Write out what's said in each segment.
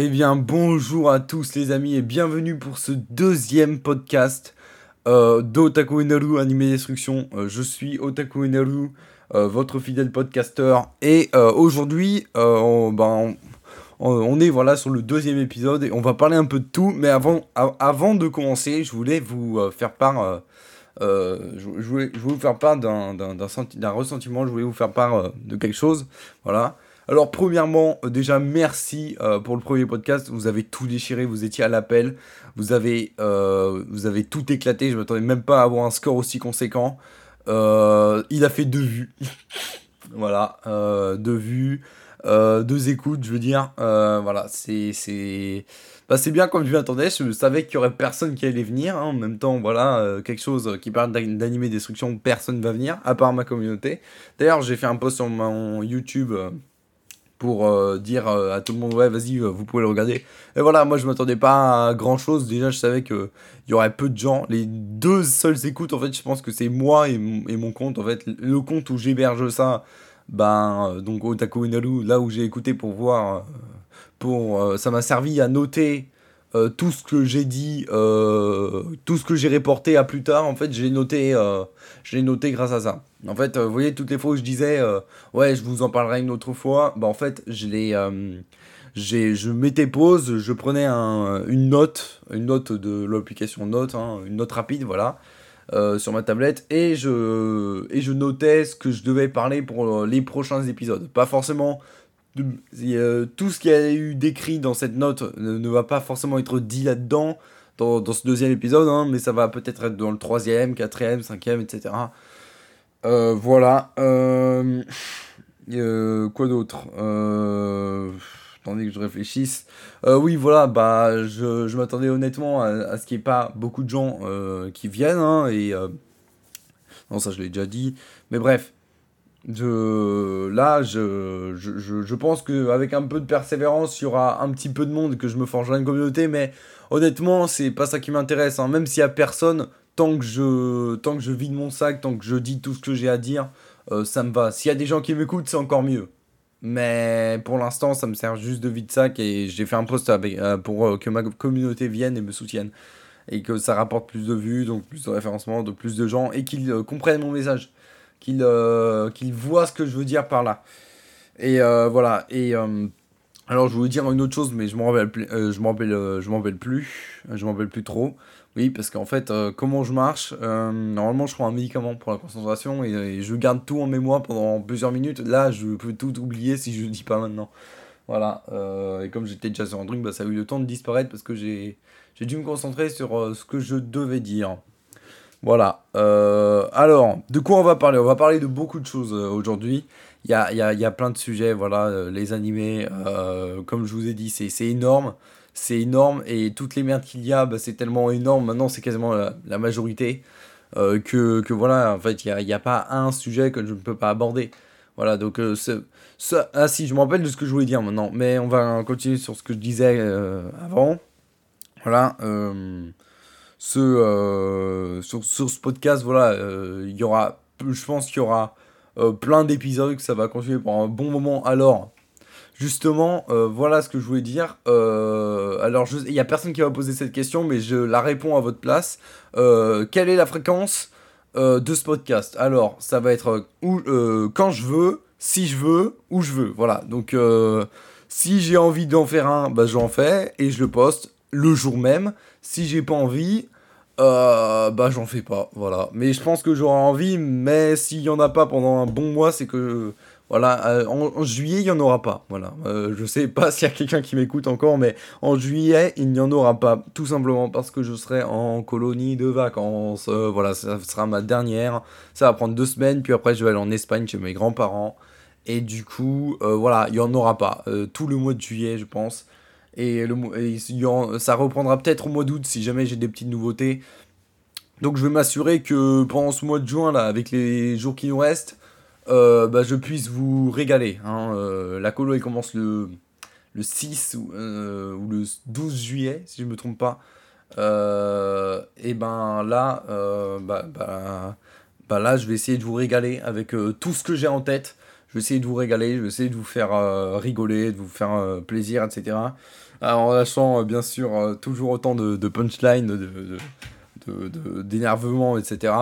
Eh bien, bonjour à tous les amis et bienvenue pour ce deuxième podcast euh, d'Otaku Enaru Animé Destruction. Euh, je suis Otaku Enaru, euh, votre fidèle podcasteur. Et aujourd'hui, on, ben, on, est voilà sur le deuxième épisode et on va parler un peu de tout. Mais avant, de commencer, je voulais vous faire part. je, voulais, vous faire part d'un, d'un, d'un senti- d'un ressentiment, je voulais vous faire part de quelque chose. Voilà. Alors, premièrement, euh, déjà, merci euh, pour le premier podcast. Vous avez tout déchiré, vous étiez à l'appel. Vous avez, euh, vous avez tout éclaté. Je m'attendais même pas à avoir un score aussi conséquent. Il a fait deux vues. voilà, deux vues, deux écoutes, je veux dire. Voilà, c'est. c'est... Bah, c'est bien comme je m'attendais, je savais qu'il y aurait personne qui allait venir. hein. En même temps, voilà, quelque chose qui parle d'an- d'animé destruction, personne va venir, à part ma communauté. D'ailleurs, j'ai fait un post sur mon YouTube pour euh, dire euh, à tout le monde, ouais, vas-y, euh, vous pouvez le regarder. Et voilà, moi, je m'attendais pas à grand chose. Déjà, je savais qu'il y aurait peu de gens. Les deux seules écoutes, en fait, je pense que c'est moi et, mon- compte. En fait, le compte où j'héberge ça, ben, donc Otaku Inaru, là où j'ai écouté pour voir, pour, ça m'a servi à noter euh, tout ce que j'ai dit, euh, tout ce que j'ai reporté à plus tard. En fait, j'ai noté, euh, je l'ai noté grâce à ça. En fait, vous voyez, toutes les fois où je disais, ouais, je vous en parlerai une autre fois, bah en fait, je j'ai, je mettais pause, je prenais un, une note, une note de l'application Note, hein, une note rapide, voilà, sur ma tablette, et je, et je notais ce que je devais parler pour les prochains épisodes. Pas forcément euh, tout ce qu'il y a eu décrit dans cette note ne, va pas forcément être dit là-dedans, dans, ce deuxième épisode, hein, mais ça va peut-être être dans le troisième, quatrième, cinquième, etc. Euh, voilà. Euh, quoi d'autre Attendez que je réfléchisse. Oui, voilà, bah, je, m'attendais honnêtement à, ce qu'il n'y ait pas beaucoup de gens qui viennent. hein, et non, ça je l'ai déjà dit. Mais bref, je, là, je, je, je, je pense qu'avec un peu de persévérance, il y aura un petit peu de monde que je me forgerai une communauté. Mais honnêtement, c'est pas ça qui m'intéresse. hein. Même s'il y a personne, tant que, je, tant que je vide mon sac, tant que je dis tout ce que j'ai à dire, euh, ça me va. S'il y a des gens qui m'écoutent, c'est encore mieux. Mais pour l'instant, ça me sert juste de vide sac et j'ai fait un post euh, pour euh, que ma communauté vienne et me soutienne. Et que ça rapporte plus de vues, donc plus de référencement, de plus de gens et qu'ils comprennent mon message. Qu'ils euh, qu'ils voient ce que je veux dire par là. Et euh, voilà. Et euh, alors, je voulais dire une autre chose, mais je m'en rappelle, je m'en rappelle, je rappelle plus. Je m'en rappelle plus trop. Oui, parce qu'en fait, comment je marche Normalement, je prends un médicament pour la concentration et, je garde tout en mémoire pendant plusieurs minutes. Là, je peux tout oublier si je le dis pas maintenant. Voilà. et comme j'étais déjà sur un truc, bah, ça a eu le temps de disparaître parce que j'ai dû me concentrer sur ce que je devais dire. Voilà. Euh, alors, de quoi on va parler? On va parler de beaucoup de choses euh, aujourd'hui. Il y a, y, a, y a plein de sujets, voilà, euh, les animés, comme je vous ai dit, c'est énorme. C'est énorme et toutes les merdes qu'il y a, bah, c'est tellement énorme. Maintenant, c'est quasiment la, majorité. que, que voilà, en fait, il n'y a, a pas un sujet que je ne peux pas aborder. Voilà, donc, ce- ce- ah si, je me rappelle de ce que je voulais dire maintenant, mais on va continuer sur ce que je disais avant. Voilà, ce, euh, sur, sur ce podcast, voilà, euh, il y aura, je pense qu'il y aura euh, plein d'épisodes, que ça va continuer pendant un bon moment. Alors, justement, voilà ce que je voulais dire. Alors, il y a personne qui va poser cette question, mais je la réponds à votre place. Quelle est la fréquence de ce podcast? Alors, ça va être où, quand je veux, si je veux, où je veux. Voilà, donc si j'ai envie d'en faire un, bah, j'en fais et je le poste le jour même. Si j'ai pas envie, euh, bah j'en fais pas, voilà. Mais je pense que j'aurai envie, mais s'il y en a pas pendant un bon mois, c'est que voilà, euh, en, juillet il y en aura pas, voilà. Euh, je sais pas s'il y a quelqu'un qui m'écoute encore, mais en juillet il n'y en aura pas, tout simplement parce que je serai en colonie de vacances. Euh, voilà, ça sera ma dernière. Ça va prendre deux semaines, puis après je vais aller en Espagne chez mes grands-parents. Et du coup, voilà, il y en aura pas tout le mois de juillet, je pense. Et, le, ça reprendra peut-être au mois d'août si jamais j'ai des petites nouveautés. Donc je vais m'assurer que pendant ce mois de juin, là, avec les jours qui nous restent, euh, bah, je puisse vous régaler. hein. Euh, la colo, elle commence le, le 6 ou, euh, ou le 12 juillet, si je me trompe pas. Et ben là, bah, bah, bah là, je vais essayer de vous régaler avec tout ce que j'ai en tête. Je vais essayer de vous régaler, je vais essayer de vous faire rigoler, de vous faire plaisir, etc. en lâchant bien sûr toujours autant de, de punchline, de, d'énervement, etc.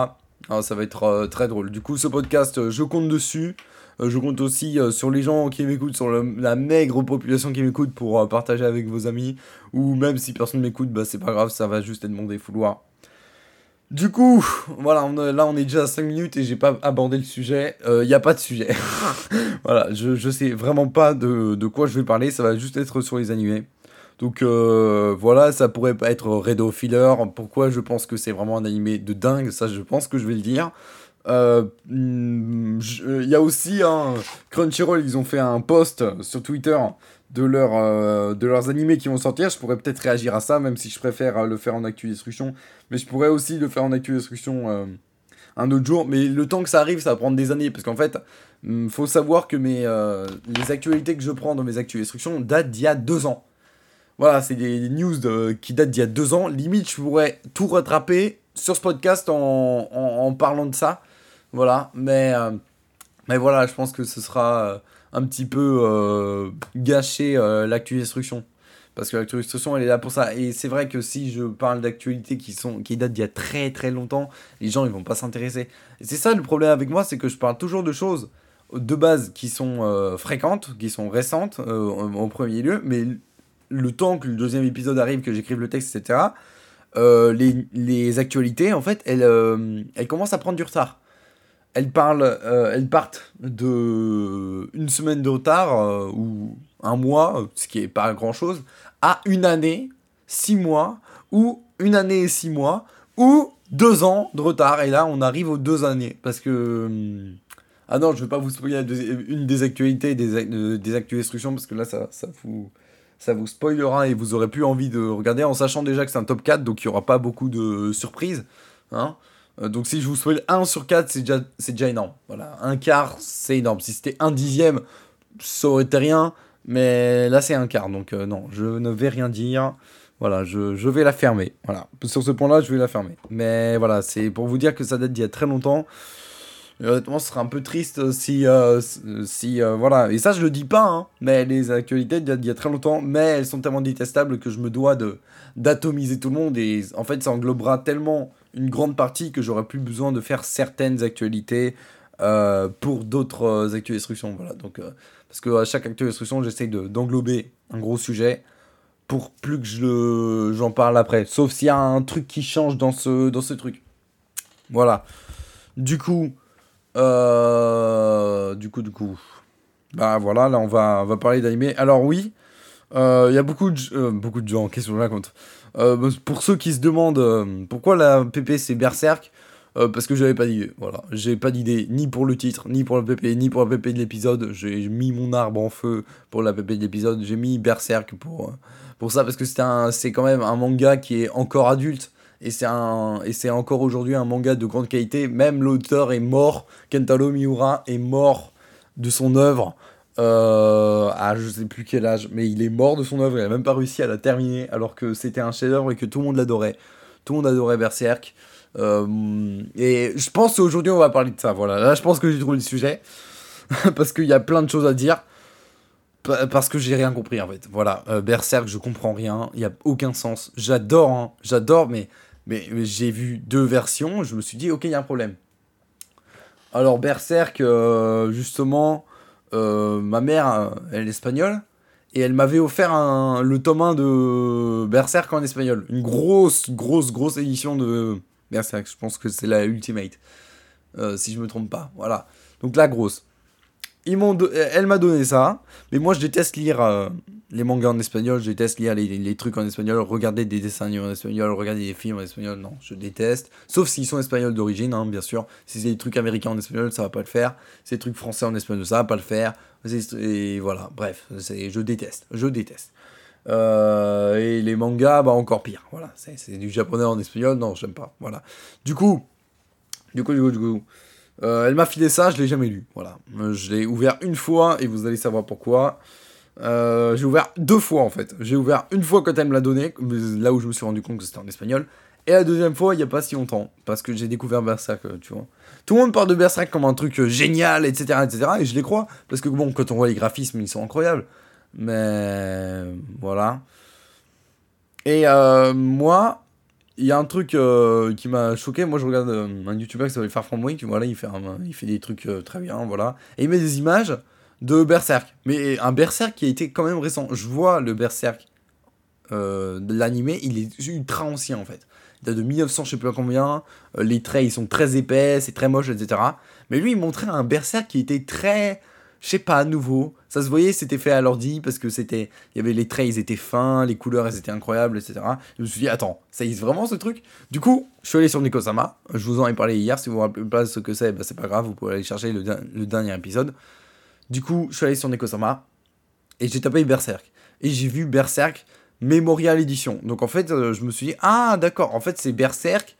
Alors, ça va être très drôle. Du coup, ce podcast, je compte dessus. je compte aussi sur les gens qui m'écoutent, sur la maigre population qui m'écoute pour partager avec vos amis. Ou même si personne m'écoute, bah c'est pas grave, ça va juste être mon défouloir. Du coup, voilà, là on est déjà à 5 minutes et j'ai pas abordé le sujet. Il euh, n'y a pas de sujet. voilà, je, je sais vraiment pas de, de, quoi je vais parler, ça va juste être sur les animés. Donc euh, voilà, ça pourrait pas être Redo Filler. Pourquoi je pense que c'est vraiment un animé de dingue, ça je pense que je vais le dire. Euh, hmm, il y a aussi un Crunchyroll, ils ont fait un post sur Twitter de, leur, euh, de leurs animés qui vont sortir. Je pourrais peut-être réagir à ça, même si je préfère euh, le faire en actu destruction. Mais je pourrais aussi le faire en actu destruction euh, un autre jour. Mais le temps que ça arrive, ça va prendre des années. Parce qu'en fait, il hmm, faut savoir que mes, les actualités que je prends dans mes actu destruction datent d'il y a deux ans. Voilà, c'est des, news qui datent d'il y a deux ans. Limite, je pourrais tout rattraper sur ce podcast en, en, parlant de ça. Voilà, mais, mais voilà, je pense que ce sera un petit peu euh, gâcher euh, destruction. Parce que l'actu destruction, elle est là pour ça. Et c'est vrai que si je parle d'actualités qui, sont, qui datent d'il y a très très longtemps, les gens ils vont pas s'intéresser. C'est ça le problème avec moi, c'est que je parle toujours de choses de base qui sont euh, fréquentes, qui sont récentes en, premier lieu, mais le temps que le deuxième épisode arrive, que j'écrive le texte, etc., les, les, actualités, en fait, elles, elles commencent à prendre du retard elles, parlent, euh, elles partent de une semaine de retard euh, ou un mois, ce qui est pas grand chose, à une année, six mois, ou une année et six mois, ou deux ans de retard. Et là, on arrive aux deux années. Parce que. Ah non, je vais pas vous spoiler une des actualités des, des parce que là, ça, ça vous. Ça vous spoilera et vous aurez plus envie de regarder en sachant déjà que c'est un top 4, donc il n'y aura pas beaucoup de surprises. Hein euh, donc si je vous spoil 1 sur 4, c'est déjà, déjà énorme. Voilà, un quart, c'est énorme. Si c'était un dixième, ça aurait été rien. Mais là, c'est un quart. Donc euh, non, je ne vais rien dire. Voilà, je, je, vais la fermer. Voilà, sur ce point-là, je vais la fermer. Mais voilà, c'est pour vous dire que ça date d'il y a très longtemps. Honnêtement, ce serait un peu triste si, euh, si voilà. Et ça, je le dis pas, hein, mais les actualités d'il y a très longtemps, mais elles sont tellement détestables que je me dois d'atomiser tout le monde et en fait, ça englobera tellement une grande partie que j'aurais plus besoin de faire certaines actualités euh, pour d'autres euh, d'instruction. Voilà, donc, euh, parce que à chaque actu d'instruction, j'essaye d'englober un gros sujet pour plus que je j'en parle après. Sauf s'il y a un truc qui change dans ce, dans ce truc. Voilà. Du coup, du coup, du coup. Bah voilà, là on va, on va parler d'animé. Alors oui, il y a beaucoup de, beaucoup de gens, qu'est-ce que je raconte euh, pour ceux qui se demandent euh, pourquoi la PP c'est Berserk, euh, parce que j'avais pas d'idée. Voilà, j'ai pas d'idée ni pour le titre, ni pour la PP, ni pour la PP de l'épisode. J'ai mis mon arbre en feu pour la PP de l'épisode. J'ai mis Berserk pour, pour ça, parce que c'est quand même un manga qui est encore adulte. Et c'est encore aujourd'hui un manga de grande qualité. Même l'auteur est mort. Kentaro Miura est mort de son œuvre euh, à je sais plus quel âge, mais il est mort de son œuvre, il a même pas réussi à la terminer, alors que c'était un chef-d'œuvre et que tout le monde l'adorait. Tout le monde adorait Berserk. Euh, et je pense qu'aujourd'hui on va parler de ça, voilà. Là je pense que j'ai trouvé le sujet, parce qu'il y a plein de choses à dire, parce que j'ai rien compris en fait. Voilà, euh, Berserk, je comprends rien, il y a aucun sens. J'adore, hein, j'adore, mais, mais, j'ai vu deux versions, je me suis dit, ok, il y a un problème. Alors Berserk, justement, euh, ma mère, euh, elle est espagnole, et elle m'avait offert le tome 1 de Berserk en espagnol. Une grosse, grosse, grosse édition de Berserk. Je pense que c'est la Ultimate. Euh, si je me trompe pas. Voilà. Donc la grosse elle m'a donné ça, mais moi je déteste lire euh, les mangas en espagnol, je déteste lire les, trucs en espagnol, regarder des dessins en espagnol, regarder des films en espagnol, non, je déteste. Sauf s'ils sont espagnols d'origine, hein, bien sûr. Si c'est des trucs américains en espagnol, ça va pas le faire. Si c'est des trucs français en espagnol, ça va pas le faire. Et voilà, bref, je déteste, je déteste. Euh, et les mangas, bah encore pire. Voilà, c'est du japonais en espagnol, non, j'aime pas. Voilà. Du coup, du coup, du coup, du coup. Euh, elle m'a filé ça, je l'ai jamais lu. Voilà. Je l'ai ouvert une fois et vous allez savoir pourquoi. Euh, j'ai ouvert deux fois en fait. J'ai ouvert une fois quand elle me l'a donné, là où je me suis rendu compte que c'était en espagnol. Et la deuxième fois, il n'y a pas si longtemps, parce que j'ai découvert Berserk, tu vois. Tout le monde parle de Berserk comme un truc génial, etc., etc., et je les crois, parce que bon, quand on voit les graphismes, ils sont incroyables. Mais voilà. Et euh, moi, il y a un truc euh, qui m'a choqué. Moi, je regarde euh, un YouTuber qui s'appelle Far From Wing. Voilà, il fait, des trucs euh, très bien. Voilà. Et il met des images de Berserk. Mais un Berserk qui a été quand même récent. Je vois le Berserk euh, de l'animé. Il est ultra ancien en fait. Il date de 1900, je sais plus combien. Euh, les traits, ils sont très épais, c'est très moche, etc. Mais lui, il montrait un Berserk qui était très. Je sais pas, nouveau. Ça se voyait, c'était fait à l'ordi parce que c'était. Il y avait les traits, ils étaient fins, les couleurs, elles étaient incroyables, etc. Je me suis dit, attends, ça existe vraiment ce truc? Du coup, je suis allé sur Nikosama. Je vous en ai parlé hier. Si vous vous rappelez pas ce que c'est, bah, c'est pas grave, vous pouvez aller chercher le dernier épisode. Du coup, je suis allé sur Nikosama et j'ai tapé Berserk. Et j'ai vu Berserk Memorial Edition. Donc en fait, euh, je me suis dit, ah d'accord, en fait c'est Berserk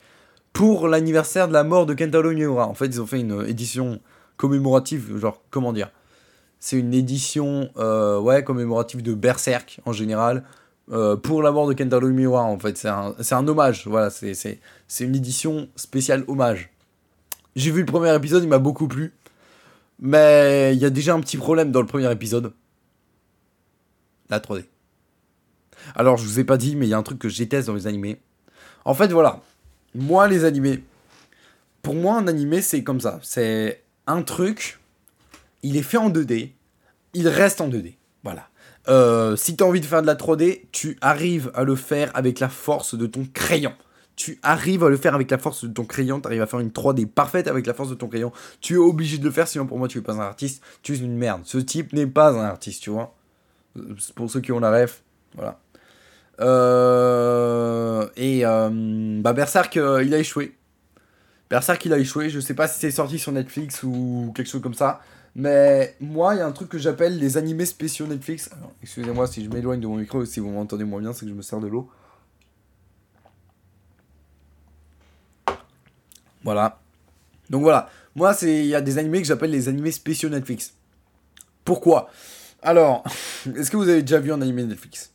pour l'anniversaire de la mort de Kentaro Miura. En fait, ils ont fait une édition commémorative, genre, comment dire? C'est une édition, euh, ouais, commémorative de Berserk en général, euh, pour la mort de Kentaro Miura, en fait. C'est un, un hommage, voilà, c'est une édition spéciale hommage. J'ai vu le premier épisode, il m'a beaucoup plu. Mais il y a déjà un petit problème dans le premier épisode. La 3D. Alors, je vous ai pas dit, mais il y a un truc que je déteste dans les animés. En fait, voilà. Moi, les animés. Pour moi, un animé, c'est comme ça. C'est un truc. Il est fait en 2D. Il reste en 2D. Voilà. Euh, si tu as envie de faire de la 3D, tu arrives à le faire avec la force de ton crayon. Tu arrives à le faire avec la force de ton crayon. Tu arrives à faire une 3D parfaite avec la force de ton crayon. Tu es obligé de le faire, sinon pour moi, tu es pas un artiste. Tu es une merde. Ce type n'est pas un artiste, tu vois. Pour ceux qui ont la ref, voilà. Euh, et euh, bah Berserk, euh, il a échoué. Berserk, il a échoué. Je sais pas si c'est sorti sur Netflix ou quelque chose comme ça. Mais moi, il y a un truc que j'appelle les animés spéciaux Netflix. Excusez-moi si je m'éloigne de mon micro, si vous m'entendez moins bien, c'est que je me sers de l'eau. Voilà. Donc voilà. Moi, il y a des animés que j'appelle les animés spéciaux Netflix. Pourquoi? Alors, est-ce que vous avez déjà vu un animé Netflix?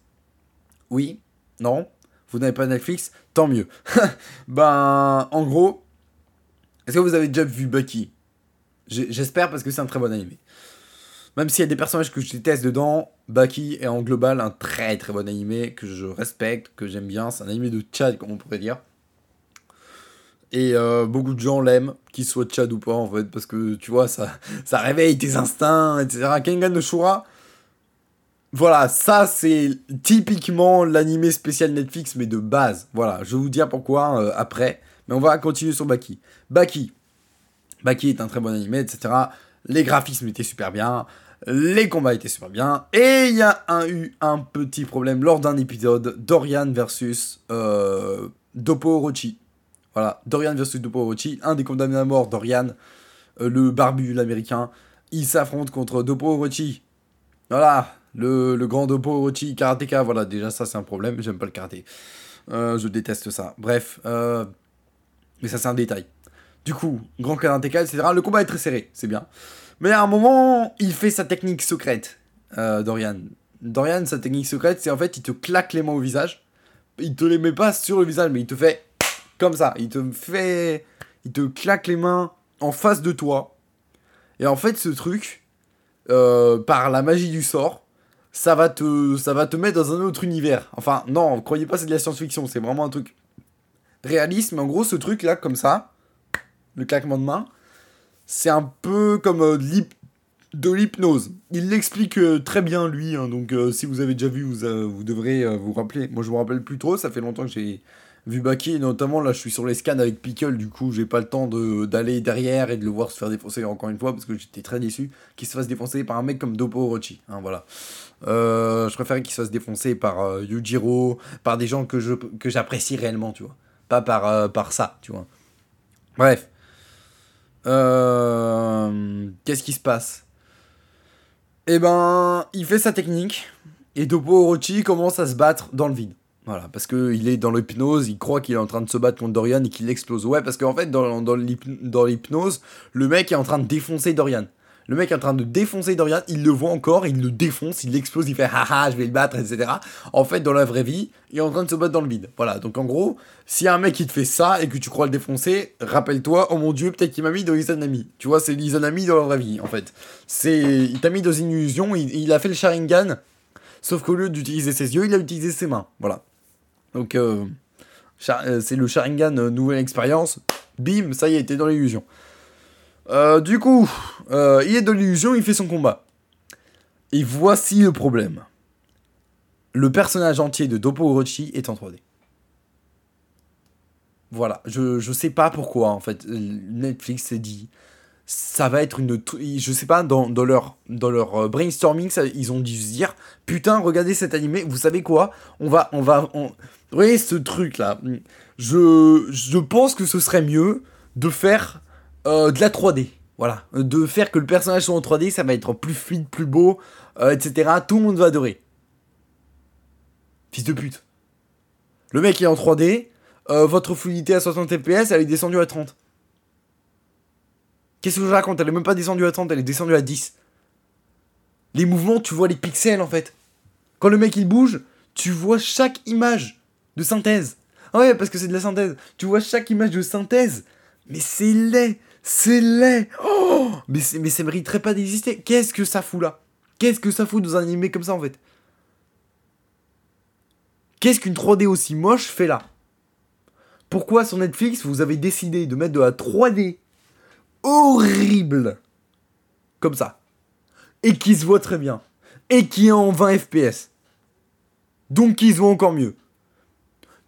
Oui? Non? Vous n'avez pas Netflix? Tant mieux. ben, en gros, est-ce que vous avez déjà vu Bucky? J'espère parce que c'est un très bon animé. Même s'il y a des personnages que je déteste dedans, Bucky est en global un très très bon animé que je respecte, que j'aime bien. C'est un animé de Chad, comme on pourrait dire. Et euh, beaucoup de gens l'aiment, qu'il soit Chad ou pas en fait, parce que tu vois, ça, réveille tes instincts, etc. Kengan no voilà, ça c'est typiquement l'animé spécial Netflix, mais de base. Voilà, je vais vous dire pourquoi euh, après, mais on va continuer sur Baki. Baki. Baki est un très bon animé, etc. Les graphismes étaient super bien, les combats étaient super bien, et il y a eu un petit problème lors d'un épisode, Dorian versus euh, Dopo Orochi. Voilà, Dorian versus Dopo Orochi, un des condamnés à mort, Dorian, euh, le barbu, l'américain, il s'affronte contre Dopo Orochi. Voilà, le, le grand Dopo Orochi, karatéka, voilà, déjà ça c'est un problème, j'aime pas le karaté. Euh, je déteste ça. Bref, euh, mais ça c'est un détail. Du coup, grand karatéka, etc. Le combat est très serré, c'est bien. Mais à un moment, il fait sa technique secrète, Dorian. Dorian, sa technique secrète, c'est en fait, il te claque les mains au visage. Il te les met pas sur le visage, mais il te fait comme ça. Il te fait. Il te claque les mains en face de toi. Et en fait, ce truc, euh, par la magie du sort, ça va, te, ça va te mettre dans un autre univers. Enfin, non, croyez pas, c'est de la science-fiction. C'est vraiment un truc réaliste. Mais en gros, ce truc-là, comme ça, le claquement de main, c'est un peu comme euh, de l'hyp- de l'hypnose. Il l'explique euh, très bien, lui. hein, donc, si vous avez déjà vu, vous, vous devrez vous rappeler. Moi, je me rappelle plus trop. Ça fait longtemps que j'ai vu Baki. Et notamment, là, je suis sur les scans avec Pickle. Du coup, j'ai pas le temps d'aller derrière et de le voir se faire défoncer encore une fois. Parce que j'étais très déçu qu'il se fasse défoncer par un mec comme Dopo Orochi. hein, voilà. Euh, je préférais qu'il se fasse défoncer par euh, Yujiro, par des gens que je que j'apprécie réellement, tu vois. Pas par, euh, par ça, tu vois. Bref. Qu'est-ce qui se passe? Eh ben, il fait sa technique et Dopo Orochi commence à se battre dans le vide. Voilà, parce qu'il est dans l'hypnose, il croit qu'il est en train de se battre contre Dorian et qu'il explose. Ouais, parce qu'en fait, dans, dans l'hyp- dans l'hypnose, le mec est en train de défoncer Dorian. Le mec est en train de défoncer Dorian, il le voit encore, il le défonce, il l'explose, il fait haha, je vais le battre, etc. En fait, dans la vraie vie, il est en train de se battre dans le vide. Voilà, donc en gros, s'il y a un mec qui te fait ça et que tu crois le défoncer, rappelle-toi, oh mon dieu, peut-être qu'il m'a mis dans Izanami. Tu vois, c'est l'Izanami dans la vraie vie, en fait. C'est, il t'a mis dans une illusion, il, il a fait le Sharingan, sauf qu'au lieu d'utiliser ses yeux, il a utilisé ses mains. Voilà. Donc, c'est le Sharingan nouvelle expérience. Bim, ça y est, t'es dans l'illusion. du coup, il est dans l'illusion, il fait son combat. Et voici le problème. Le personnage entier de Dopo Orochi est en 3D. Voilà, je, je sais pas pourquoi en fait. Netflix s'est dit, ça va être une. Je sais pas, dans, leur, euh, brainstorming, ils ont dû se dire Putain, regardez cet animé, vous savez quoi On va. On va. Vous voyez ce truc là je, pense que ce serait mieux de faire euh, de la 3D. Voilà, de faire que le personnage soit en 3D, ça va être plus fluide, plus beau, euh, etc. Tout le monde va adorer. Fils de pute. Le mec est en 3D, euh, votre fluidité à 60 fps, elle est descendue à 30. Qu'est-ce que je raconte? Elle est même pas descendue à 30, elle est descendue à 10. Les mouvements, tu vois les pixels en fait. Quand le mec il bouge, tu vois chaque image de synthèse. Ah ouais, parce que c'est de la synthèse. Tu vois chaque image de synthèse. Mais c'est laid, c'est laid. Oh mais, mais ça mériterait pas d'exister. Qu'est-ce que ça fout là? Qu'est-ce que ça fout dans un animé comme ça en fait? Qu'est-ce qu'une 3D aussi moche fait là? Pourquoi sur Netflix vous avez décidé de mettre de la 3D horrible comme ça? Et qui se voit très bien et qui est en 20 FPS donc qui se voit encore mieux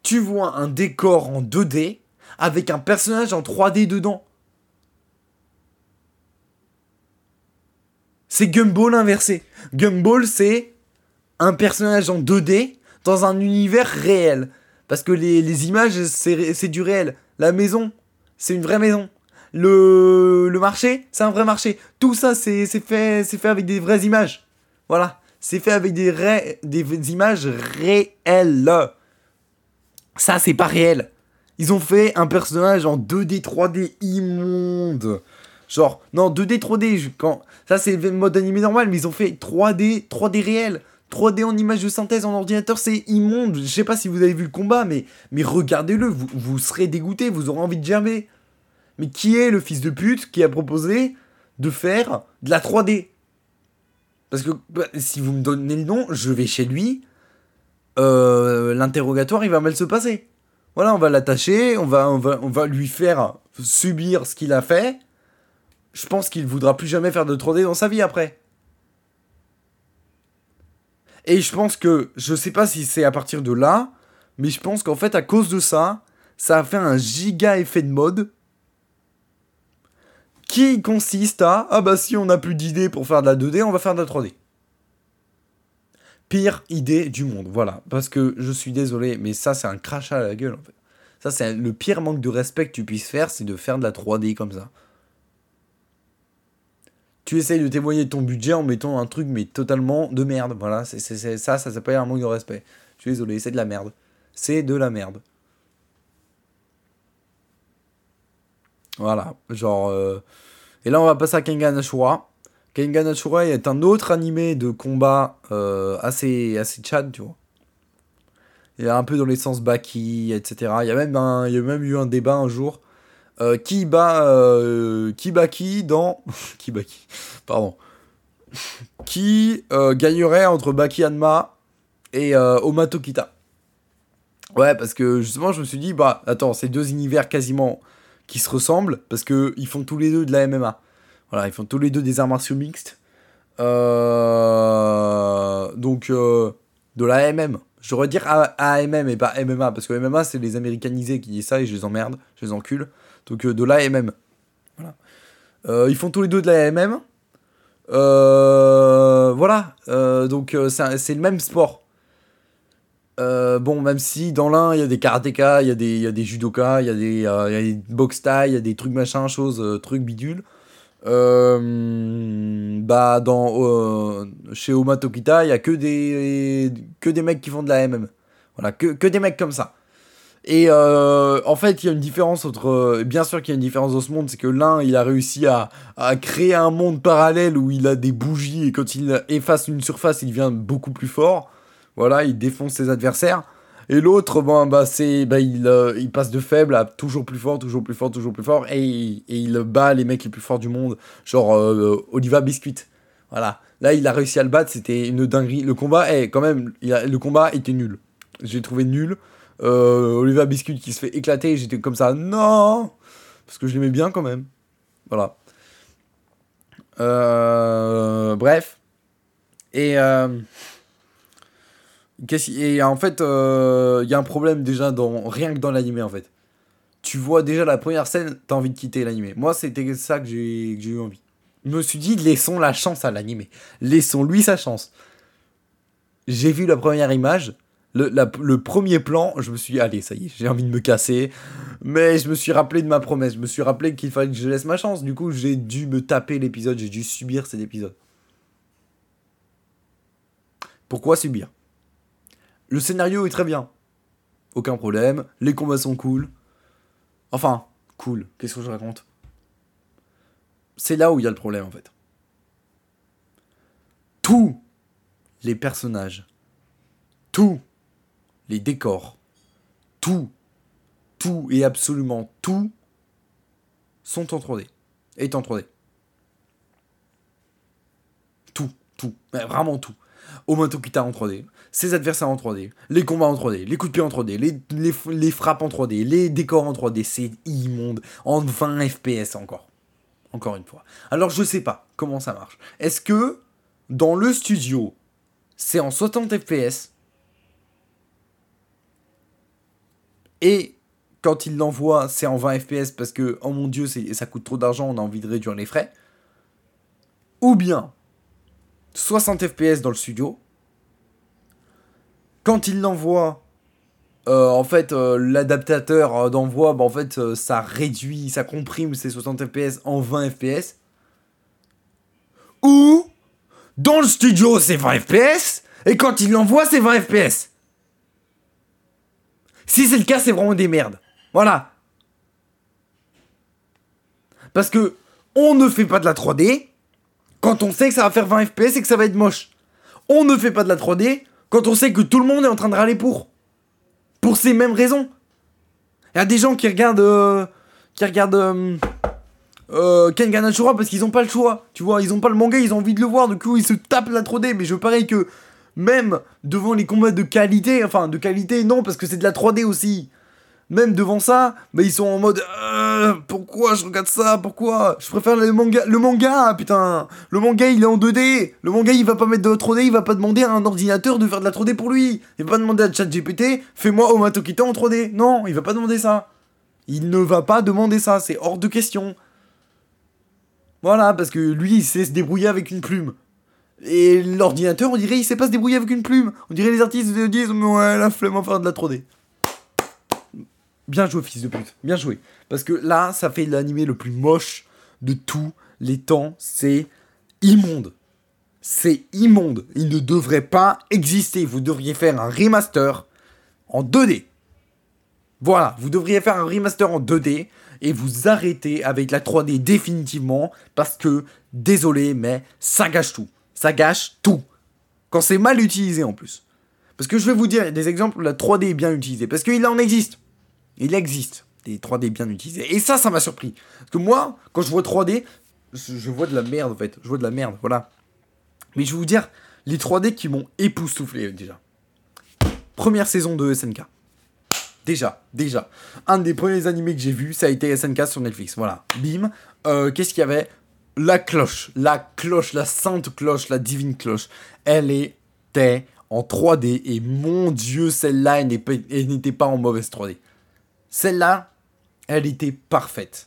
tu vois un décor en 2D avec un personnage en 3D dedans c'est Gumball inversé Gumball c'est un personnage en 2D dans un univers réel. Parce que les, images, c'est du réel. La maison, c'est une vraie maison. Le, marché, c'est un vrai marché. Tout ça, c'est fait, fait avec des vraies images. Voilà. C'est fait avec des, des images réelles. Ça, c'est pas réel. Ils ont fait un personnage en 2D, 3D immonde. Genre, non, 2D, 3D, quand... ça c'est le mode animé normal, mais ils ont fait 3D, 3D réel. 3D en image de synthèse en ordinateur, c'est immonde. Je sais pas si vous avez vu le combat, mais, mais regardez-le, vous, vous serez dégoûté, vous aurez envie de germer. Mais qui est le fils de pute qui a proposé de faire de la 3D Parce que bah, si vous me donnez le nom, je vais chez lui. Euh, l'interrogatoire, il va mal se passer. Voilà, on va l'attacher, on va, on, va, on va lui faire subir ce qu'il a fait. Je pense qu'il voudra plus jamais faire de 3D dans sa vie après. Et je pense que, je sais pas si c'est à partir de là, mais je pense qu'en fait, à cause de ça, ça a fait un giga effet de mode qui consiste à ah bah si on n'a plus d'idées pour faire de la 2D, on va faire de la 3D. Pire idée du monde, voilà. Parce que je suis désolé, mais ça c'est un crachat à la gueule en fait. Ça c'est le pire manque de respect que tu puisses faire, c'est de faire de la 3D comme ça tu essayes de témoigner ton budget en mettant un truc mais totalement de merde. Voilà, c'est, ça, ça s'appelle un manque de respect. Je suis désolé, c'est de la merde. C'est de la merde. Voilà, genre... Euh, et là, on va passer à Kengan Ashura. Kengan Ashura est un autre animé de combat euh, assez, assez tu vois. Il est un peu dans l'essence Baki, etc. Il y, a même y a eu un débat un jour euh, qui bat euh, qui bat qui dans qui bat qui pardon qui gagnerait entre Baki Hanma et Oma Tokita ouais parce que justement je me suis dit bah attends c'est deux univers quasiment qui se ressemblent parce que ils font tous les deux de la MMA voilà ils font tous les deux des arts martiaux mixtes donc de la MM j'aurais dire AMM et pas MMA parce que MMA c'est les américanisés qui disent ça et je les emmerde je les encule donc euh, de l'AMM. Voilà. Euh, ils font tous les deux de l'AMM. Euh, voilà. donc c'est le même sport. bon, même si dans l'un il y a des karatékas, il y, a des, judokas, il y a des, a des il y a des trucs machin, choses, trucs bidules. Bah dans chez Oma Tokita, il y a que des que des mecs qui font de la MM. Voilà, que, que des mecs comme ça. Et euh, en fait, il y a une différence entre. Euh, bien sûr qu'il y a une différence dans ce monde, c'est que l'un, il a réussi à, à, créer un monde parallèle où il a des bougies et quand il efface une surface, il devient beaucoup plus fort. Voilà, il défonce ses adversaires. Et l'autre, bah, c'est, bah, il, euh, il, passe de faible à toujours plus fort, toujours plus fort, toujours plus fort, et, il bat les mecs les plus forts du monde, genre Oliva Biscuit. Voilà. Là, il a réussi à le battre, c'était une dinguerie. Le combat, est quand même, le combat était nul. J'ai trouvé nul. euh, Oliver Biscuit qui se fait éclater, j'étais comme ça, non Parce que je l'aimais bien quand même. Voilà. Euh, bref. Et, euh, et en fait, il y a un problème déjà dans rien que dans l'animé en fait. Tu vois déjà la première scène, t'as envie de quitter l'animé. Moi, c'était ça que j'ai eu envie. Je me suis dit, laissons la chance à l'animé. Laissons-lui sa chance. J'ai vu la première image, le, premier plan, je me suis dit, allez, ça y est, j'ai envie de me casser. Mais je me suis rappelé de ma promesse. Je me suis rappelé qu'il fallait que je laisse ma chance. Du coup, j'ai dû me taper l'épisode. J'ai dû subir cet épisode. Pourquoi subir? Le scénario est très bien. Aucun problème. Les combats sont cool. Enfin, cool. Qu'est-ce que je raconte? C'est là où il y a le problème, en fait. Tous les personnages, tous les décors, tout, tout et absolument tout sont en 3D. Est en 3D. Tout, tout, vraiment tout. Kita en 3D, ses adversaires en 3D, les combats en 3D, les coups de pied en 3D, les, les, les frappes en 3D, les décors en 3D, c'est immonde. En 20 FPS encore. Encore une fois. Alors je sais pas comment ça marche. Est-ce que dans le studio, c'est en 60 FPS Et quand il l'envoie, c'est en 20 FPS parce que, oh mon dieu, ça coûte trop d'argent, on a envie de réduire les frais? Ou bien 60 FPS dans le studio. Quand il l'envoie, euh, en fait, euh, l'adaptateur euh, d'envoi, bah, en fait, ça réduit, ça comprime ces 60 FPS en 20 FPS. Ou dans le studio, c'est 20 FPS, et quand il l'envoie, c'est 20 FPS. Si c'est le cas, c'est vraiment des merdes. Voilà. Parce que on ne fait pas de la 3D quand on sait que ça va faire 20 FPS et que ça va être moche. On ne fait pas de la 3D quand on sait que tout le monde est en train de râler pour. Pour ces mêmes raisons. Il y a des gens qui regardent. Euh, qui regardent. Euh, euh, Ken Ashura parce qu'ils ont pas le choix. Tu vois, ils ont pas le manga, ils ont envie de le voir. Du coup, ils se tapent la 3D. Mais je parie que même devant les combats de qualité, enfin de qualité non parce que c'est de la 3D aussi. Même devant ça, ils sont en mode euh, pourquoi je regarde ça Pourquoi? Je préfère le manga, le manga, putain. Le manga il est en 2D. Le manga il va pas mettre de 3D, il va pas demander à un ordinateur de faire de la 3D pour lui. Il va pas demander à ChatGPT, fais-moi Omatokita en 3D. Non, il va pas demander ça. Il ne va pas demander ça, c'est hors de question. Voilà, parce que lui il sait se débrouiller avec une plume. Et l'ordinateur, on dirait, il sait pas se débrouiller avec une plume. On dirait les artistes disent, ouais, la flemme à faire de la 3D. Bien joué, fils de pute. Bien joué. Parce que là, ça fait l'animé le plus moche de tous les temps. C'est immonde. C'est immonde. Il ne devrait pas exister. Vous devriez faire un remaster en 2D. Voilà, vous devriez faire un remaster en 2D et vous arrêter avec la 3D définitivement parce que, désolé, mais ça gâche tout ça gâche tout. Quand c'est mal utilisé en plus. Parce que je vais vous dire des exemples où la 3D est bien utilisée. Parce qu'il en existe. Il existe des 3D bien utilisés. Et ça, ça m'a surpris. Parce que moi, quand je vois 3D, je vois de la merde en fait. Je vois de la merde, voilà. Mais je vais vous dire les 3D qui m'ont époustouflé déjà. Première saison de SNK. Déjà, déjà. Un des premiers animés que j'ai vu, ça a été SNK sur Netflix. Voilà. Bim. Euh, qu'est-ce qu'il y avait? La cloche, la cloche, la sainte cloche, la divine cloche, elle était en 3D et mon dieu, celle-là, elle n'était pas en mauvaise 3D. Celle-là, elle était parfaite.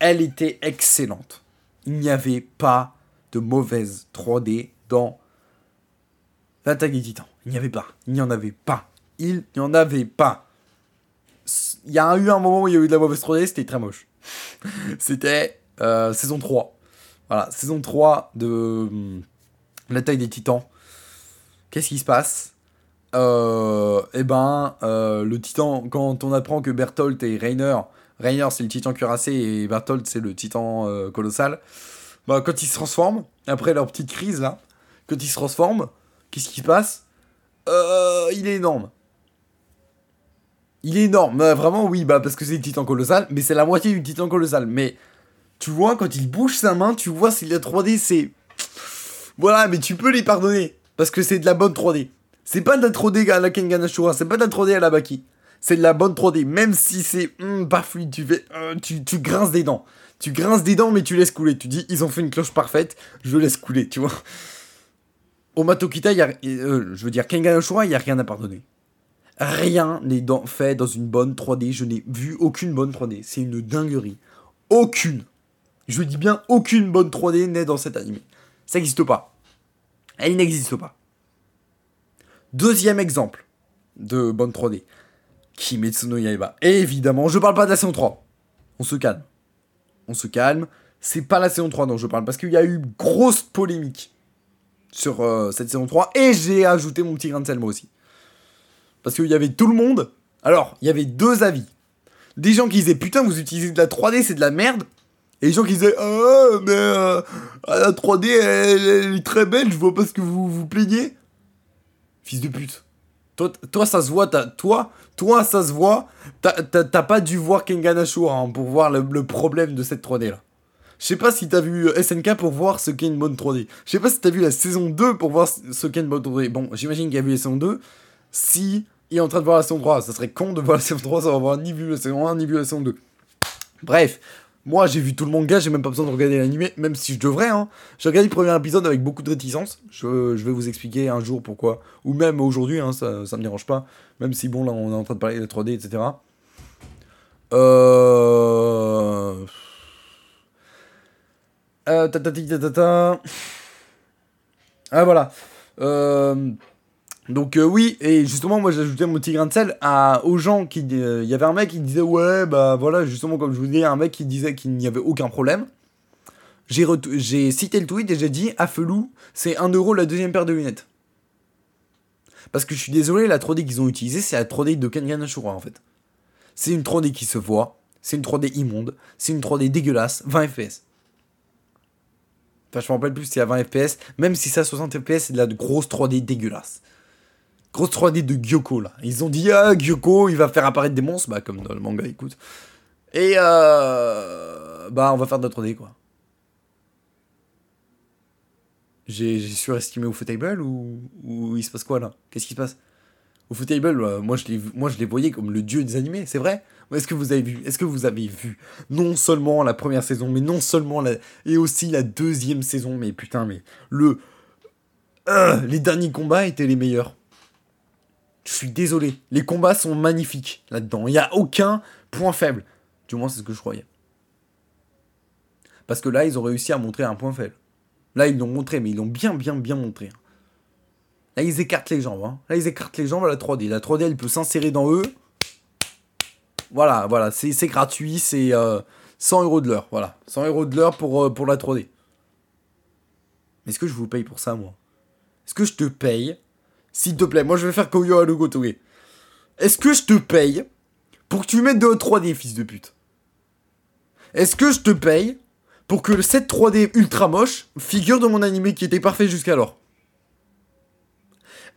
Elle était excellente. Il n'y avait pas de mauvaise 3D dans l'attaque des titans. Il n'y avait pas. Il n'y en avait pas. Il n'y en avait pas. Il y a eu un moment où il y a eu de la mauvaise 3D, c'était très moche. c'était euh, saison 3. Voilà, saison 3 de hum, La taille des titans. Qu'est-ce qui se passe? euh, Eh ben, euh, le titan, quand on apprend que Berthold et Rainer, Rainer c'est le titan cuirassé et Berthold c'est le titan euh, colossal, bah, quand ils se transforment, après leur petite crise là, quand ils se transforment, qu'est-ce qui se passe? Euh, Il est énorme. Il est énorme, bah, vraiment oui, bah parce que c'est le titan colossal, mais c'est la moitié du titan colossal. Mais tu vois, quand il bouge sa main, tu vois, si la 3D, c'est. Voilà, mais tu peux les pardonner. Parce que c'est de la bonne 3D. C'est pas de la 3D à la Kengan Ashura, c'est pas de la 3D à la Baki. C'est de la bonne 3D. Même si c'est hum, pas fluide, tu, fais, euh, tu, grinces des dents. Tu grinces des dents, mais tu laisses couler. Tu dis, ils ont fait une cloche parfaite, je laisse couler, tu vois. Au Matokita, euh, je veux dire, Kengan Ashura, il n'y a rien à pardonner. Rien n'est fait dans une bonne 3D. Je n'ai vu aucune bonne 3D. C'est une dinguerie. Aucune. Je dis bien aucune bonne 3D n'est dans cet anime. Ça n'existe pas. Elle n'existe pas. Deuxième exemple de bonne 3D. Kimetsu no Yaiba. Évidemment, je parle pas de la saison 3. On se calme. On se calme. C'est pas la saison 3 dont je parle parce qu'il y a eu grosse polémique sur euh, cette saison 3 et j'ai ajouté mon petit grain de sel moi aussi. Parce qu'il y avait tout le monde. Alors, il y avait deux avis. Des gens qui disaient putain, vous utilisez de la 3D, c'est de la merde. Et des gens qui disaient ah, mais euh, la 3D, elle, est très belle, je vois pas ce que vous vous plaignez. Fils de pute. Toi, toi ça se voit, toi, toi, ça se voit. T'as pas dû voir Kengan Ashura hein, pour voir le, le, problème de cette 3D là. Je sais pas si t'as vu euh, SNK pour voir ce qu'est une bonne 3D. Je sais pas si t'as vu la saison 2 pour voir ce qu'est une bonne 3D. Bon, j'imagine qu'il a vu la saison 2 si il est en train de voir la saison 3. Ça serait con de voir la saison 3 sans avoir ni vu la saison 1 ni vu la saison 2. Bref, moi j'ai vu tout le manga, j'ai même pas besoin de regarder l'animé, même si je devrais. Hein. J'ai regardé le premier épisode avec beaucoup de réticence. Je, vais vous expliquer un jour pourquoi. Ou même aujourd'hui, hein, ça, ça me dérange pas. Même si bon là on est en train de parler de la 3D, etc. Euh. Euh, ta, ta, Ah voilà. Euh, donc euh, oui, et justement, moi ajouté mon petit grain de sel à, aux gens qui... Il euh, y avait un mec qui disait, ouais, bah voilà, justement, comme je vous disais, un mec qui disait qu'il n'y avait aucun problème. J'ai cité le tweet et j'ai dit, Afelou, c'est 1€ euro la deuxième paire de lunettes. Parce que je suis désolé, la 3D qu'ils ont utilisée, c'est la 3D de Kengan Ashura en fait. C'est une 3D qui se voit, c'est une 3D immonde, c'est une 3D dégueulasse, 20 FPS. Enfin, je me rappelle plus si c'est à 20 FPS, même si c'est à 60 FPS, c'est de la grosse 3D dégueulasse. Grosse 3D de Gyoko là. Ils ont dit ah Gyoko il va faire apparaître des monstres, bah comme dans le manga écoute. Et euh, bah on va faire de la 3D quoi. J'ai surestimé au Footable ou, ou il se passe quoi là? Qu'est-ce qui se passe? Au Footable, euh, moi, je moi je les voyais comme le dieu des animés, c'est vrai? Est-ce que vous avez vu Est-ce que vous avez vu non seulement la première saison, mais non seulement la et aussi la deuxième saison, mais putain mais le euh, les derniers combats étaient les meilleurs. Je suis désolé. Les combats sont magnifiques là-dedans. Il n'y a aucun point faible. Du moins, c'est ce que je croyais. Parce que là, ils ont réussi à montrer un point faible. Là, ils l'ont montré, mais ils l'ont bien, bien, bien montré. Là, ils écartent les jambes. Hein. Là, ils écartent les jambes à la 3D. La 3D, elle peut s'insérer dans eux. Voilà, voilà. C'est gratuit. C'est 100 euh, euros de l'heure. Voilà. 100 euros de l'heure pour, euh, pour la 3D. Est-ce que je vous paye pour ça, moi? Est-ce que je te paye? S'il te plaît, moi je vais faire Koyo Alugotoge. Est-ce que je te paye pour que tu mettes de 3D, fils de pute? Est-ce que je te paye pour que 7 3D ultra moche figure dans mon animé qui était parfait jusqu'alors?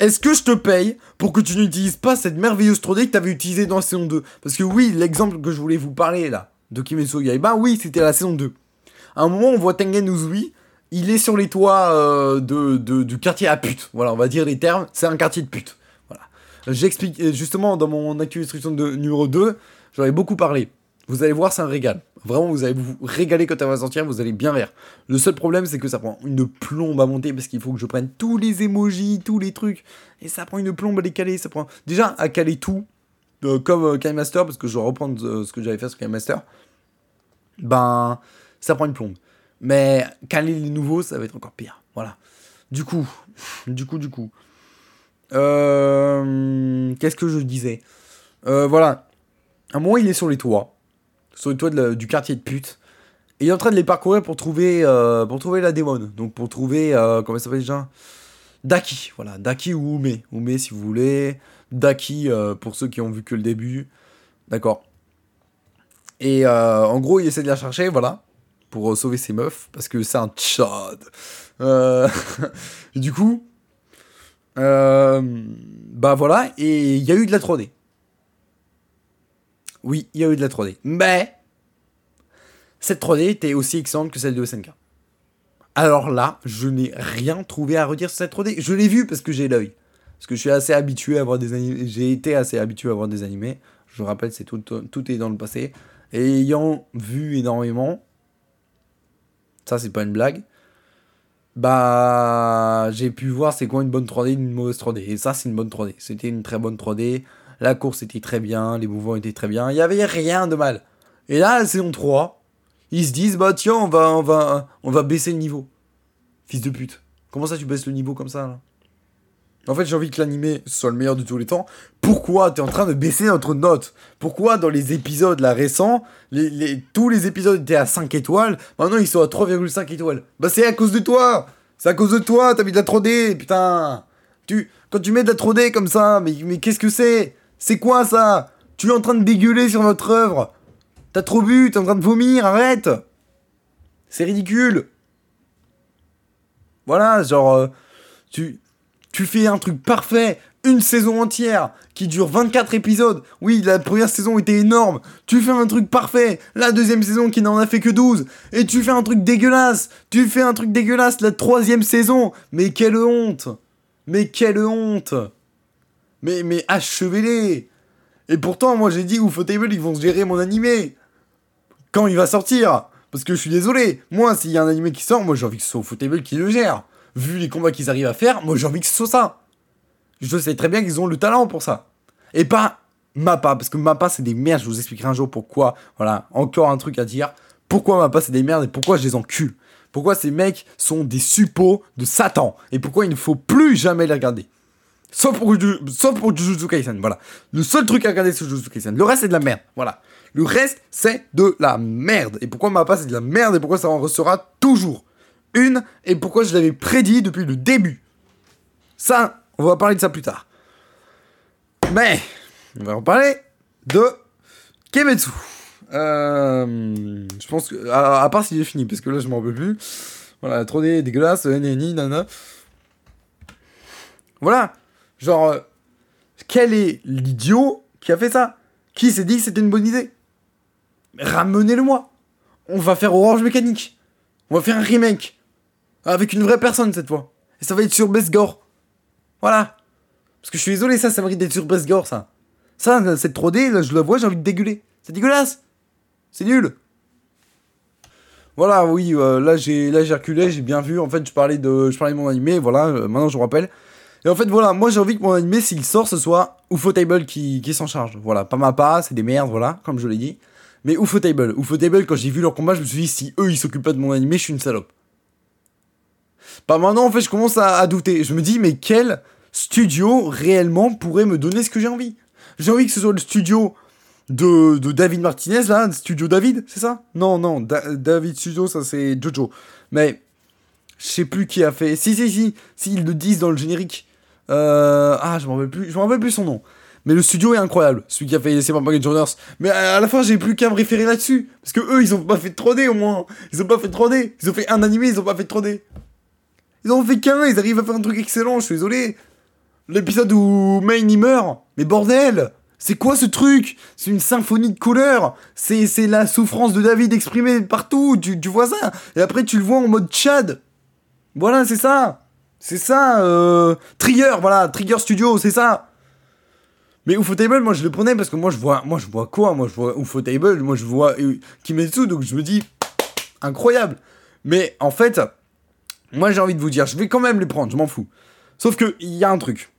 Est-ce que je te paye pour que tu n'utilises pas cette merveilleuse 3D que tu avais utilisée dans la saison 2 Parce que oui, l'exemple que je voulais vous parler là, de Kimetsu Yaiba, oui, c'était la saison 2. À un moment, on voit Tengen Uzui il est sur les toits euh, du quartier à pute. Voilà, on va dire les termes, c'est un quartier de pute. Voilà. J'explique, euh, justement, dans mon instruction de numéro 2, j'en ai beaucoup parlé. Vous allez voir, c'est un régal. Vraiment, vous allez vous régaler quand ça va sortir, vous allez bien rire. Le seul problème, c'est que ça prend une plombe à monter parce qu'il faut que je prenne tous les emojis, tous les trucs. Et ça prend une plombe à les. Ça prend... Déjà, à caler tout, euh, comme euh, Master, parce que je vais reprendre ce que j'avais fait sur Master. Ben, ça prend une plombe. Mais caler les nouveaux, ça va être encore pire. Voilà. Du coup, du coup, du coup. Euh, qu'est-ce que je disais? Euh, Voilà. À un moment, il est sur les toits. Sur les toits du quartier de pute. Et il est en train de les parcourir pour trouver, euh, la démon. Donc pour trouver, comment ça s'appelle déjà? Daki. Voilà, Daki ou Ume. Ume si vous voulez. Daki pour ceux qui ont vu que le début. D'accord. Et en gros, il essaie de la chercher, voilà pour euh, sauver ses meufs, parce que c'est un tchad. Euh, du coup, euh, bah voilà, et il y a eu de la 3D. Oui, il y a eu de la 3D. Mais, cette 3D était aussi excellente que celle de SNK. Alors là, je n'ai rien trouvé à redire sur cette 3D. Je l'ai vu parce que j'ai l'œil. Parce que je suis assez habitué à voir des animés. J'ai été assez habitué à voir des animés. Je vous rappelle, c'est tout, tout est dans le passé. Et ayant vu énormément, ça c'est pas une blague, bah j'ai pu voir c'est quoi une bonne 3D une mauvaise 3D. Et ça c'est une bonne 3D. C'était une très bonne 3D. La course était très bien, les mouvements étaient très bien. Il y avait rien de mal. Et là, la saison 3, ils se disent bah tiens, on va, on va, on va baisser le niveau. Fils de pute. Comment ça tu baisses le niveau comme ça là? En fait, j'ai envie que l'animé soit le meilleur de tous les temps. Pourquoi t'es en train de baisser notre note? Pourquoi dans les épisodes là récents, tous les épisodes étaient à 5 étoiles, maintenant ils sont à 3,5 étoiles? Bah c'est à cause de toi! C'est à cause de toi, t'as mis de la 3D, putain! Tu, Quand tu mets de la 3D comme ça, mais, mais qu'est-ce que c'est? C'est quoi ça? Tu es en train de dégueuler sur notre œuvre. T'as trop bu, t'es en train de vomir, arrête! C'est ridicule! Voilà, genre... Euh, tu, tu fais un truc parfait, une saison entière qui dure 24 épisodes. Oui, la première saison était énorme. Tu fais un truc parfait. La deuxième saison qui n'en a fait que 12. Et tu fais un truc dégueulasse. Tu fais un truc dégueulasse la troisième saison. Mais quelle honte. Mais quelle honte. Mais, mais achevez-les. Et pourtant, moi j'ai dit Ufotable, ils vont gérer mon animé. Quand il va sortir. Parce que je suis désolé. Moi, s'il y a un animé qui sort, moi j'ai envie que ce soit Ufotable qui le gère vu les combats qu'ils arrivent à faire, moi j'ai envie que ce soit ça. Je sais très bien qu'ils ont le talent pour ça. Et pas Mappa, parce que Mappa c'est des merdes, je vous expliquerai un jour pourquoi. Voilà, encore un truc à dire. Pourquoi Mappa c'est des merdes et pourquoi je les encule? Pourquoi ces mecs sont des suppôts de Satan? Et pourquoi il ne faut plus jamais les regarder? Sauf pour, sauf pour Jujutsu Kaisen, voilà. Le seul truc à regarder c'est Jujutsu Kaisen. Le reste c'est de la merde, voilà. Le reste c'est de la merde. Et pourquoi Mappa c'est de la merde et pourquoi ça en restera toujours? Une et pourquoi je l'avais prédit depuis le début. Ça, on va parler de ça plus tard. Mais, on va en parler de Kemetsu. Euh, je pense que, à, part s'il est fini, parce que là je m'en peux plus. Voilà, trop des dégueulasse, nani, nana. Voilà. Genre, euh, quel est l'idiot qui a fait ça? Qui s'est dit que c'était une bonne idée? Ramenez-le-moi. On va faire Orange Mécanique. On va faire un remake. Avec une vraie personne cette fois. Et ça va être sur Besgore. Voilà. Parce que je suis désolé, ça, ça mérite d'être sur Besgore, ça. Ça, cette 3D, là, je la vois, j'ai envie de dégueuler. C'est dégueulasse. C'est nul. Voilà, oui, euh, là j'ai là j'ai reculé, j'ai bien vu. En fait, je parlais de je mon animé, voilà, euh, maintenant je vous rappelle. Et en fait, voilà, moi j'ai envie que mon animé s'il sort ce soit Ufotable qui qui s'en charge. Voilà, pas ma pas, c'est des merdes, voilà, comme je l'ai dit. Mais Ufotable, Ufotable quand j'ai vu leur combat, je me suis dit si eux ils s'occupent pas de mon animé, je suis une salope. Bah maintenant, en fait, je commence à, douter. Je me dis, mais quel studio réellement pourrait me donner ce que j'ai envie? J'ai envie que ce soit le studio de, David Martinez, là, Studio David, c'est ça? Non, non, David Studio, ça c'est Jojo. Mais, je sais plus qui a fait... Si, si, si, si, ils le disent dans le générique. Euh... Ah, je m'en rappelle plus, je m'en rappelle plus son nom. Mais le studio est incroyable, celui qui a fait Super Mario Journers. Mais à la fin, j'ai plus qu'à me référer là-dessus. Parce que eux, ils ont pas fait de 3D au moins. Ils ont pas fait de 3D. Ils ont fait un animé, ils ont pas fait de 3D. Ils en ont fait qu'un, ils arrivent à faire un truc excellent, je suis désolé. L'épisode où Main y meurt, mais bordel C'est quoi ce truc? C'est une symphonie de couleurs. C'est la souffrance de David exprimée partout, tu, vois ça? Et après tu le vois en mode Chad Voilà, c'est ça. C'est ça, euh... Trigger, voilà, Trigger Studio, c'est ça. Mais Ufotable, moi je le prenais parce que moi je vois, moi je vois quoi? Moi je vois Ufotable, moi je vois Kimetsu, donc je me dis incroyable. Mais en fait, moi, j'ai envie de vous dire, je vais quand même les prendre, je m'en fous. Sauf que, il y a un truc.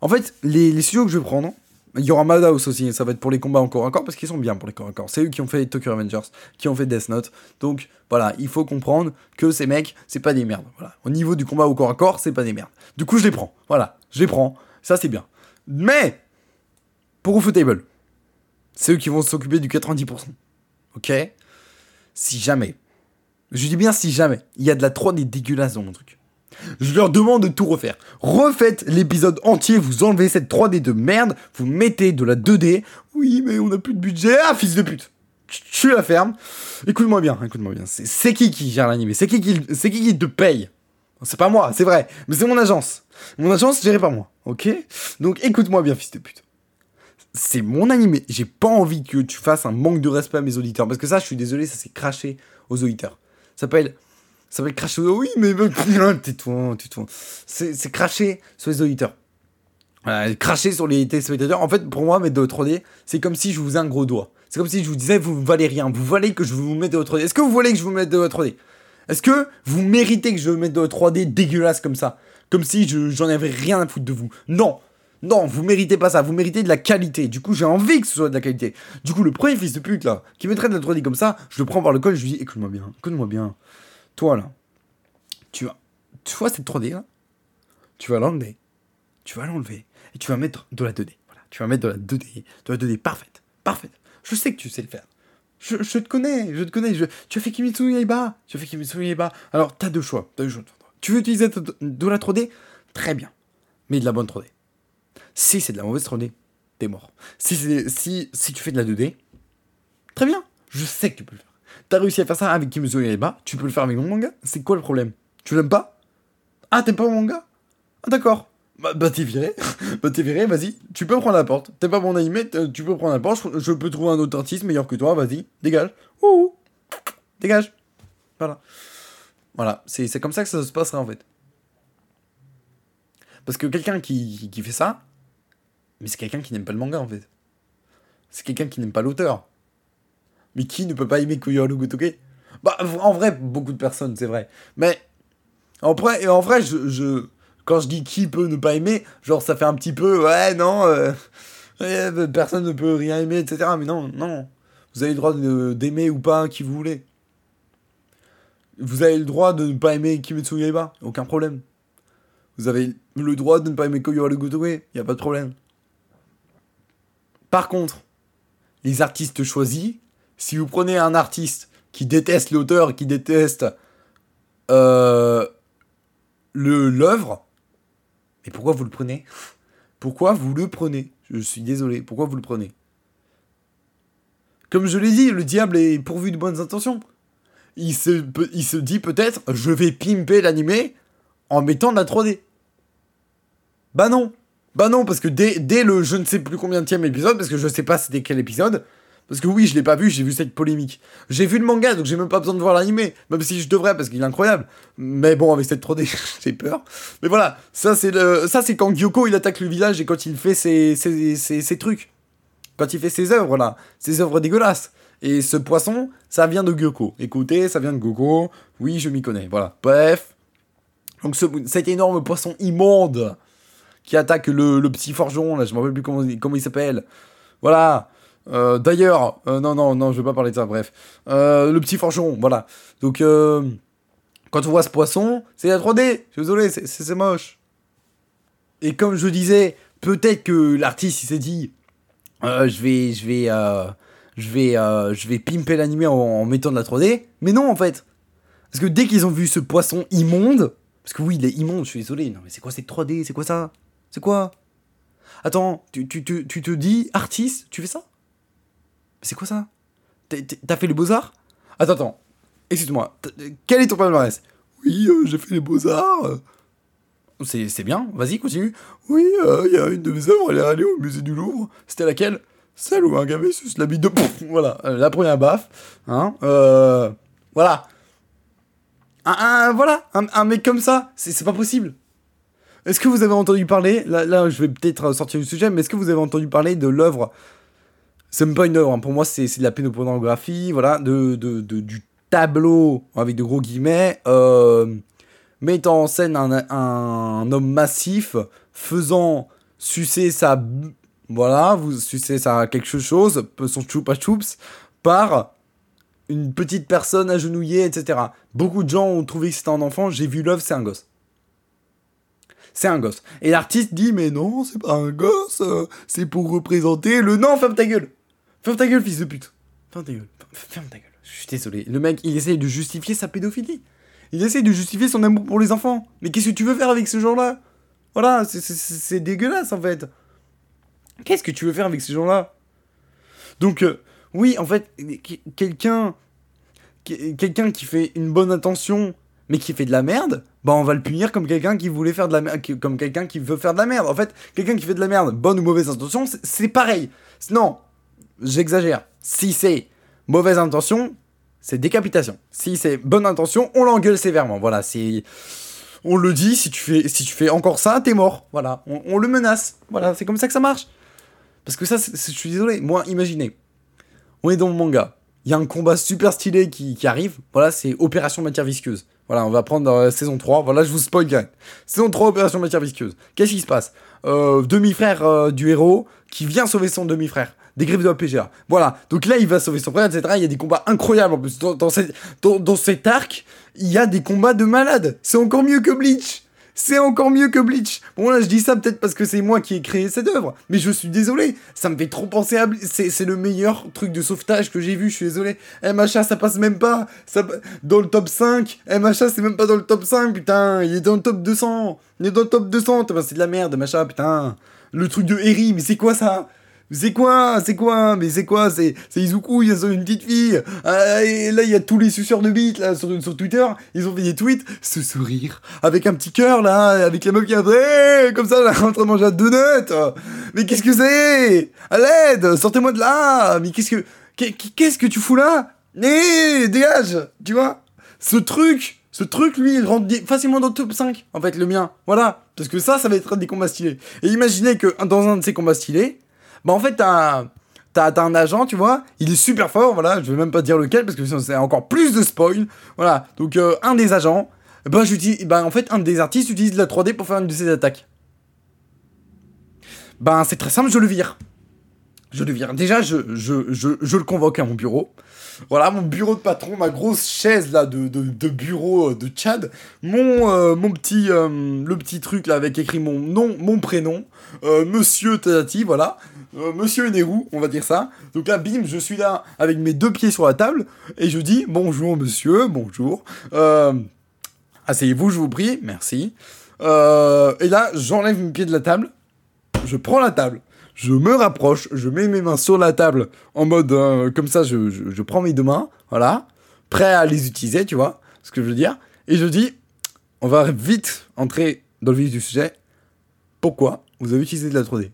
En fait, les, les, studios que je vais prendre, il y aura Madhouse aussi, ça va être pour les combats encore encore, parce qu'ils sont bien pour les corps encore. C'est eux qui ont fait Tokyo Revengers, qui ont fait Death Note. Donc, voilà, il faut comprendre que ces mecs, c'est pas des merdes. Voilà. Au niveau du combat au corps à corps, c'est pas des merdes. Du coup, je les prends. Voilà, je les prends. Ça, c'est bien. Mais, pour Ufotable, c'est eux qui vont s'occuper du 90%. Ok? Si jamais je dis bien si jamais. Il y a de la 3D dégueulasse dans mon truc. Je leur demande de tout refaire. Refaites l'épisode entier, vous enlevez cette 3D de merde, vous mettez de la 2D. Oui, mais on n'a plus de budget. Ah, fils de pute. Tu la ferme. Écoute-moi bien, écoute-moi bien. C'est qui qui gère l'animé C'est qui qui, c'est qui qui te paye? C'est pas moi, c'est vrai. Mais c'est mon agence. Mon agence gérée par moi. Ok? Donc écoute-moi bien, fils de pute. C'est mon animé. J'ai pas envie que tu fasses un manque de respect à mes auditeurs. Parce que ça, je suis désolé, ça s'est craché aux auditeurs. Ça s'appelle. S'appelle cracher. Oui, mais. Tais-toi, tais-toi. C'est cracher sur les auditeurs. euh, cracher sur les téléspectateurs. En fait, pour moi, mettre de 3D, c'est comme si je vous ai un gros doigt. C'est comme si je vous disais, vous valez rien. Vous valez que je vous mette de 3D. Est-ce que vous voulez que je vous mette de 3D Est-ce que vous méritez que je mette de 3D dégueulasse comme ça? Comme si j'en avais rien à foutre de vous. Non non, vous méritez pas ça, vous méritez de la qualité. Du coup, j'ai envie que ce soit de la qualité. Du coup, le premier fils de pute là, qui mettrait de la 3D comme ça, je le prends par le col, je lui dis écoute-moi bien, écoute-moi bien. Toi là, tu vas, tu vois cette 3D là? Tu vas l'enlever. Tu vas l'enlever et tu vas mettre de la 2D. Voilà, tu vas mettre de la 2D, de la 2D parfaite, parfaite. Je sais que tu sais le faire. Je, te connais, je te connais. tu as fait Kimitsu Yaiba. Tu as fait Kimitsu Yaiba. Alors, t'as deux choix. As deux choix. Tu veux utiliser de la 3D Très bien. Mais de la bonne 3D. Si c'est de la mauvaise 3D, t'es mort. Si, si, si tu fais de la 2D, très bien. Je sais que tu peux le faire. T'as réussi à faire ça avec Kimetsu Yaiba, tu peux le faire avec mon manga. C'est quoi le problème? Tu l'aimes pas? Ah, t'aimes pas mon manga? Ah, d'accord. Bah, bah t'es viré. bah t'es viré, vas-y. Tu peux prendre la porte. T'es pas mon animé, tu peux prendre la porte. Je, peux trouver un autre artiste meilleur que toi, vas-y. Dégage. Ouh. Dégage. Voilà. Voilà. C'est comme ça que ça se passera en fait. Parce que quelqu'un qui, qui fait ça, mais c'est quelqu'un qui n'aime pas le manga en fait. C'est quelqu'un qui n'aime pas l'auteur. Mais qui ne peut pas aimer Koyoharu Gotoke Bah, en vrai, beaucoup de personnes, c'est vrai. Mais, en vrai, en vrai je, je, quand je dis qui peut ne pas aimer, genre ça fait un petit peu, ouais, non, euh, personne ne peut rien aimer, etc. Mais non, non. Vous avez le droit d'aimer ou pas qui vous voulez. Vous avez le droit de ne pas aimer Kimetsu Yaiba, aucun problème. Vous avez le droit de ne pas aimer Koyoharu Gotoke, il n'y a pas de problème. Par contre, les artistes choisis, si vous prenez un artiste qui déteste l'auteur, qui déteste euh, l'œuvre, mais pourquoi vous le prenez? Pourquoi vous le prenez? Je suis désolé, pourquoi vous le prenez? Comme je l'ai dit, le diable est pourvu de bonnes intentions. Il se, il se dit peut-être, je vais pimper l'animé en mettant de la 3D. Bah non bah non, parce que dès, le je ne sais plus combien de épisode, parce que je sais pas c'était quel épisode, parce que oui, je l'ai pas vu, j'ai vu cette polémique. J'ai vu le manga, donc j'ai même pas besoin de voir l'animé, même si je devrais, parce qu'il est incroyable. Mais bon, avec cette 3D, j'ai peur. Mais voilà, ça c'est le, ça c'est quand Gyoko il attaque le village et quand il fait ses, ses, ses, trucs. Quand il fait ses œuvres là, ses œuvres dégueulasses. Et ce poisson, ça vient de Gyoko. Écoutez, ça vient de Gyoko. Oui, je m'y connais. Voilà. Bref. Donc ce, cet énorme poisson immonde qui attaque le, petit forgeron, là, je me rappelle plus comment, comment il s'appelle. Voilà. Euh, d'ailleurs, euh, non, non, non, je vais pas parler de ça, bref. Euh, le petit forgeron, voilà. Donc, quand on voit ce poisson, c'est la 3D. Je suis désolé, c'est moche. Et comme je disais, peut-être que l'artiste, s'est dit, je vais, je vais, je vais, je vais pimper l'animé en, en, mettant de la 3D. Mais non, en fait. Parce que dès qu'ils ont vu ce poisson immonde, parce que oui, il est immonde, je suis désolé. Non, mais c'est quoi cette 3D C'est quoi ça? C'est quoi? Attends, tu, tu, tu, tu, te dis artiste, tu fais ça? C'est quoi ça? T'as fait les beaux-arts? Attends, attends. Excuse-moi. Quel est ton palmarès? Oui, euh, j'ai fait les beaux-arts. C'est bien, vas-y, continue. Oui, euh, il y a une de mes œuvres, elle est allée au musée du Louvre. C'était laquelle? Celle où un gamin suce la bite de... voilà, euh, la première baffe. Hein Voilà. Un, voilà, un, un mec comme ça, c'est pas possible. Est-ce que vous avez entendu parler, là, je vais peut-être sortir du sujet, mais est-ce que vous avez entendu parler de l'œuvre? C'est même pas une œuvre, hein. pour moi c'est de la pédopornographie, voilà, de, de, du tableau, avec de gros guillemets, euh, mettant en scène un, un, homme massif faisant sucer sa... Voilà, vous sucez ça quelque chose, son choupa choups, par une petite personne agenouillée, etc. Beaucoup de gens ont trouvé que c'était un enfant, j'ai vu l'œuvre, c'est un gosse c'est un gosse. Et l'artiste dit, mais non, c'est pas un gosse, euh, c'est pour représenter le... Non, ferme ta gueule Ferme ta gueule, fils de pute Ferme ta gueule, ferme ta gueule. Je suis désolé. Le mec, il essaye de justifier sa pédophilie. Il essaye de justifier son amour pour les enfants. Mais qu'est-ce que tu veux faire avec ce genre-là? Voilà, c'est dégueulasse, en fait. Qu'est-ce que tu veux faire avec ces gens-là Donc, euh, oui, en fait, quelqu'un quelqu'un qui fait une bonne intention mais qui fait de la merde, bah on va le punir comme quelqu'un qui voulait faire de la merde, comme quelqu'un qui veut faire de la merde. En fait, quelqu'un qui fait de la merde, bonne ou mauvaise intention, c'est pareil. Non, j'exagère. Si c'est mauvaise intention, c'est décapitation. Si c'est bonne intention, on l'engueule sévèrement. Voilà, c'est. on le dit, si tu fais, si tu fais encore ça, t'es mort. Voilà, on, le menace. Voilà, c'est comme ça que ça marche. Parce que ça, je suis désolé. Moi, imaginez, on est dans le manga. Il y a un combat super stylé qui, arrive. Voilà, c'est Opération Matière Visqueuse. Voilà, on va prendre dans la saison 3. Voilà, je vous spoil direct. Saison 3, Opération Matière Visqueuse. Qu'est-ce qui se passe? Euh, Demi-frère euh, du héros qui vient sauver son demi-frère des griffes de la PGA. Voilà. Donc là, il va sauver son frère, etc. Il y a des combats incroyables en plus. Dans, dans, cet arc, il y a des combats de malades. C'est encore mieux que Bleach. C'est encore mieux que Bleach. Bon là je dis ça peut-être parce que c'est moi qui ai créé cette œuvre, mais je suis désolé, ça me fait trop penser à Bleach. C'est le meilleur truc de sauvetage que j'ai vu, je suis désolé. MHA ça passe même pas ça... dans le top 5. MHA c'est même pas dans le top 5, putain, il est dans le top 200. Il est dans le top 200, c'est de la merde, MHA, putain. Le truc de Eri, mais c'est quoi ça? C'est quoi C'est quoi Mais c'est quoi C'est Izuku, il a une petite fille. Ah, et là, il y a tous les suceurs de bits là, sur, sur Twitter. Ils ont fait des tweets. Ce sourire. Avec un petit cœur là. Avec la meuf qui a fait. Comme ça, là, en train de manger à deux. Mais qu'est-ce que c'est? À l'aide Sortez-moi de là Mais qu'est-ce que. Qu'est-ce que tu fous là? Né Dégage Tu vois? Ce truc ce truc, lui, il rentre facilement dans le top 5, en fait, le mien. Voilà. Parce que ça, ça va être des combats stylés. Et imaginez que dans un de ces combats stylés, bah en fait, t'as T'as un agent, tu vois, il est super fort, voilà, je vais même pas dire lequel parce que sinon c'est encore plus de spoil. Voilà, donc euh, un des agents, bah, j'utilise, bah en fait, un des artistes utilise la 3D pour faire une de ses attaques. Ben c'est très simple, je le vire. Je le vire. Déjà, je, je, je, je le convoque à mon bureau. Voilà, mon bureau de patron, ma grosse chaise là de, de, bureau euh, de Tchad, mon, euh, mon petit, le petit truc là avec écrit mon nom, mon prénom, Monsieur Tadati, voilà. Euh, monsieur où on va dire ça. Donc là, bim, je suis là avec mes deux pieds sur la table et je dis bonjour monsieur, bonjour. Euh, asseyez-vous, je vous prie, merci. Euh, et là, j'enlève mes pieds de la table, je prends la table, je me rapproche, je mets mes mains sur la table en mode comme ça, je, prends mes deux mains, voilà, prêt à les utiliser, tu vois ce que je veux dire. Et je dis, on va vite entrer dans le vif du sujet. Pourquoi vous avez utilisé de la 3D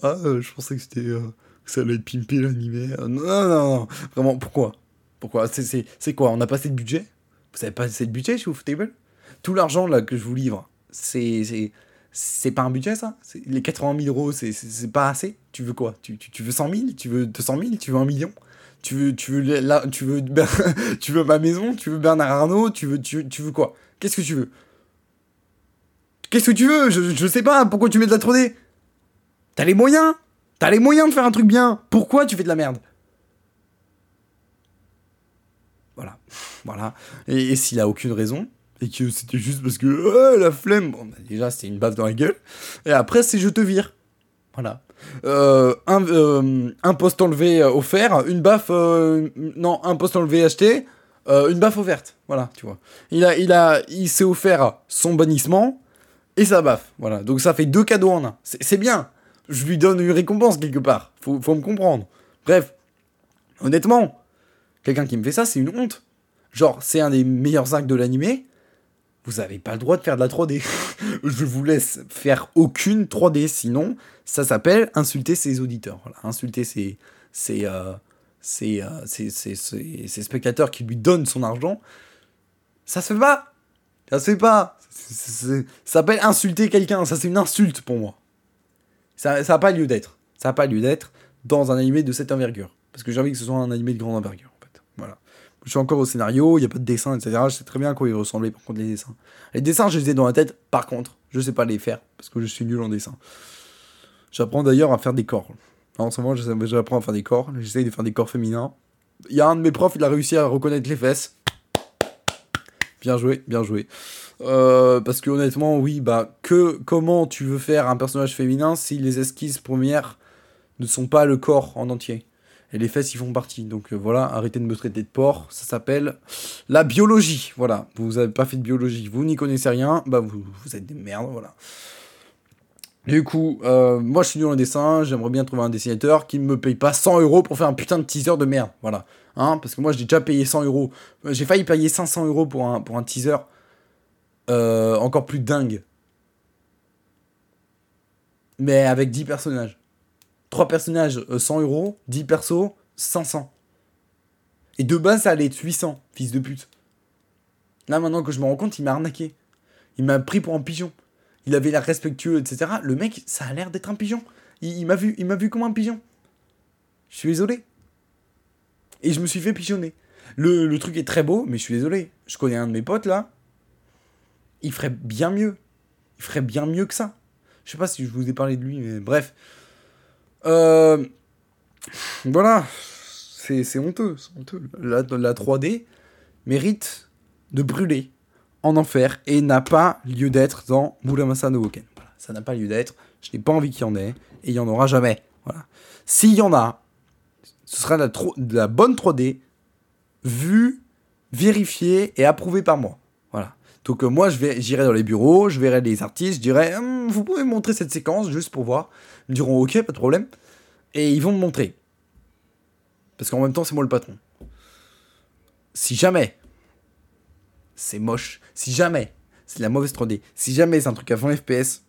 ah, euh, je pensais que c'était. Euh, que ça allait être pimpé l'animé. Euh, non, non, non. Vraiment, pourquoi? Pourquoi? C'est quoi? On n'a pas assez de budget? Vous avez pas assez de budget chez Footable Tout l'argent là que je vous livre, c'est. C'est pas un budget ça? Les 80 000 euros, c'est pas assez? Tu veux quoi? Tu, tu, tu, veux 100 000 Tu veux 200 000 Tu veux 1 million? Tu veux, tu veux, tu veux, tu veux ma maison, tu veux Bernard Arnault, tu veux, tu, tu veux quoi? Qu'est-ce que tu veux? Qu'est-ce que tu veux? Je, je sais pas, pourquoi tu mets de la 3D T'as les moyens! T'as les moyens de faire un truc bien! Pourquoi tu fais de la merde? Voilà. Voilà. Et, s'il a aucune raison, et que c'était juste parce que la flemme, bon, bah, déjà c'était une baffe dans la gueule, et après c'est je te vire. Voilà. Euh, un, euh, un, poste enlevé euh, offert, une baffe, non, un poste enlevé acheté, une baffe offerte. Voilà, tu vois. Il a, il a, il s'est offert son bannissement et sa baffe. Voilà. Donc ça fait deux cadeaux en un. C'est bien je lui donne une récompense quelque part. Faut, faut me comprendre. Bref, honnêtement, quelqu'un qui me fait ça, c'est une honte. Genre, c'est un des meilleurs actes de l'animé. Vous avez pas le droit de faire de la 3D. je vous laisse faire aucune 3D, sinon ça s'appelle insulter ses auditeurs. Insulter euh, euh, ses, spectateurs qui lui donnent son argent. Ça se fait pas. Ça se fait pas. Ça s'appelle insulter quelqu'un. Ça, c'est une insulte pour moi. Ça n'a pas lieu d'être. Ça n'a pas lieu d'être dans un animé de cette envergure. Parce que j'ai envie que ce soit un animé de grande envergure. Je suis encore au scénario, il n'y a pas de dessin, etc. Je sais très bien à quoi il ressemblait, par contre, les dessins. Les dessins, je les ai dans la tête, par contre, je sais pas les faire, parce que je suis nul en dessin. J'apprends d'ailleurs à faire des corps. en ce moment, j'apprends à faire des corps. J'essaye de faire des corps féminins. Il y a un de mes profs, il a réussi à reconnaître les fesses. Bien joué, bien joué. Euh, parce que honnêtement, oui, bah, que comment tu veux faire un personnage féminin si les esquisses premières ne sont pas le corps en entier? Et les fesses y font partie. Donc euh, voilà, arrêtez de me traiter de porc. Ça s'appelle la biologie. Voilà, vous avez pas fait de biologie, vous n'y connaissez rien, bah vous, êtes des merdes, voilà. Du coup, euh, moi je suis nul en dessin, j'aimerais bien trouver un dessinateur qui ne me paye pas 100 euros pour faire un putain de teaser de merde. Voilà. Hein, parce que moi j'ai déjà payé 100 euros. J'ai failli payer 500 euros pour un, teaser euh, encore plus dingue. Mais avec 10 personnages. 3 personnages, 100 euh, euros. 10 persos, 500. Et de base, ça allait être 800, fils de pute. Là, maintenant que je me rends compte, il m'a arnaqué. Il m'a pris pour un pigeon. Il avait l'air respectueux, etc. Le mec, ça a l'air d'être un pigeon. Il, m'a vu, il m'a vu comme un pigeon. Je suis désolé. Et je me suis fait pigeonner. Le, le, truc est très beau, mais je suis désolé. Je connais un de mes potes là. Il ferait bien mieux. Il ferait bien mieux que ça. Je sais pas si je vous ai parlé de lui, mais bref. Euh, voilà. C'est honteux. La, la 3D mérite de brûler en enfer et n'a pas lieu d'être dans Muramasa no Woken. Ça n'a pas lieu d'être. Je n'ai pas envie qu'il y en ait et il y en aura jamais. S'il y en a, ce sera de la bonne 3D vue, vérifiée et approuvée par moi. Donc moi, j'irai dans les bureaux, je verrai les artistes, je dirai, hum, vous pouvez me montrer cette séquence juste pour voir. Ils me diront, ok, pas de problème. Et ils vont me montrer. Parce qu'en même temps, c'est moi le patron. Si jamais c'est moche, si jamais c'est la mauvaise 3D, si jamais c'est un truc à 20 FPS,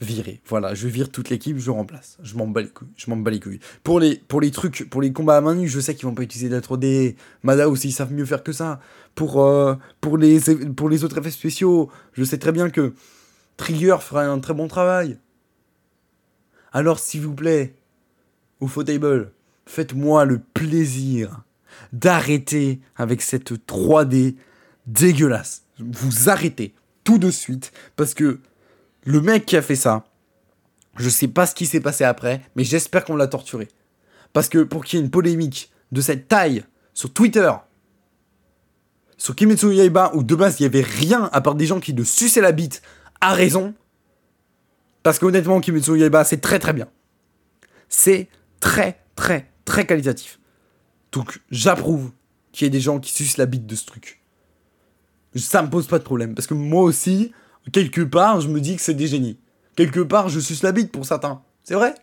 virer. Voilà, je vire toute l'équipe, je remplace. Je m'en bats les couilles. Je m'en bats les couilles. Pour les, pour les trucs, pour les combats à main nue, je sais qu'ils vont pas utiliser de la 3D. Mada aussi, ils savent mieux faire que ça. Pour, euh, pour, les, pour les autres effets spéciaux, je sais très bien que Trigger fera un très bon travail. Alors, s'il vous plaît, Ufotable, faites-moi le plaisir d'arrêter avec cette 3D dégueulasse. Vous arrêtez tout de suite parce que le mec qui a fait ça, je sais pas ce qui s'est passé après, mais j'espère qu'on l'a torturé. Parce que pour qu'il y ait une polémique de cette taille sur Twitter, sur Kimetsu Yaiba, où de base il y avait rien à part des gens qui le suçaient la bite, a raison. Parce qu'honnêtement, Kimetsu Yaiba, c'est très très bien. C'est très très très qualitatif. Donc j'approuve qu'il y ait des gens qui sucent la bite de ce truc. Ça me pose pas de problème. Parce que moi aussi, quelque part, je me dis que c'est des génies. Quelque part, je suce la bite pour certains. C'est vrai.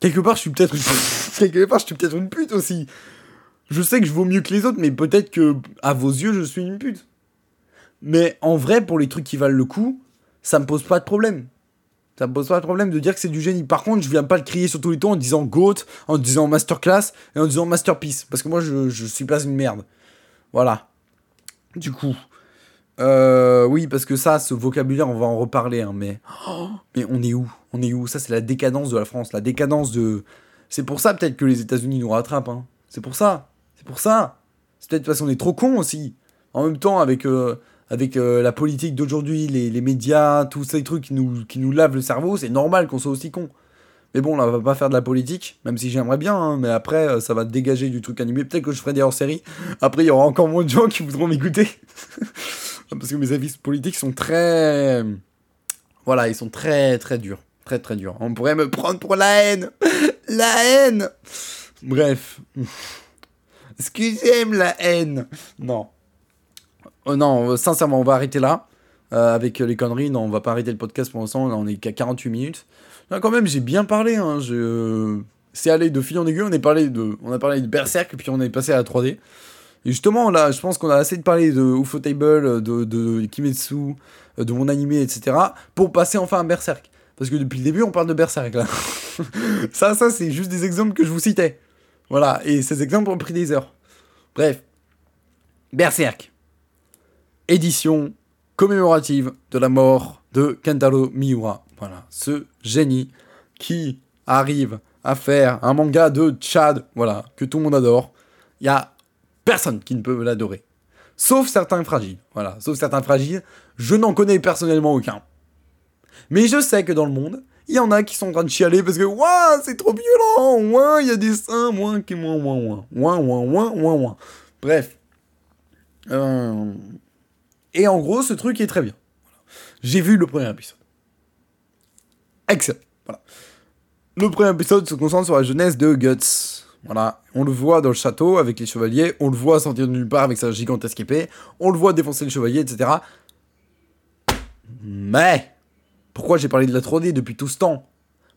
Quelque part, je suis peut-être une... quelque part, je suis peut-être une pute aussi. Je sais que je vaux mieux que les autres, mais peut-être que à vos yeux, je suis une pute. Mais en vrai, pour les trucs qui valent le coup, ça me pose pas de problème. Ça me pose pas de problème de dire que c'est du génie. Par contre, je viens pas le crier sur tous les tons en disant GOAT, en disant masterclass et en disant masterpiece. Parce que moi, je, je suis pas une merde. Voilà. Du coup, euh, oui, parce que ça, ce vocabulaire, on va en reparler, hein, mais... mais on est où? On est où? Ça, c'est la décadence de la France, la décadence de... C'est pour ça, peut-être, que les États-Unis nous rattrapent, hein. C'est pour ça. C'est pour ça. C'est peut-être parce qu'on est trop cons aussi. En même temps, avec, euh, avec euh, la politique d'aujourd'hui, les, les, médias, tous ces trucs qui nous, qui nous lavent le cerveau, c'est normal qu'on soit aussi cons. Mais bon, là, on va pas faire de la politique, même si j'aimerais bien, hein, mais après, euh, ça va dégager du truc animé. Peut-être que je ferai des hors-séries. Après, il y aura encore moins de gens qui voudront m'écouter. Parce que mes avis politiques sont très. Voilà, ils sont très, très durs. Très, très durs. On pourrait me prendre pour la haine. La haine Bref. Est-ce que j'aime la haine Non. Oh non, sincèrement, on va arrêter là. Euh, avec les conneries, non, on va pas arrêter le podcast pour l'instant. on est qu'à 48 minutes. Là, quand même, j'ai bien parlé. Hein. Je... C'est allé de fil en aiguille. On, est parlé de... on a parlé de Berserk, puis on est passé à la 3D. Et justement, là, je pense qu'on a assez de parler de Ufotable, de, de Kimetsu, de mon animé, etc. pour passer enfin à Berserk. Parce que depuis le début, on parle de Berserk, là. ça, ça, c'est juste des exemples que je vous citais. Voilà, et ces exemples ont pris des heures. Bref. Berserk. Édition commémorative de la mort de Kentaro Miura. Voilà, ce génie qui arrive à faire un manga de Chad, voilà, que tout le monde adore. Il y a personne qui ne peut l'adorer. Sauf certains fragiles, voilà, sauf certains fragiles. Je n'en connais personnellement aucun. Mais je sais que dans le monde, il y en a qui sont en train de chialer parce que Waouh, c'est trop violent, ouah, il y a des seins, ouah, qui ouah, ouah, ouah, ouah, ouah, ouah, ouah. Bref. Euh, et en gros, ce truc est très bien. J'ai vu le premier épisode. Excellent. Voilà. Le premier épisode se concentre sur la jeunesse de Guts. Voilà, on le voit dans le château avec les chevaliers, on le voit sortir de nulle part avec sa gigantesque épée, on le voit défoncer les chevaliers, etc. Mais, pourquoi j'ai parlé de la 3D depuis tout ce temps?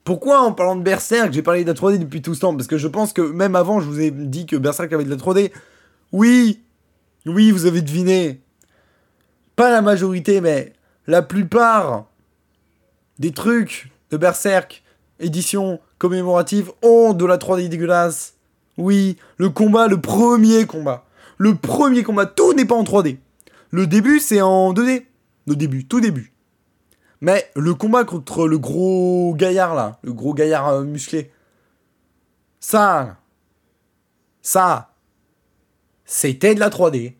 Pourquoi en parlant de Berserk, j'ai parlé de la 3D depuis tout ce temps? Parce que je pense que même avant, je vous ai dit que Berserk avait de la 3D. Oui, oui, vous avez deviné. Pas la majorité, mais la plupart des trucs de Berserk, édition commémorative, ont de la 3D dégueulasse Oui, le combat, le premier combat. Le premier combat, tout n'est pas en 3D. Le début, c'est en 2D. Le début, tout début. Mais le combat contre le gros gaillard là, le gros gaillard euh, musclé, ça, ça, c'était de la 3D.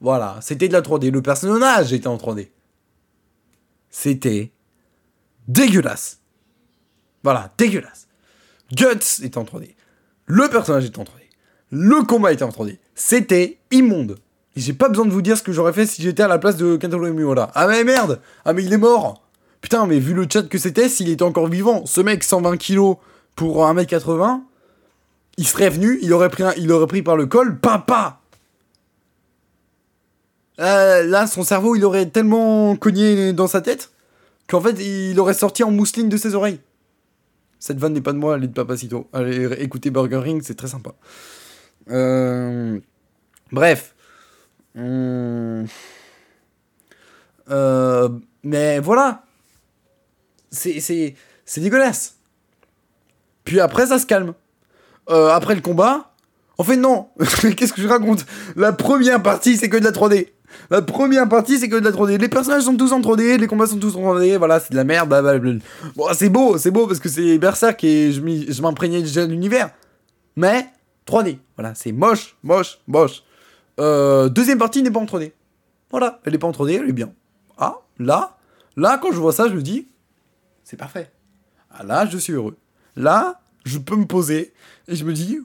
Voilà, c'était de la 3D. Le personnage était en 3D. C'était dégueulasse. Voilà, dégueulasse. Guts était en 3D. Le personnage était en 3D. Le combat était en 3D. C'était immonde. J'ai pas besoin de vous dire ce que j'aurais fait si j'étais à la place de Kentaro Miura. Ah mais merde Ah mais il est mort Putain, mais vu le chat que c'était, s'il était encore vivant, ce mec 120 kilos pour 1m80, il serait venu, il aurait pris, il aurait pris par le col, papa euh, Là, son cerveau, il aurait tellement cogné dans sa tête qu'en fait, il aurait sorti en mousseline de ses oreilles. Cette vanne n'est pas de moi, elle est de Papacito. Allez, écoutez Burger Ring, c'est très sympa. Euh... Bref. Hum. Euh... Mais voilà. C'est dégueulasse. Puis après, ça se calme. Euh, après le combat, en fait, non. Qu'est-ce que je raconte? La première partie, c'est que de la 3D. La première partie, c'est que de la 3D. Les personnages sont tous en 3D, les combats sont tous en 3D, voilà, c'est de la merde. Bon, c'est beau, c'est beau parce que c'est Berserk et je m'imprégnais déjà de l'univers. Mais 3D, voilà, c'est moche, moche, moche. Euh, deuxième partie n'est pas en 3D. Voilà, elle est pas en 3D, elle est bien. Ah, là, là, quand je vois ça, je me dis, c'est parfait. Ah, là, je suis heureux. Là, je peux me poser et je me dis,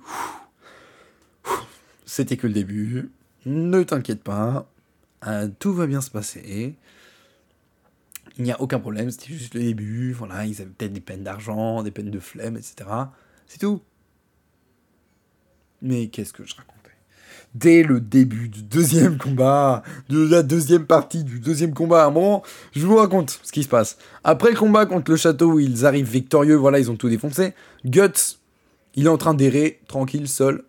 c'était que le début. Ne t'inquiète pas, euh, tout va bien se passer. Il n'y a aucun problème, c'était juste le début. Voilà, ils avaient peut-être des peines d'argent, des peines de flemme, etc. C'est tout. Mais qu'est-ce que je racontais? Dès le début du deuxième combat, de la deuxième partie du deuxième combat, à un moment, je vous raconte ce qui se passe. Après le combat contre le château où ils arrivent victorieux, voilà, ils ont tout défoncé. Guts, il est en train d'errer, tranquille, seul,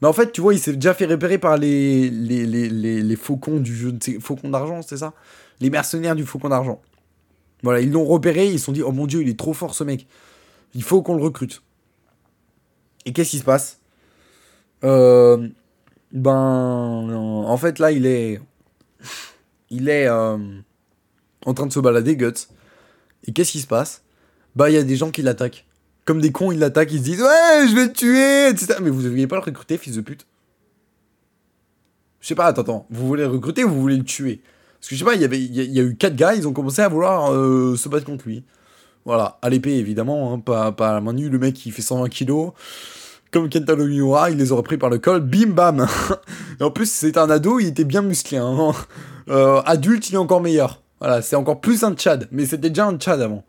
mais en fait, tu vois, il s'est déjà fait repérer par les, les, les, les, faucons du jeu. Faucons d'argent, c'est ça? Les mercenaires du faucon d'argent. Voilà, ils l'ont repéré, ils se sont dit, oh mon dieu, il est trop fort ce mec. Il faut qu'on le recrute. Et qu'est-ce qui se passe? Euh, Ben, en fait, là, il est. Il est euh, en train de se balader, Guts. Et qu'est-ce qui se passe? Bah, il y a des gens qui l'attaquent comme des cons, ils l'attaquent, ils se disent Ouais, je vais te tuer, etc. Mais vous ne pas le recruter, fils de pute? Je sais pas, attends, attends. Vous voulez le recruter ou vous voulez le tuer? Parce que je sais pas, il y, avait, il y, a eu quatre gars, ils ont commencé à vouloir euh, se battre contre lui. Voilà, à l'épée évidemment, hein, pas, pas à la main nue. Le mec qui fait 120 kilos. Comme Kentaro Miura, il les aurait pris par le col, bim bam Et en plus, c'était un ado, il était bien musclé. Hein. Euh, adulte, il est encore meilleur. Voilà, c'est encore plus un Tchad, mais c'était déjà un Tchad avant.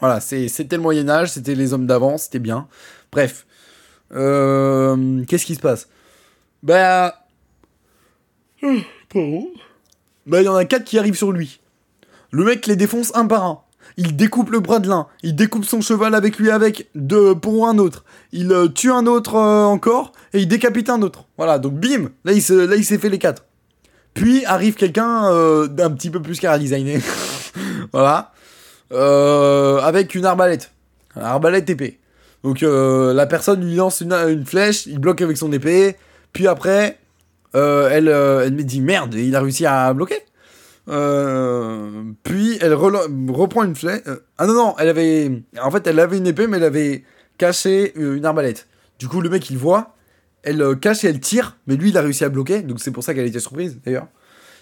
Voilà, c'était le Moyen Âge, c'était les hommes d'avant, c'était bien. Bref. Euh, qu'est-ce qui se passe? Bah... Pardon Bah il y en a quatre qui arrivent sur lui. Le mec les défonce un par un. Il découpe le bras de l'un, il découpe son cheval avec lui avec de pour un autre. Il euh, tue un autre euh, encore et il décapite un autre. Voilà, donc bim, là il là il s'est fait les quatre. Puis arrive quelqu'un d'un petit peu plus cara designé. voilà. Euh, avec une arbalète. Arbalète épée. Donc euh, la personne lui lance une, flèche, il bloque avec son épée, puis après, euh, elle, elle me dit merde, il a réussi à bloquer. puis elle reprend une flèche. ah non, non, elle avait. En fait, elle avait une épée, mais elle avait caché une arbalète. Du coup, le mec, il voit, elle cache et elle tire, mais lui, il a réussi à bloquer, donc c'est pour ça qu'elle était surprise d'ailleurs.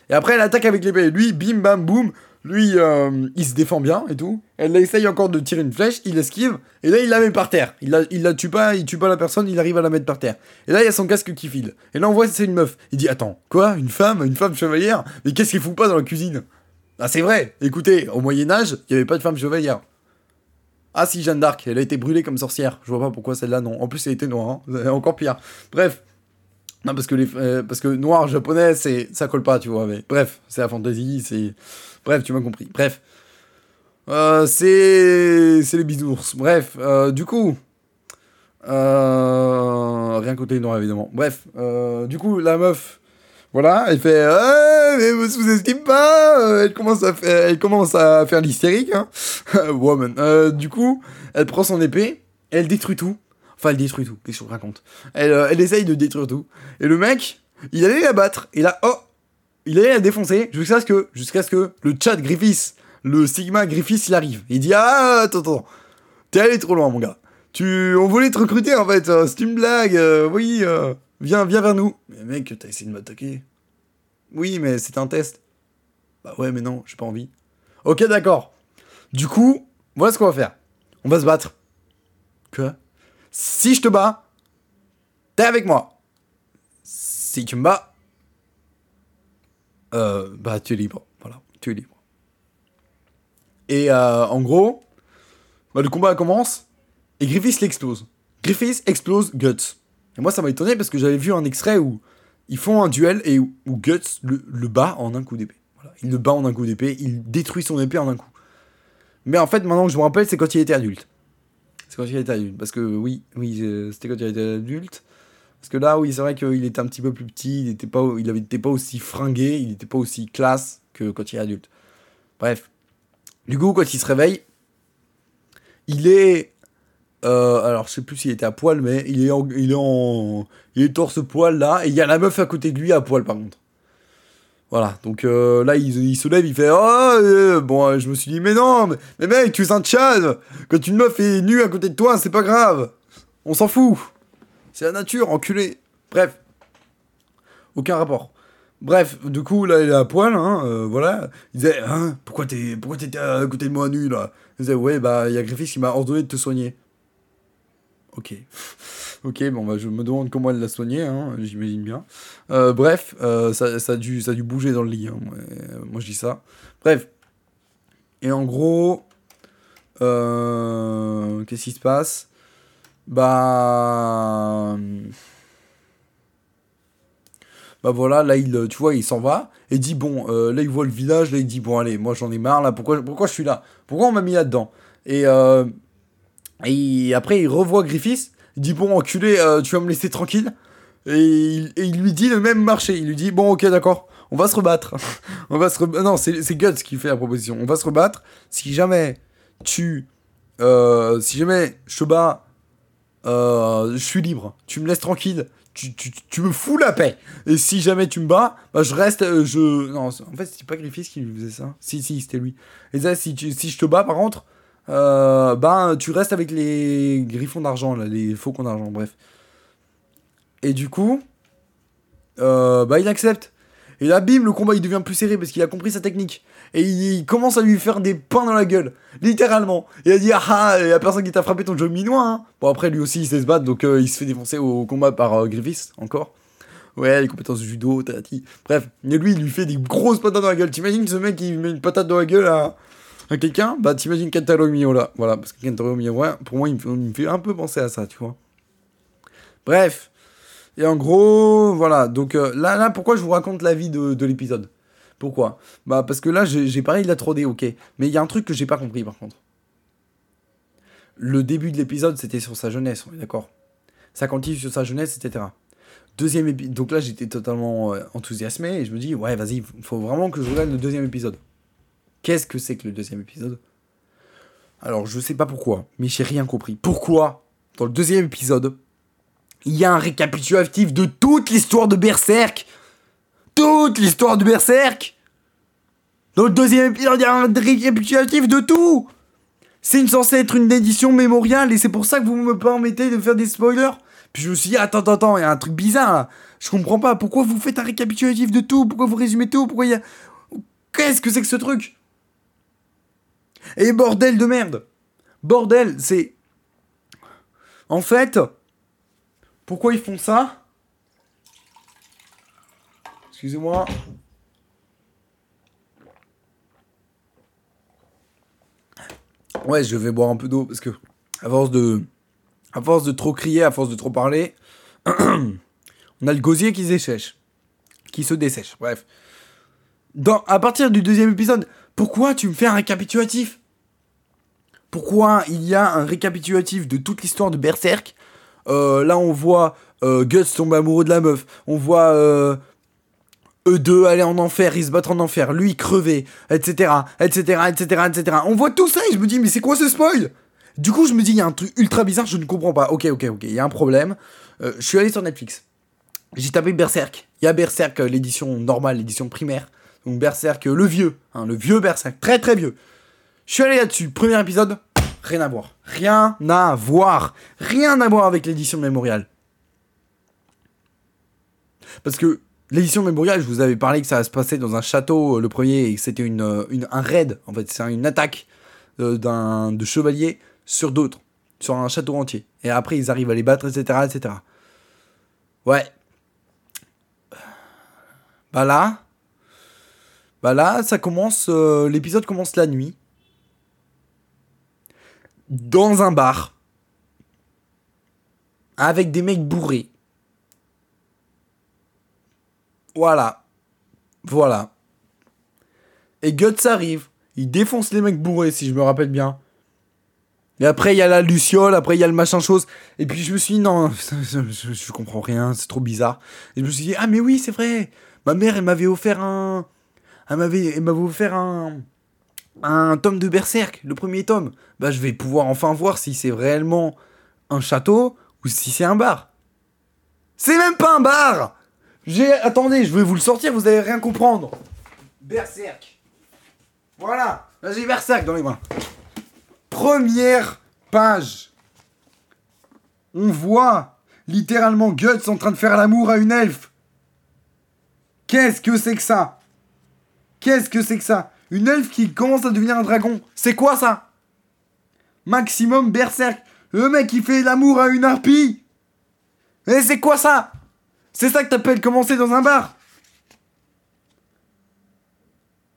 Et après, elle attaque avec l'épée. Lui, bim, bam, boum, lui, euh, il se défend bien et tout. Elle essaye encore de tirer une flèche, il esquive, et là il la met par terre. Il la, la tue pas, il tue pas la personne, il arrive à la mettre par terre. Et là il y a son casque qui file. Et là on voit c'est une meuf. Il dit attends, quoi? Une femme? Une femme chevalière? Mais qu'est-ce qu'il fout pas dans la cuisine? Ah c'est vrai, écoutez, au Moyen-Âge, il y avait pas de femme chevalière. Ah si, Jeanne d'Arc, elle a été brûlée comme sorcière. Je vois pas pourquoi celle-là non. En plus elle était noire, hein. encore pire. Bref. Non parce que les euh, parce que noir japonais c'est ça colle pas, tu vois, mais bref, c'est la fantaisie, c'est Bref, tu m'as compris. Bref. Euh, c'est c'est les bisounours. Bref, euh, du coup, rien côté noir évidemment. Bref, du coup, la meuf, voilà, elle fait, eh, mais me sous-estime pas. Elle commence à faire, elle commence à faire l'hystérique, hein. Woman. du coup, elle prend son épée, elle détruit tout. Enfin, elle détruit tout. Qu'est-ce que je raconte elle, euh, elle essaye de détruire tout. Et le mec, il allait la battre. Et là, oh Il allait la défoncer jusqu'à ce que, jusqu'à ce que le chat Griffiths, le Sigma Griffiths, il arrive. Il dit Ah, attends, attends. T'es allé trop loin, mon gars. Tu, on voulait te recruter en fait. euh, C'est une blague. euh, oui, viens, viens vers nous. Mais mec, t'as essayé de m'attaquer. Oui, mais c'était un test. Bah ouais, mais non, j'ai pas envie. Ok, d'accord. Du coup, voilà ce qu'on va faire. On va se battre. Quoi? Si je te bats, t'es avec moi. Si tu me bats, euh, bah tu es libre. Voilà, tu es libre. Et euh, en gros, bah, le combat commence et Griffiths l'explose. Griffiths explose Guts. Et moi, ça m'a étonné parce que j'avais vu un extrait où ils font un duel et où, Guts le, bat en un coup d'épée. Il le bat en un coup d'épée, il détruit son épée en un coup. Mais en fait, maintenant que je me rappelle, c'est quand il était adulte. C'est quand il était adulte. Parce que oui, oui, euh, c'était quand il était adulte. Parce que là, oui, c'est vrai qu'il était un petit peu plus petit, il n'était pas, était pas aussi fringué, il n'était pas aussi classe que quand il est adulte. Bref. Du coup, quand il se réveille, il est. euh, alors, je sais plus s'il était à poil, mais il est en, il est en, il est torse poil là, et il y a la meuf à côté de lui à poil par contre. Voilà, donc euh, là il, il se lève, il fait Oh, euh, bon, euh, je me suis dit, mais non, mais, mec, tu es un Tchad Quand une meuf est nue à côté de toi, c'est pas grave On s'en fout C'est la nature, enculé Bref, aucun rapport. Bref, du coup, là, il est à poil, hein, voilà. Il disait, hein, pourquoi t'es, pourquoi t'étais à côté de moi nu, là? Il disait, ouais, bah, il y a Griffiths qui m'a ordonné de te soigner. Ok. Ok, bon, bah, je me demande comment elle l'a soigné, hein, j'imagine bien. Euh, bref, euh, ça, ça, a dû, ça a dû bouger dans le lit, hein, moi, euh, moi, je dis ça. Bref. Et en gros, qu'est-ce qui se passe? Bah... Bah voilà, là, il, tu vois, il s'en va et dit, bon, là, il voit le village, là, il dit, bon, allez, moi, j'en ai marre, là, pourquoi, pourquoi je suis là? Pourquoi on m'a mis là-dedans? Et, et après, il revoit Griffiths, il dit, bon, enculé, euh, tu vas me laisser tranquille et il, lui dit le même marché, il lui dit, bon, ok, d'accord, on va se rebattre. on va se re- Non, c'est c'est Guts qui fait la proposition, on va se rebattre, si jamais tu... euh, si jamais je te bats, euh, je suis libre, tu me laisses tranquille, tu, tu, tu me fous la paix. Et si jamais tu me bats, bah je reste, je... Non, en fait, c'était pas Griffiths qui lui faisait ça. Si, si, c'était lui. Et ça, si, tu- si je te bats, par contre, euh, bah tu restes avec les griffons d'argent, les faucons d'argent, bref. Et du coup, euh, bah il accepte. Et là, bim, le combat il devient plus serré parce qu'il a compris sa technique. Et il, commence à lui faire des pains dans la gueule, littéralement. Il a dit Ah ah, il y a personne qui t'a frappé ton jeu minois. Hein. Bon, après, lui aussi il sait se battre donc euh, il se fait défoncer au combat par euh, Griffiths, encore. Ouais, les compétences de judo, tati. Bref, mais lui il lui fait des grosses patates dans la gueule. T'imagines ce mec il met une patate dans la gueule à, quelqu'un Bah, t'imagines Kentaro Miura. Voilà, parce que Kentaro Miura, pour moi, il me, fait, un peu penser à ça, tu vois. Bref. Et en gros, voilà. Donc euh, là, là, pourquoi je vous raconte la vie de, de l'épisode? Pourquoi? Bah parce que là, j'ai j'ai parlé de la 3D, ok. Mais il y a un truc que j'ai pas compris par contre. Le début de l'épisode, c'était sur sa jeunesse, on est d'accord? Ça continue sur sa jeunesse, etc. Deuxième épisode. Donc là, j'étais totalement euh, enthousiasmé et je me dis, ouais, vas-y, faut vraiment que je regarde le deuxième épisode. Qu'est-ce que c'est que le deuxième épisode? Alors, je sais pas pourquoi, mais j'ai rien compris. Pourquoi, dans le deuxième épisode, il y a un récapitulatif de toute l'histoire de Berserk? Toute l'histoire de Berserk? Dans le deuxième épisode, il y a un récapitulatif de tout! C'est censé être une édition mémoriale et c'est pour ça que vous me permettez de faire des spoilers. Puis je me suis dit, attends, attends, attends, il y a un truc bizarre là. Je comprends pas, pourquoi vous faites un récapitulatif de tout? Pourquoi vous résumez tout? Pourquoi il y a... Qu'est-ce que c'est que ce truc? Et bordel de merde Bordel, c'est... En fait... Pourquoi ils font ça? Excusez-moi. Ouais, je vais boire un peu d'eau parce que à force de à force de trop crier, à force de trop parler, on a le gosier qui se dessèche, qui se dessèche. Bref. Dans, à partir du deuxième épisode, pourquoi tu me fais un récapitulatif? Pourquoi il y a un récapitulatif de toute l'histoire de Berserk euh, là, on voit euh, Guts tomber amoureux de la meuf. On voit euh, eux deux aller en enfer, ils se battre en enfer. Lui crever, etc., etc., etc., etc. On voit tout ça et je me dis, mais c'est quoi ce spoil? Du coup, je me dis, il y a un truc ultra bizarre, je ne comprends pas. Ok, ok, ok, il y a un problème. Euh, je suis allé sur Netflix. J'ai tapé Berserk. Il y a Berserk, l'édition normale, l'édition primaire. Donc Berserk, le vieux, hein, le vieux Berserk, très très vieux. Je suis allé là-dessus, premier épisode, rien à voir. Rien à voir. Rien à voir avec l'édition mémoriale. Parce que l'édition mémoriale, je vous avais parlé que ça se passer dans un château, le premier, et que c'était une, une, un raid, en fait, c'est une attaque d'un de chevaliers sur d'autres, sur un château entier. Et après, ils arrivent à les battre, etc., etc. Ouais. Bah là, bah là, ça commence, euh, l'épisode commence la nuit, dans un bar, avec des mecs bourrés. Voilà. Voilà. Et Guts arrive. Il défonce les mecs bourrés, si je me rappelle bien. Et après, il y a la Luciole, après, il y a le machin chose. Et puis, je me suis dit, non, je, je comprends rien, c'est trop bizarre. Et je me suis dit, ah, mais oui, c'est vrai. Ma mère, elle m'avait offert un. Elle m'avait, elle m'avait offert un. Un tome de Berserk, le premier tome. Bah, je vais pouvoir enfin voir si c'est réellement un château ou si c'est un bar. C'est même pas un bar! J'ai. Attendez, je vais vous le sortir, vous allez rien comprendre. Berserk. Voilà, là j'ai Berserk dans les mains. Première page. On voit littéralement Guts en train de faire l'amour à une elfe. Qu'est-ce que c'est que ça? Qu'est-ce que c'est que ça? Une elfe qui commence à devenir un dragon. C'est quoi ça? Maximum Berserk. Le mec qui fait l'amour à une harpie. Et c'est quoi ça? C'est ça que t'appelles commencer dans un bar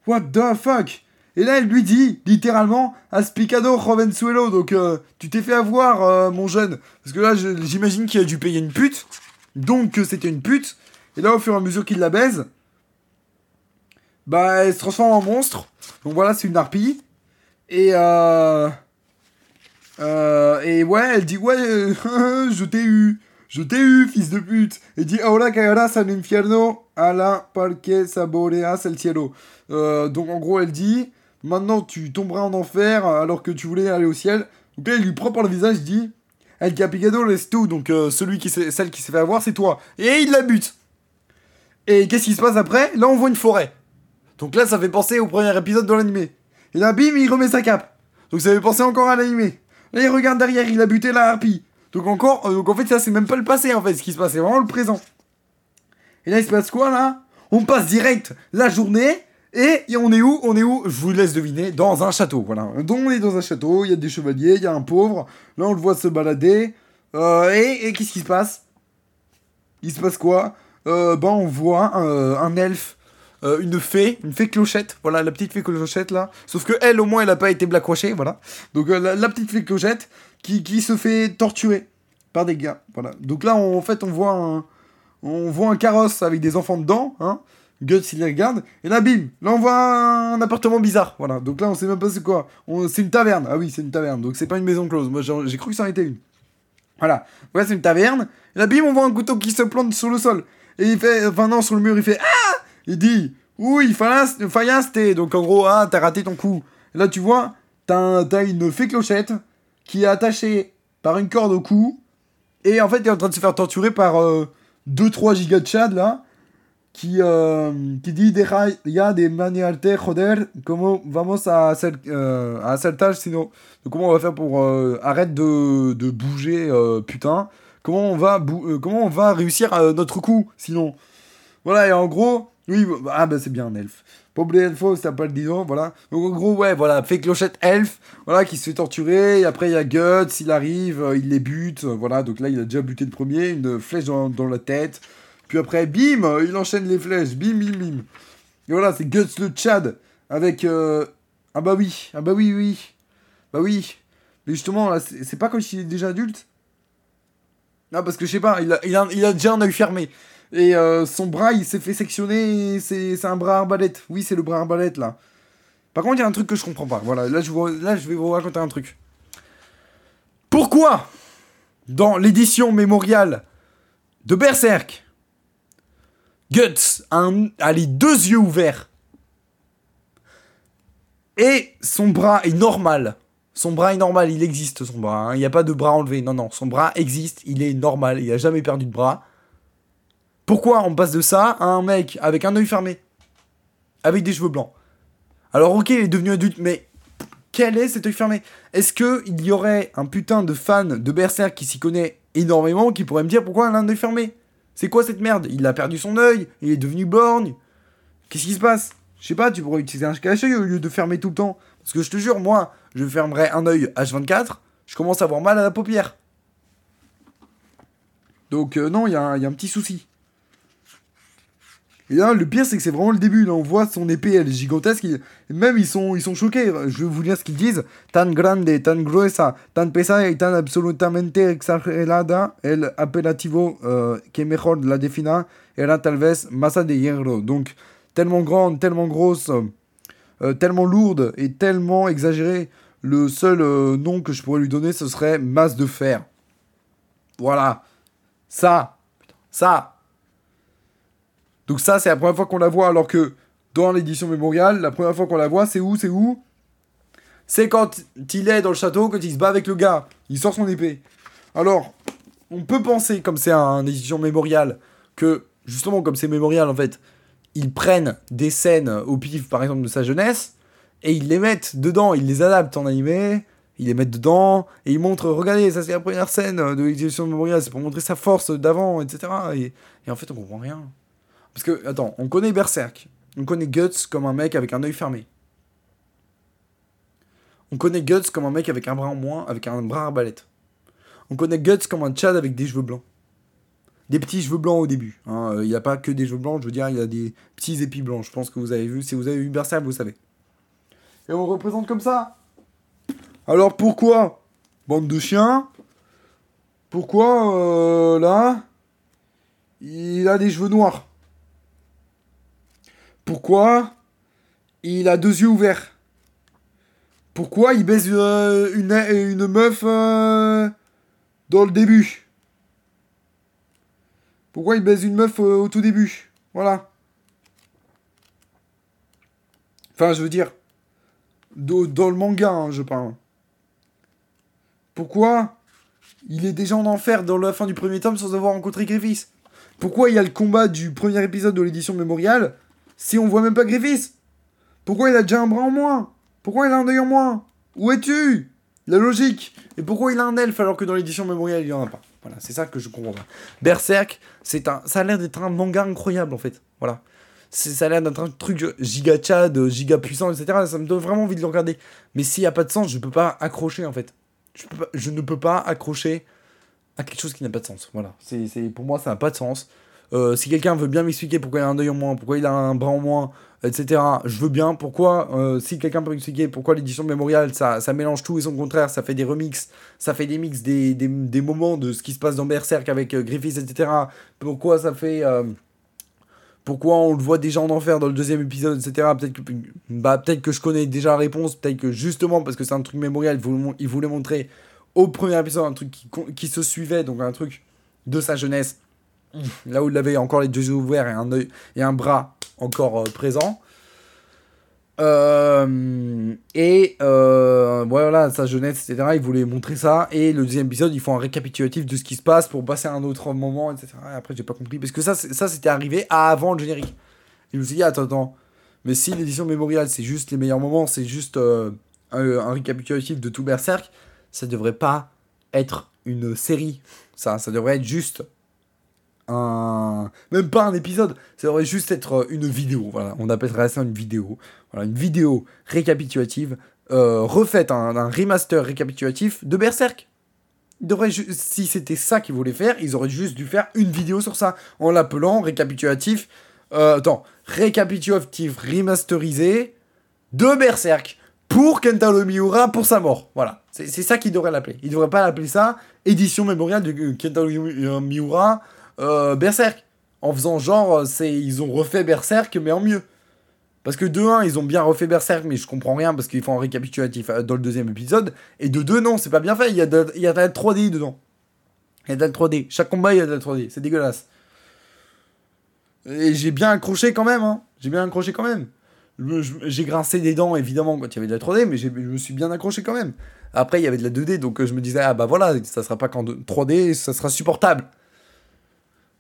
What the fuck? Et là, elle lui dit, littéralement, Aspicado Jovenzuelo. Donc, euh, tu t'es fait avoir, euh, mon jeune. Parce que là, j'imagine qu'il a dû payer une pute. Donc, que c'était une pute. Et là, au fur et à mesure qu'il la baise, bah, elle se transforme en monstre. Donc voilà, c'est une harpie. Et euh, euh, et ouais, elle dit ouais, je t'ai eu, je t'ai eu, fils de pute. Et dit ahora caerás al infierno a la porque saboreas el cielo. Euh, donc en gros, elle dit maintenant tu tomberas en enfer alors que tu voulais aller au ciel. Donc là, il lui prend par le visage, dit El Capigado laisse tout. Donc celui qui celle qui s'est fait avoir, c'est toi. Et il la bute. Et qu'est-ce qui se passe après? Là, on voit une forêt. Donc là, ça fait penser au premier épisode de l'animé. Et là, bim, il remet sa cape. Donc ça fait penser encore à l'animé. Là, il regarde derrière, il a buté la harpie. Donc encore, euh, donc en fait, ça c'est même pas le passé en fait, ce qui se passe, c'est vraiment le présent. Et là, il se passe quoi là? On passe direct la journée. Et, on est où? On est où? Je vous laisse deviner. Dans un château, voilà. Donc on est dans un château, il y a des chevaliers, il y a un pauvre. Là, on le voit se balader. Euh, et, qu'est-ce qui se passe? Il se passe quoi? Euh, ben, on voit euh, un elfe, euh, une fée, une fée clochette, voilà, la petite fée clochette là. Sauf que elle, au moins, elle a pas été blackwashée, voilà. Donc la, petite fée clochette qui, qui, se fait torturer par des gars, voilà. Donc là, en fait, on voit un, on voit un carrosse avec des enfants dedans, hein. Guts, il les regarde. Et là, bim, là, on voit un, appartement bizarre, voilà. Donc là, on sait même pas c'est quoi. C'est une taverne. Ah oui, c'est une taverne. Donc c'est pas une maison close. Moi, j'ai cru que ça en était une. Voilà. Voilà, c'est une taverne. Et là, bim, on voit un couteau qui se plante sur le sol. Et il fait, enfin non, sur le mur, il fait Ah Il dit Oui, faillaste. Donc en gros, ah, t'as raté ton coup. Et là, tu vois, t'as une fée clochette qui est attachée par une corde au cou. Et en fait, il est en train de se faire torturer par 2-3 euh, gigas de Chad là. Qui, euh, qui dit ya des manialte joder, comment vamos a hacer, euh, sinon. Donc, comment on va faire pour euh, arrête de, de bouger, euh, putain. Comment on va, comment on va réussir notre coup, sinon? Voilà, et en gros, oui, bah, ah bah c'est bien un elfe. Pauvre elfo, ça pas le disons, voilà. Donc en gros, ouais, voilà, fait clochette elfe, voilà, qui se fait torturer, et après il y a Guts, il arrive, euh, il les bute, euh, voilà, donc là il a déjà buté le premier, une flèche dans, la tête, puis après, bim, il enchaîne les flèches, bim, bim, bim. Et voilà, c'est Guts le Tchad, avec, ah bah oui, ah bah oui, oui, bah oui. Mais justement, c'est pas comme s'il est déjà adulte? Non, parce que je sais pas, il a, il, a, il a, déjà un œil fermé. Et euh, son bras, il s'est fait sectionner, c'est un bras arbalète. Oui, c'est le bras arbalète, là. Par contre, il y a un truc que je comprends pas. Voilà, là je, là, je vais vous raconter un truc. Pourquoi, dans l'édition mémoriale de Berserk, Guts a, les deux yeux ouverts et son bras est normal Son bras est normal, il existe son bras. hein. Il n'y a pas de bras enlevé. Non, non, son bras existe, il est normal. Il a jamais perdu de bras. Pourquoi on passe de ça à un mec avec un œil fermé Avec des cheveux blancs? Alors, ok, il est devenu adulte, mais quel est cet œil fermé? Est-ce qu'il y aurait un putain de fan de Berserk qui s'y connaît énormément qui pourrait me dire pourquoi il a un œil fermé? C'est quoi cette merde? Il a perdu son œil, il est devenu borgne. Qu'est-ce qui se passe? Je sais pas, tu pourrais utiliser un cache-œil au lieu de fermer tout le temps. Parce que je te jure, moi, je fermerais un œil H24, je commence à avoir mal à la paupière. Donc euh, non, il y, a un- il y a un petit souci. Et là, le pire, c'est que c'est vraiment le début. Là, on voit son épée, elle est gigantesque. Même, ils sont, ils sont choqués. Je vais vous lire ce qu'ils disent. Tan grande, tan gruesa, tan pesada y tan absolutamente exagerada el apelativo euh, que mejor la defina era tal vez masa de hierro. Donc, tellement grande, tellement grosse, euh, tellement lourde et tellement exagérée. Le seul euh, nom que je pourrais lui donner, ce serait masse de fer. Voilà. Ça. Ça. Donc ça, c'est la première fois qu'on la voit, alors que dans l'édition mémoriale, la première fois qu'on la voit, c'est où C'est où? C'est quand il est dans le château, quand il se bat avec le gars. Il sort son épée. Alors, on peut penser, comme c'est un édition mémoriale, que justement, comme c'est mémorial, en fait, ils prennent des scènes au pif, par exemple, de sa jeunesse, et ils les mettent dedans, ils les adaptent en animé, ils les mettent dedans, et ils montrent, regardez, ça c'est la première scène de l'édition mémoriale, c'est pour montrer sa force d'avant, etc. Et, en fait, on comprend rien. Parce que, attends, on connaît Berserk. On connaît Guts comme un mec avec un œil fermé. On connaît Guts comme un mec avec un bras en moins, avec un bras arbalète. On connaît Guts comme un Chad avec des cheveux blancs. Des petits cheveux blancs au début. hein. Euh, Il n'y a pas que des cheveux blancs, je veux dire, il y a des petits épis blancs. Je pense que vous avez vu. Si vous avez vu Berserk, vous savez. Et on représente comme ça. Alors pourquoi Bande de chiens. Pourquoi, euh, là, il a des cheveux noirs? Pourquoi il a deux yeux ouverts? Pourquoi il baise euh, une, une meuf euh, dans le début? Pourquoi il baise une meuf euh, au tout début? Voilà. Enfin, je veux dire, dans, le manga, hein, je parle. Pourquoi il est déjà en enfer dans la fin du premier tome sans avoir rencontré Griffiths Pourquoi il y a le combat du premier épisode de l'édition mémoriale si on voit même pas Griffiths Pourquoi il a déjà un bras en moins? Pourquoi il a un œil en moins? Où es-tu? La logique Et pourquoi il a un elfe alors que dans l'édition mémoriale il y en a pas? Voilà, c'est ça que je comprends pas. Berserk, c'est un, ça a l'air d'être un manga incroyable en fait. Voilà. Ça a l'air d'être un truc giga chad, giga puissant, etc. Ça me donne vraiment envie de le regarder. Mais s'il n'y a pas de sens, je peux pas accrocher en fait. Je, je ne peux pas accrocher à quelque chose qui n'a pas de sens. Voilà. C'est- pour moi, ça n'a pas de sens. Euh, si quelqu'un veut bien m'expliquer pourquoi il a un œil en moins, pourquoi il a un bras en moins, etc., je veux bien. Pourquoi, euh, si quelqu'un peut m'expliquer pourquoi l'édition mémoriale, ça, ça mélange tout et son contraire, ça fait des remixes, ça fait des mix des, des, des moments de ce qui se passe dans Berserk avec euh, Griffiths, etc., pourquoi ça fait. pourquoi on le voit déjà en enfer dans le deuxième épisode, etc. Peut-être que, bah, peut-être que je connais déjà la réponse, peut-être que justement, parce que c'est un truc mémorial, il voulait, montrer au premier épisode un truc qui, qui se suivait, donc un truc de sa jeunesse, là où il avait encore les deux yeux ouverts et un, œil, et un bras encore euh, présent. Euh, et euh, voilà, sa jeunesse, etc. Il voulait montrer ça. Et le deuxième épisode, ils font un récapitulatif de ce qui se passe pour passer à un autre moment, etc. Et après, j'ai pas compris. Parce que ça, ça c'était arrivé avant le générique. Et je me suis dit, attends, attends. Mais si l'édition mémoriale, c'est juste les meilleurs moments, c'est juste un, un récapitulatif de tout Berserk, ça devrait pas être une série. Ça, ça devrait être juste Même pas un épisode, ça devrait juste être euh, une vidéo. Voilà, on appellerait ça une vidéo. Voilà, une vidéo récapitulative, euh, refaite, un, remaster récapitulatif de Berserk. Ils devraient si c'était ça qu'ils voulaient faire, ils auraient juste dû faire une vidéo sur ça, en l'appelant récapitulatif. euh, attends, récapitulatif remasterisé de Berserk pour Kentaro Miura pour sa mort. Voilà, c'est ça qu'ils devraient l'appeler. Ils devraient pas l'appeler ça édition mémoriale de Kentaro Mi- Miura euh, Berserk. En faisant genre, euh, c'est ils ont refait Berserk mais en mieux. Parce que de 1, ils ont bien refait Berserk, mais je comprends rien parce qu'ils font un récapitulatif euh, dans le deuxième épisode. Et de 2, non, c'est pas bien fait. Il y a de, il y a de la 3D dedans. Il y a de la 3D. Chaque combat, il y a de la 3D. C'est dégueulasse. Et j'ai bien accroché quand même. Hein. J'ai bien accroché quand même. j'ai grincé des dents évidemment quand il y avait de la 3D, mais je me suis bien accroché quand même. Après, il y avait de la 2D, donc je me disais, ah bah voilà, ça sera pas qu'en 3D, ça sera supportable.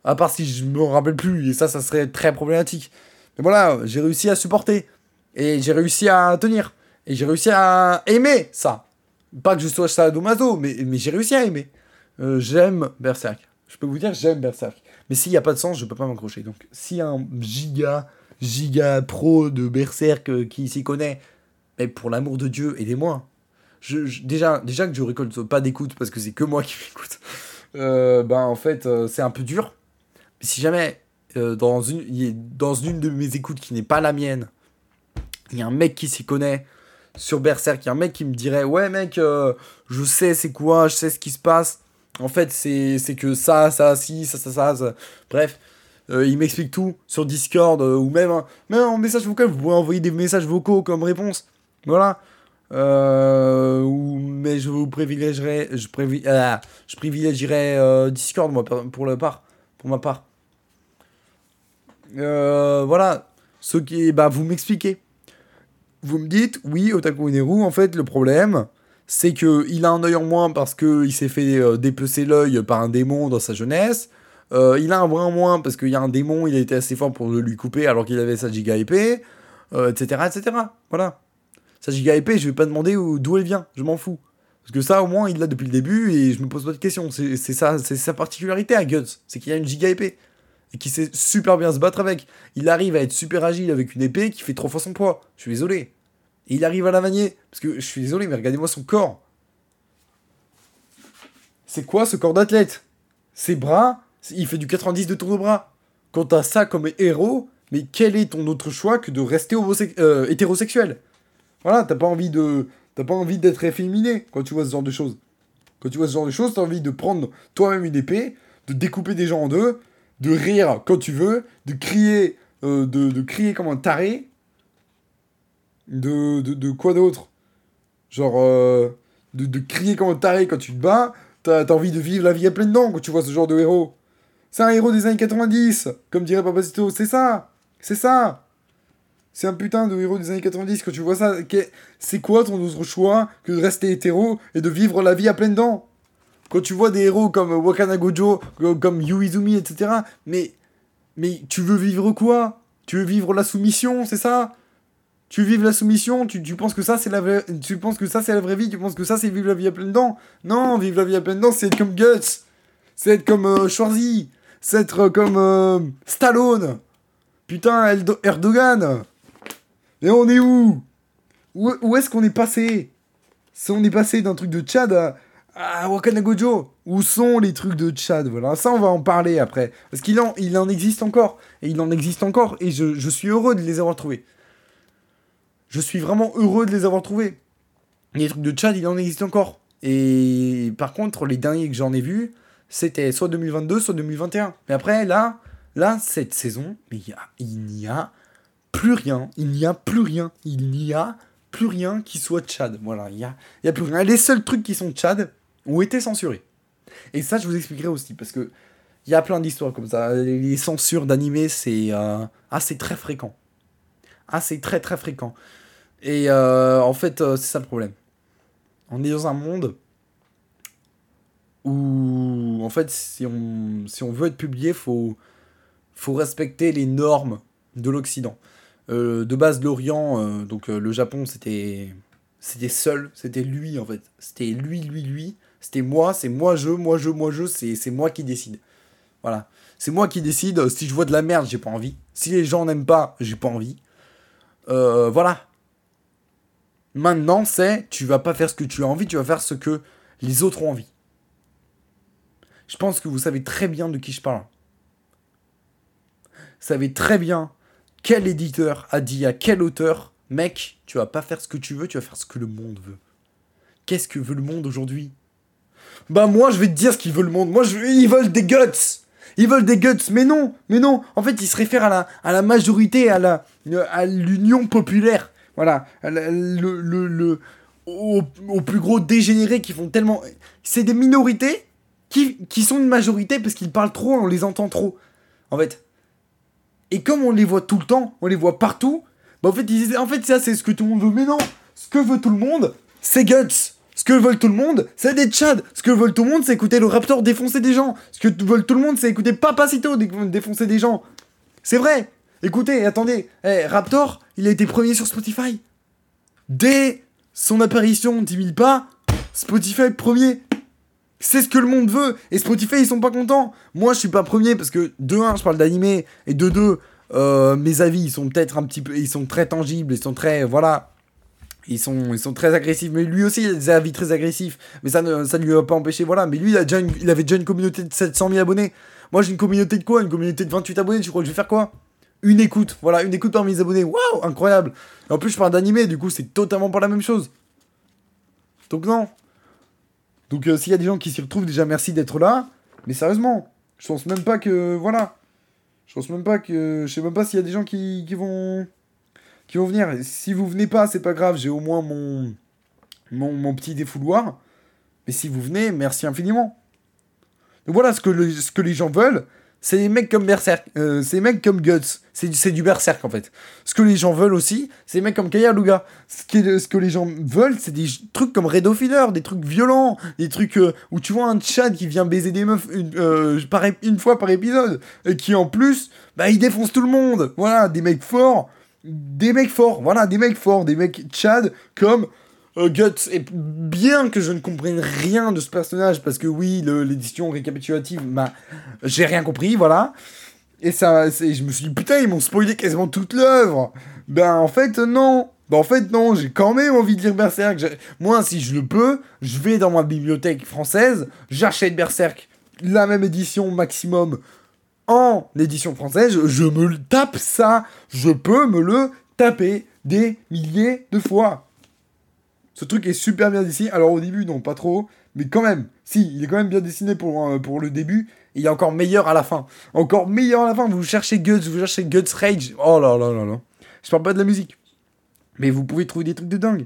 À part si je me rappelle plus, et ça, ça serait très problématique. Mais voilà, j'ai réussi à supporter. Et j'ai réussi à tenir. Et j'ai réussi à aimer ça. Pas que je sois sadomaso, mais, mais j'ai réussi à aimer. Euh, j'aime Berserk. Je peux vous dire, j'aime Berserk. Mais s'il n'y a pas de sens, je peux pas m'accrocher. Donc, a un giga, giga pro de Berserk euh, qui s'y connaît, mais pour l'amour de Dieu, aidez-moi. Je, déjà, déjà que je récolte pas d'écoute parce que c'est que moi qui m'écoute, euh, ben en fait, c'est un peu dur. Si jamais, dans, une, dans une de mes écoutes qui n'est pas la mienne, il y a un mec qui s'y connaît sur Berserk, il y a un mec qui me dirait Ouais, mec, euh, je sais c'est quoi, je sais ce qui se passe. En fait, c'est que ça, ça, si, ça, ça, ça. Bref, euh, il m'explique tout sur Discord euh, ou même, même en message vocal. Vous pouvez envoyer des messages vocaux comme réponse. Voilà. ou, mais je vous privilégierai, je, je privilégierai Discord, moi, pour, la part, pour ma part. Voilà. Ce qui, bah, vous m'expliquez vous me dites, oui, Otaku Ineru, en fait, le problème, c'est que il a un œil en moins parce qu'il s'est fait euh, dépecer l'œil par un démon dans sa jeunesse. Euh, il a un bras en moins parce qu'il y a un démon, il a été assez fort pour le lui couper alors qu'il avait sa giga épée, etc., etc. Voilà. Sa giga épée, je vais pas demander d'où elle vient, je m'en fous. Parce que ça, au moins, il l'a depuis le début et je me pose pas de questions. C'est ça, c'est sa particularité à Guts, c'est qu'il a une giga épée et qui sait super bien se battre avec. Il arrive à être super agile avec une épée qui fait trois fois son poids. Je suis désolé. Et il arrive à la manier. Parce que je suis désolé, mais regardez-moi son corps. C'est quoi ce corps d'athlète? Ses bras, il fait du 90 de tour de bras. Quand t'as ça comme héros, mais quel est ton autre choix que de rester euh, hétérosexuel? Voilà, t'as pas envie de. T'as pas envie d'être efféminé quand tu vois ce genre de choses. Quand tu vois ce genre de choses, t'as envie de prendre toi-même une épée, de découper des gens en deux, de rire quand tu veux, de crier, euh, de, crier comme un taré. De, quoi d'autre? Genre, euh, de, crier comme un taré quand tu te bats. T'as as envie de vivre la vie à pleine dents quand tu vois ce genre de héros. C'est un héros des années 90, comme dirait Papacito. C'est ça C'est ça C'est un putain de héros des années 90. Quand tu vois ça, c'est quoi ton autre choix que de rester hétéro et de vivre la vie à pleine dents? Quand tu vois des héros comme Wakana Gojo, comme Yuizumi, etc. Mais, mais tu veux vivre quoi? Tu veux vivre la soumission, c'est ça? Tu veux vivre la soumission tu, tu, penses que ça c'est la vraie, tu penses que ça c'est la vraie vie Tu penses que ça c'est vivre la vie à pleines dents? Non, vivre la vie à pleines dents, c'est être comme Guts, c'est être comme euh, Schwarzy, c'est être comme euh, Stallone. Putain, Erdogan. Et on est où? Où, où est-ce qu'on est passé? On est passé d'un truc de Tchad à ah, Wakana Gojo Où sont les trucs de Chad Voilà, ça on va en parler après. Parce qu'il en, existe encore. Et il en existe encore. Et je, suis heureux de les avoir trouvés. Je suis vraiment heureux de les avoir trouvés. Les trucs de Chad, il en existe encore. Et par contre, les derniers que j'en ai vus, c'était soit 2022, soit 2021. Mais après, là, là cette saison, mais il n'y a plus rien. Il n'y a plus rien. Il n'y a plus rien qui soit Chad. Voilà, il n'y a, y a plus rien. Les seuls trucs qui sont Chad, ont été censurés. Et ça, je vous expliquerai aussi, parce que il y a plein d'histoires comme ça. Les censures d'animés, c'est euh, assez très fréquent. Assez très très fréquent. Et euh, en fait, euh, c'est ça le problème. On est dans un monde où, en fait, si on, si on veut être publié, faut, faut respecter les normes de l'Occident. de base, l'Orient, donc le Japon, c'était c'était seul, c'était lui en fait. C'était lui, lui, lui. C'était moi, c'est moi je, moi je, moi je, c'est moi qui décide. Voilà. C'est moi qui décide. Si je vois de la merde, j'ai pas envie. Si les gens n'aiment pas, j'ai pas envie. Euh, voilà. Maintenant, c'est tu vas pas faire ce que tu as envie, tu vas faire ce que les autres ont envie. Je pense que vous savez très bien de qui je parle. Vous savez très bien quel éditeur a dit à quel auteur, mec, tu vas pas faire ce que tu veux, tu vas faire ce que le monde veut. Qu'est-ce que veut le monde aujourd'hui? Bah moi je vais te dire ce qu'ils veulent le monde. Moi je, ils veulent des guts. Ils veulent des guts, mais non, mais non. En fait, ils se réfèrent à la, à la majorité, à la, à l'union populaire. Voilà, le, le, le au, plus gros dégénérés qui font tellement. C'est des minorités qui, qui sont une majorité parce qu'ils parlent trop, on les entend trop. En fait. Et comme on les voit tout le temps, on les voit partout, Bah en fait, ils disaient, en fait ça c'est ce que tout le monde veut, mais non Ce que veut tout le monde, c'est Guts ce que veulent tout le monde, c'est des Tchad. Ce que veulent tout le monde, c'est écouter le Raptor défoncer des gens. Ce que veulent tout le monde, c'est écouter Papacito défoncer des gens. C'est vrai. Écoutez, attendez. Eh, Raptor, il a été premier sur Spotify. Dès son apparition, 10 000 pas, Spotify premier. C'est ce que le monde veut. Et Spotify, ils sont pas contents. Moi, je suis pas premier parce que de 1, je parle d'animé. Et de 2, euh, mes avis, ils sont peut-être un petit peu. Ils sont très tangibles. Ils sont très. Voilà. Ils sont, ils sont très agressifs. Mais lui aussi, il a des avis très agressifs. Mais ça ne, ça lui a pas empêché. Voilà. Mais lui, il, a déjà avait déjà une communauté de 700 000 abonnés. Moi, j'ai une communauté de quoi? Une communauté de 28 abonnés. Tu crois que je vais faire quoi? Une écoute. Voilà, une écoute parmi mes abonnés. Waouh, incroyable. Et en plus, je parle d'animé. Du coup, c'est totalement pas la même chose. Donc, non. Donc, euh, s'il y a des gens qui s'y retrouvent, déjà, merci d'être là. Mais sérieusement, je pense même pas que. Voilà. Je pense même pas que. Je sais même pas s'il y a des gens qui, qui vont qui vont venir. Si vous venez pas, c'est pas grave, j'ai au moins mon, mon, petit défouloir. Mais si vous venez, merci infiniment. Voilà ce que, ce que les gens veulent. C'est des mecs comme Berserk, euh, c'est des mecs comme Guts, c'est du Berserk en fait. Ce que les gens veulent aussi, c'est des mecs comme Kaya Luga. Ce, ce que les gens veulent, c'est des trucs comme Red Filler, des trucs violents, des trucs euh, où tu vois un Chad qui vient baiser des meufs une, euh, une fois par épisode, et qui en plus, bah il défonce tout le monde. Voilà, des mecs forts des mecs forts, voilà, des mecs forts, des mecs Chad comme euh, Guts. Et bien que je ne comprenne rien de ce personnage, parce que oui, l'édition récapitulative, bah, j'ai rien compris, voilà. Et ça, je me suis dit, putain, ils m'ont spoilé quasiment toute l'œuvre. Ben, en fait, non. Ben, en fait, non, j'ai quand même envie de lire Berserk. Moi, si je le peux, je vais dans ma bibliothèque française, j'achète Berserk, la même édition maximum en édition française, je me le tape ça. Je peux me le taper des milliers de fois. Ce truc est super bien dessiné. Alors au début, non, pas trop. Mais quand même, si, il est quand même bien dessiné pour, euh, pour le début. il est encore meilleur à la fin. Encore meilleur à la fin. Vous cherchez Guts, vous cherchez Guts Rage. Oh là là là là. Je parle pas de la musique. Mais vous pouvez trouver des trucs de dingue.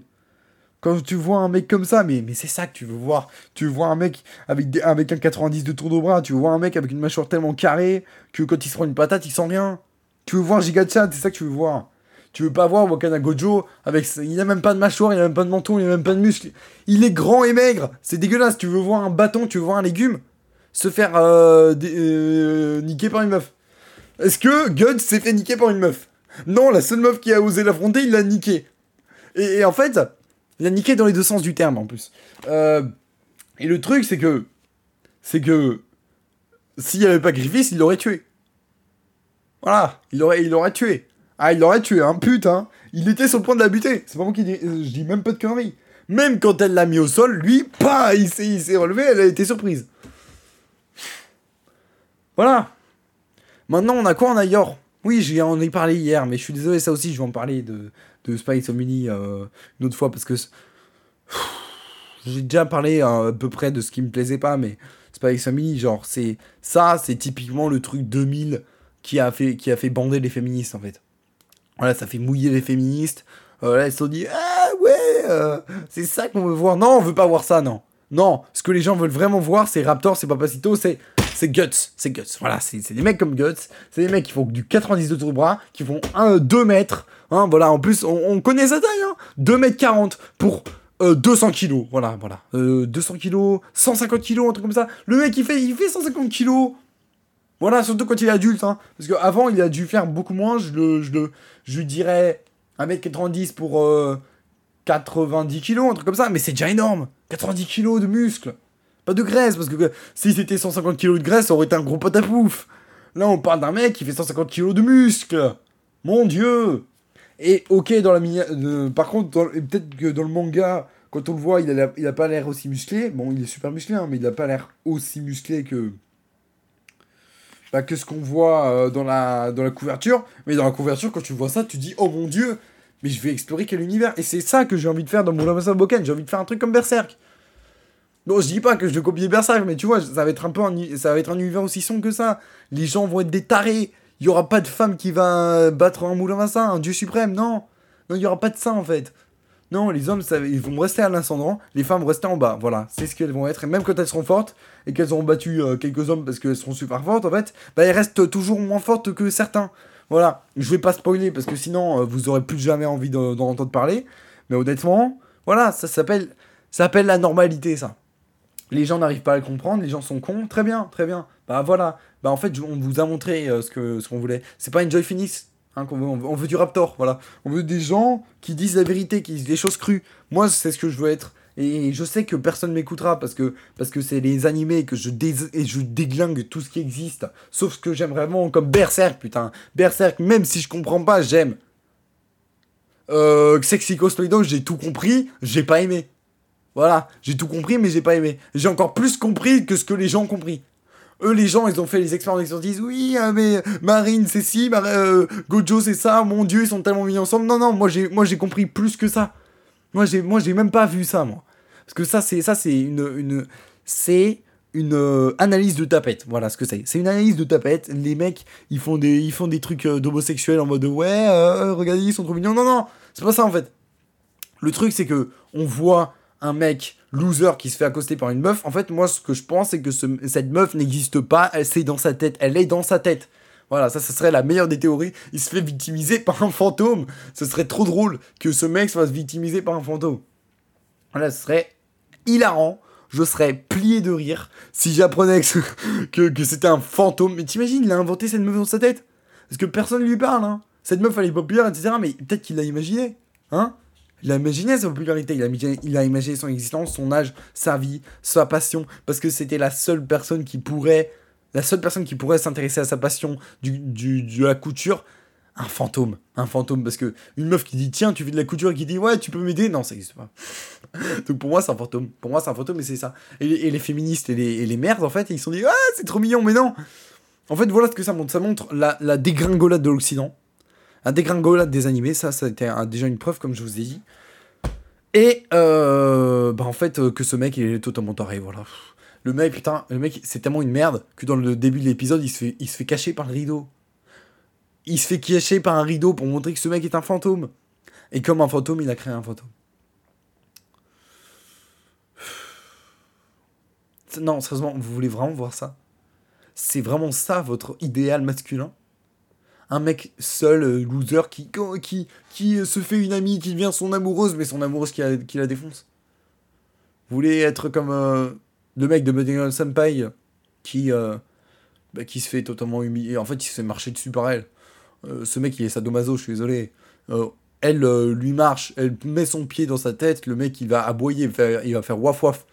Quand tu vois un mec comme ça, mais, c'est ça que tu veux voir. Tu vois un mec avec, avec un 90 de tour de bras, tu vois un mec avec une mâchoire tellement carrée que quand il se prend une patate, il sent rien. Tu veux voir Giga c'est ça que tu veux voir. Tu veux pas voir Wakana Gojo avec. Il a même pas de mâchoire, il a même pas de menton, il a même pas de muscles. Il est grand et maigre. C'est dégueulasse. Tu veux voir un bâton, tu veux voir un légume se faire euh, euh, niquer par une meuf. Est-ce que God s'est fait niquer par une meuf? Non, la seule meuf qui a osé l'affronter, il l'a niqué. et, en fait, il a niqué dans les deux sens du terme en plus. Euh, et le truc, c'est que. C'est que. S'il n'y avait pas Griffiths, il l'aurait tué. Voilà, il l'aurait il tué. Ah, il l'aurait tué, hein, putain. Il était sur le point de la buter. C'est pas moi qui dis. Je dis même pas de conneries. Même quand elle l'a mis au sol, lui, pas, il s'est relevé, elle a été surprise. Voilà. Maintenant, on a quoi en ailleurs? Oui, j'en ai parlé hier, mais je suis désolé, ça aussi, je vais en parler de, de Spy Family euh, une autre fois parce que j'ai déjà parlé à peu près de ce qui me plaisait pas, mais Spy Family, genre, c'est ça, c'est typiquement le truc 2000 qui a fait, qui a fait bander les féministes en fait. Voilà, ça fait mouiller les féministes. Euh, là, elles se sont dit, ah ouais, euh, c'est ça qu'on veut voir. Non, on veut pas voir ça, non. Non, ce que les gens veulent vraiment voir, c'est Raptor, c'est Papacito, c'est c'est Guts, c'est Guts. Voilà, c'est des mecs comme Guts, c'est des mecs qui font du 90 de tour de bras, qui font 1, 2 mètres. Hein, voilà, en plus, on, connaît sa taille, hein, 2 mètres 40 pour 200 euh, kilos. Voilà, voilà. 200 kilos, 150 kilos, un truc comme ça. Le mec, il fait, il fait 150 kilos. Voilà, surtout quand il est adulte. Hein, parce qu'avant, il a dû faire beaucoup moins. Je, le, je, le, je dirais 1m90 pour 90 kilos, un truc comme ça. Mais c'est déjà énorme. 90 kilos de muscles. Pas de graisse, parce que si c'était 150 kilos de graisse, ça aurait été un gros pot à pouf. Là, on parle d'un mec qui fait 150 kilos de muscles. Mon dieu Et ok, dans la euh, par contre, peut-être que dans le manga, quand on le voit, il a, pas l'air aussi musclé. Bon, il est super musclé, hein, mais il a pas l'air aussi musclé que. Bah, que ce qu'on voit euh, dans, la, dans la couverture. Mais dans la couverture, quand tu vois ça, tu dis, oh mon dieu, mais je vais explorer quel univers. Et c'est ça que j'ai envie de faire dans Muramasa Boken. J'ai envie de faire un truc comme Berserk. Non, je dis pas que je vais copier Berserk, mais tu vois, ça va être un peu ça va être un univers aussi sombre que ça. Les gens vont être des tarés. Il y aura pas de femme qui va battre un moulin à un dieu suprême, non. Non, il y aura pas de ça en fait. Non, les hommes, ils vont rester à l'incendant, les femmes rester en bas. Voilà, c'est ce qu'elles vont être. Et même quand elles seront fortes et qu'elles auront battu euh, quelques hommes parce qu'elles seront super fortes, en fait, bah elles restent toujours moins fortes que certains. Voilà, je vais pas spoiler parce que sinon euh, vous aurez plus jamais envie d'en entendre parler. Mais honnêtement, voilà, ça s'appelle ça s'appelle la normalité, ça. Les gens n'arrivent pas à le comprendre, les gens sont cons, très bien, très bien. Bah voilà, bah en fait, on vous a montré euh, ce que ce qu'on voulait. C'est pas Enjoy Phoenix, hein, on veut du Raptor, voilà. On veut des gens qui disent la vérité, qui disent des choses crues. Moi, c'est ce que je veux être. Et je sais que personne m'écoutera parce que c'est les animés que je et je déglingue tout ce qui existe, sauf ce que j'aime vraiment comme Berserk putain. Berserk même si je comprends pas, j'aime. Euh, Sexy Cosplay j'ai tout compris, j'ai pas aimé. Voilà, j'ai tout compris, mais j'ai pas aimé. J'ai encore plus compris que ce que les gens ont compris. Eux, les gens, ils ont fait les expériences, ils disent oui, euh, mais Marine, c'est si, euh, Gojo, c'est ça, mon dieu, ils sont tellement mis ensemble. Non, non, moi j'ai, compris plus que ça. Moi, j'ai, même pas vu ça, moi. Parce que ça, c'est, ça, c'est une, une, c'est une euh, analyse de tapette. Voilà ce que c'est. C'est une analyse de tapette. Les mecs, ils font des, ils font des trucs d'homosexuels en mode ouais, regardez, ils sont trop mignons. Non, non, c'est pas ça en fait. Le truc, c'est que on voit un mec loser qui se fait accoster par une meuf, en fait, moi, ce que je pense, c'est que cette meuf n'existe pas, elle c'est dans sa tête, elle est dans sa tête. Voilà, ça, ce serait la meilleure des théories. Il se fait victimiser par un fantôme. Ce serait trop drôle que ce mec se fasse victimiser par un fantôme. Voilà, ce serait hilarant. Je serais plié de rire si j'apprenais que, c'était un fantôme. Mais t'imagines, il a inventé cette meuf dans sa tête Parce que personne lui parle, hein. Cette meuf, elle est populaire, etc. Mais peut-être qu'il l'a imaginé, hein il a imaginé sa popularité, il a, imaginé, son existence, son âge, sa vie, sa passion, parce que c'était la seule personne qui pourrait, la seule personne qui pourrait s'intéresser à sa passion du, de la couture, un fantôme, un fantôme, parce que une meuf qui dit tiens tu fais de la couture et qui dit ouais tu peux m'aider, non ça n'existe pas. Donc pour moi c'est un fantôme, pour moi c'est un fantôme et c'est ça. Et les, féministes et les, et les merdes en fait ils se sont dit ah c'est trop mignon mais non. En fait voilà ce que ça montre, ça montre la dégringolade de l'Occident un dégringolade des animés, ça, ça a été déjà une preuve, comme je vous ai dit. Et, euh, bah en fait, euh, que ce mec, il est totalement taré, voilà. Le mec, putain, le mec, c'est tellement une merde que dans le début de l'épisode, il, se fait, il se fait cacher par le rideau. Il se fait cacher par un rideau pour montrer que ce mec est un fantôme. Et comme un fantôme, il a créé un fantôme. Non, sérieusement, vous voulez vraiment voir ça? C'est vraiment ça votre idéal masculin? Un mec seul, euh, loser, qui, qui, qui euh, se fait une amie, qui devient son amoureuse, mais son amoureuse qui, qui la défonce. Vous voulez être comme euh, le mec de Budding Senpai qui, bah, qui se fait totalement humilier. En fait, il se fait marcher dessus par elle. ce mec, il est sadomaso, je suis désolé. elle lui marche, elle met son pied dans sa tête, le mec, il va aboyer, il va faire, il va faire waf waf.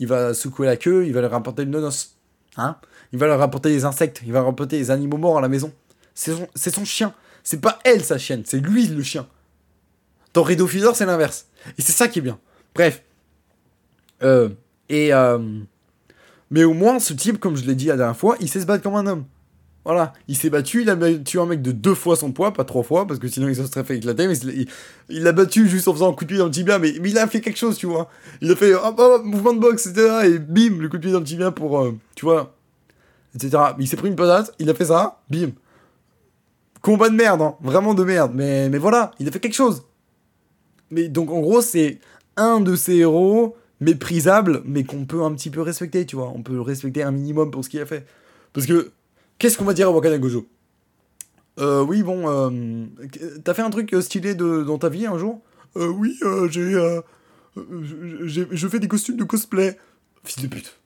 Il va secouer la queue, il va leur rapporter une nonos. Hein il va leur rapporter des insectes, il va rapporter des animaux morts à la maison. C'est son, chien. C'est pas elle sa chienne, c'est lui le chien. Dans Rideau Fidor, c'est l'inverse. Et c'est ça qui est bien. Bref. Euh, et. Euh, mais au moins, ce type, comme je l'ai dit la dernière fois, il sait se battre comme un homme. Voilà, il s'est battu, il a battu un mec de deux fois son poids, pas trois fois, parce que sinon il se serait fait éclater, mais il l'a battu juste en faisant un coup de pied dans le tibia, mais, mais il a fait quelque chose, tu vois. Il a fait un mouvement de boxe, etc. Et bim, le coup de pied dans le tibia pour, euh, tu vois, etc. Il s'est pris une patate, il a fait ça, bim. Combat de merde, hein. vraiment de merde. Mais, voilà, il a fait quelque chose. Mais donc en gros, c'est un de ces héros méprisables, mais qu'on peut un petit peu respecter, tu vois. On peut respecter un minimum pour ce qu'il a fait. Parce que, qu'est-ce qu'on va dire à Wakanda Gojo? Euh, oui, bon, euh, t'as fait un truc stylé de, dans ta vie un jour? Euh, Oui, euh, j'ai, euh, je fais des costumes de cosplay. Fils de pute.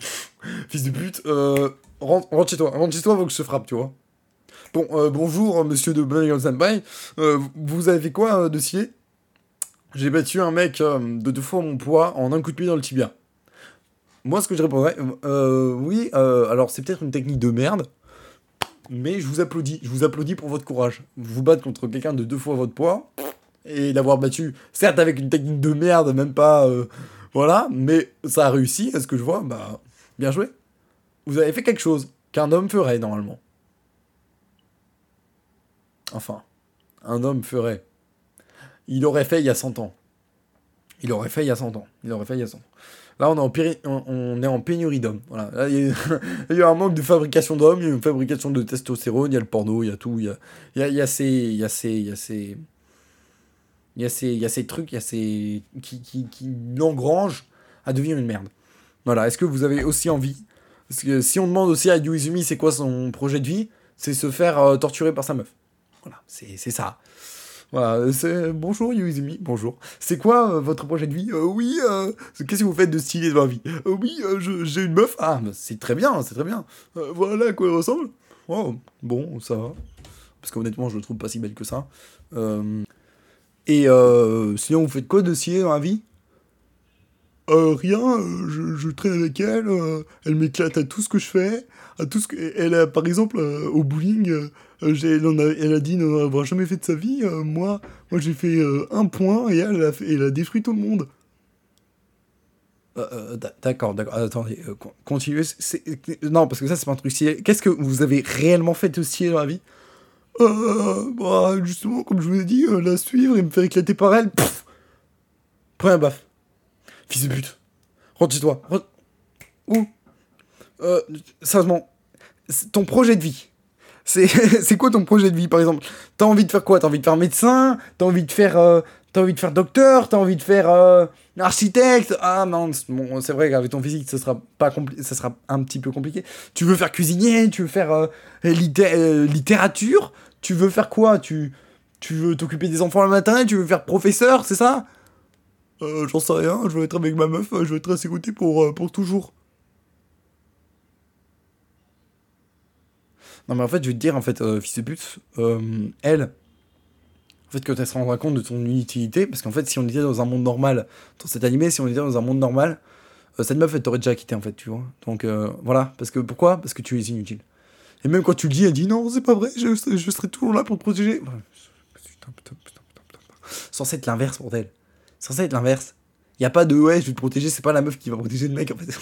Fils de pute, rentre, rentre, chez toi, rentre chez toi avant que je te frappe, tu vois. Bon, euh, bonjour, monsieur de Bunny. Euh, vous avez quoi euh, de scier J'ai battu un mec de deux fois mon poids en un coup de pied dans le tibia. Moi, ce que je répondrais, oui, alors c'est peut-être une technique de merde, mais je vous applaudis. Je vous applaudis pour votre courage. Vous battre contre quelqu'un de deux fois votre poids et l'avoir battu, certes avec une technique de merde, même pas. voilà, mais ça a réussi, à ce que je vois, bah, bien joué. Vous avez fait quelque chose qu'un homme ferait normalement. Enfin, un homme ferait. Il aurait fait il y a 100 ans. Il aurait fait il y a 100 ans. Il aurait fait il y a 100 ans. Là, on est en, on est en pénurie d'hommes. Voilà. il, y a... un manque de fabrication d'hommes, il y a une fabrication de testostérone, il y a le porno, il y a tout. Il y a, il y a, ces. Il y a ces. Il y a ces. Il y, a ces, il y a ces trucs il y a ces, qui, qui, l'engrangent à devenir une merde. Voilà, est-ce que vous avez aussi envie Parce que si on demande aussi à Yu Izumi c'est quoi son projet de vie, c'est se faire euh, torturer par sa meuf. Voilà, c'est ça. Voilà, c'est bonjour Yuzumi, bonjour. C'est quoi euh, votre projet de vie? Euh, Oui, euh, qu'est-ce que vous faites de stylé dans la vie? Oui, j'ai une meuf. Ah, c'est très bien, c'est très bien. voilà à quoi elle ressemble. Oh, bon, ça va. Parce qu'honnêtement, je le trouve pas si belle que ça. Et sinon, vous faites quoi de stylé dans la vie? Rien, je, je, traîne avec elle, elle m'éclate à tout ce que je fais, à tout ce que... Elle a, par exemple, au bowling, euh, elle, a, elle, a, dit n'avoir jamais fait de sa vie. Euh, moi, moi j'ai fait euh, un point et elle, a, elle a détruit tout le monde. d'accord, d'accord. Attendez, continuez. Non, parce que ça, c'est pas un truc stylé. Qu'est-ce que vous avez réellement fait de stylé dans la vie? Bah, Justement, comme je vous ai dit, la suivre et me faire éclater par elle. Pfff Prends un baf. Fils de pute. Rentre chez toi. Où? Sérieusement, ton projet de vie C'est quoi ton projet de vie, par exemple? T'as envie de faire quoi? T'as envie de faire médecin? T'as envie de faire... Euh, envie de faire docteur? T'as envie de faire euh, architecte? Ah non, bon, c'est vrai qu'avec ton physique, ça sera, pas ça sera un petit peu compliqué. Tu veux faire cuisinier? Tu veux faire euh, littérature? Tu veux faire quoi? Tu, tu veux t'occuper des enfants le matin? Tu veux faire professeur, c'est ça? J'en sais rien, je veux être avec ma meuf, je veux être côté pour, pour toujours. Non, mais en fait, je vais te dire, en fait, euh, fils de pute, euh, elle, en fait, quand elle se rendra compte de ton utilité, parce qu'en fait, si on était dans un monde normal, dans cet animé, si on était dans un monde normal, euh, cette meuf, elle t'aurait déjà quitté, en fait, tu vois. Donc, voilà. Parce que, pourquoi? Parce que tu es inutile. Et même quand tu le dis, elle dit non, c'est pas vrai, je, serai toujours là pour te protéger. Putain, putain, putain, putain. Censé être l'inverse, bordel. Censé être l'inverse. Y a pas de ouais, je vais te protéger, c'est pas la meuf qui va protéger le mec, en fait.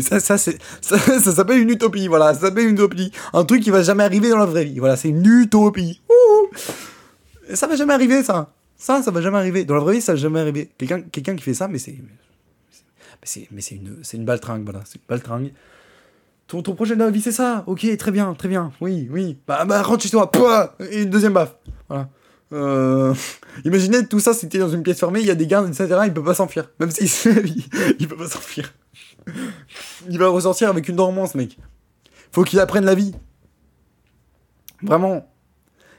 Ça, ça, ça, s'appelle une utopie, voilà, ça s'appelle une utopie. Un truc qui va jamais arriver dans la vraie vie, voilà, c'est une utopie. Ça va jamais arriver, ça. Ça, ça va jamais arriver. Dans la vraie vie, ça va jamais arriver. Quelqu'un quelqu'un qui fait ça, mais c'est. Mais c'est une, une baltringue, voilà, c'est une baltringue. Ton, ton projet de vie, c'est ça Ok, très bien, très bien. Oui, oui. Bah, bah rentre chez toi. Pouah Et une deuxième baffe. Voilà. Euh... Imaginez tout ça, c'était dans une pièce fermée, il y a des gardes, etc. Il peut pas s'enfuir. Même s'il il, il peut pas s'enfuir. Il va ressortir avec une dormance, mec. Faut qu'il apprenne la vie. Vraiment.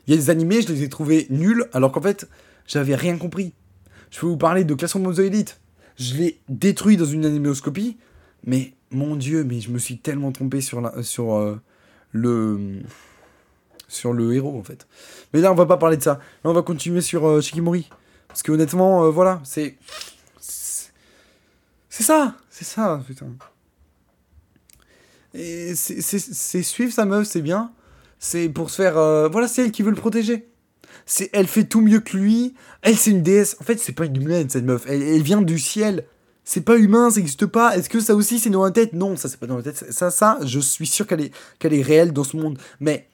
Il y a des animés, je les ai trouvés nuls, alors qu'en fait, j'avais rien compris. Je peux vous parler de Classroom of Elite. Je l'ai détruit dans une animéoscopie, mais mon dieu, mais je me suis tellement trompé sur, la, sur euh, le sur le héros en fait. Mais là, on va pas parler de ça. Là, on va continuer sur euh, Shikimori. Parce que honnêtement, euh, voilà, c'est. C'est ça C'est ça, putain. Et c'est suivre sa meuf, c'est bien. C'est pour se faire. Euh, voilà, c'est elle qui veut le protéger. C'est elle fait tout mieux que lui. Elle, c'est une déesse. En fait, c'est pas une humaine, cette meuf. Elle, vient du ciel. C'est pas humain, ça n'existe pas. Est-ce que ça aussi, c'est dans la tête? Non, ça, c'est pas dans la tête. Ça, ça, je suis sûr qu'elle est, est réelle dans ce monde. Mais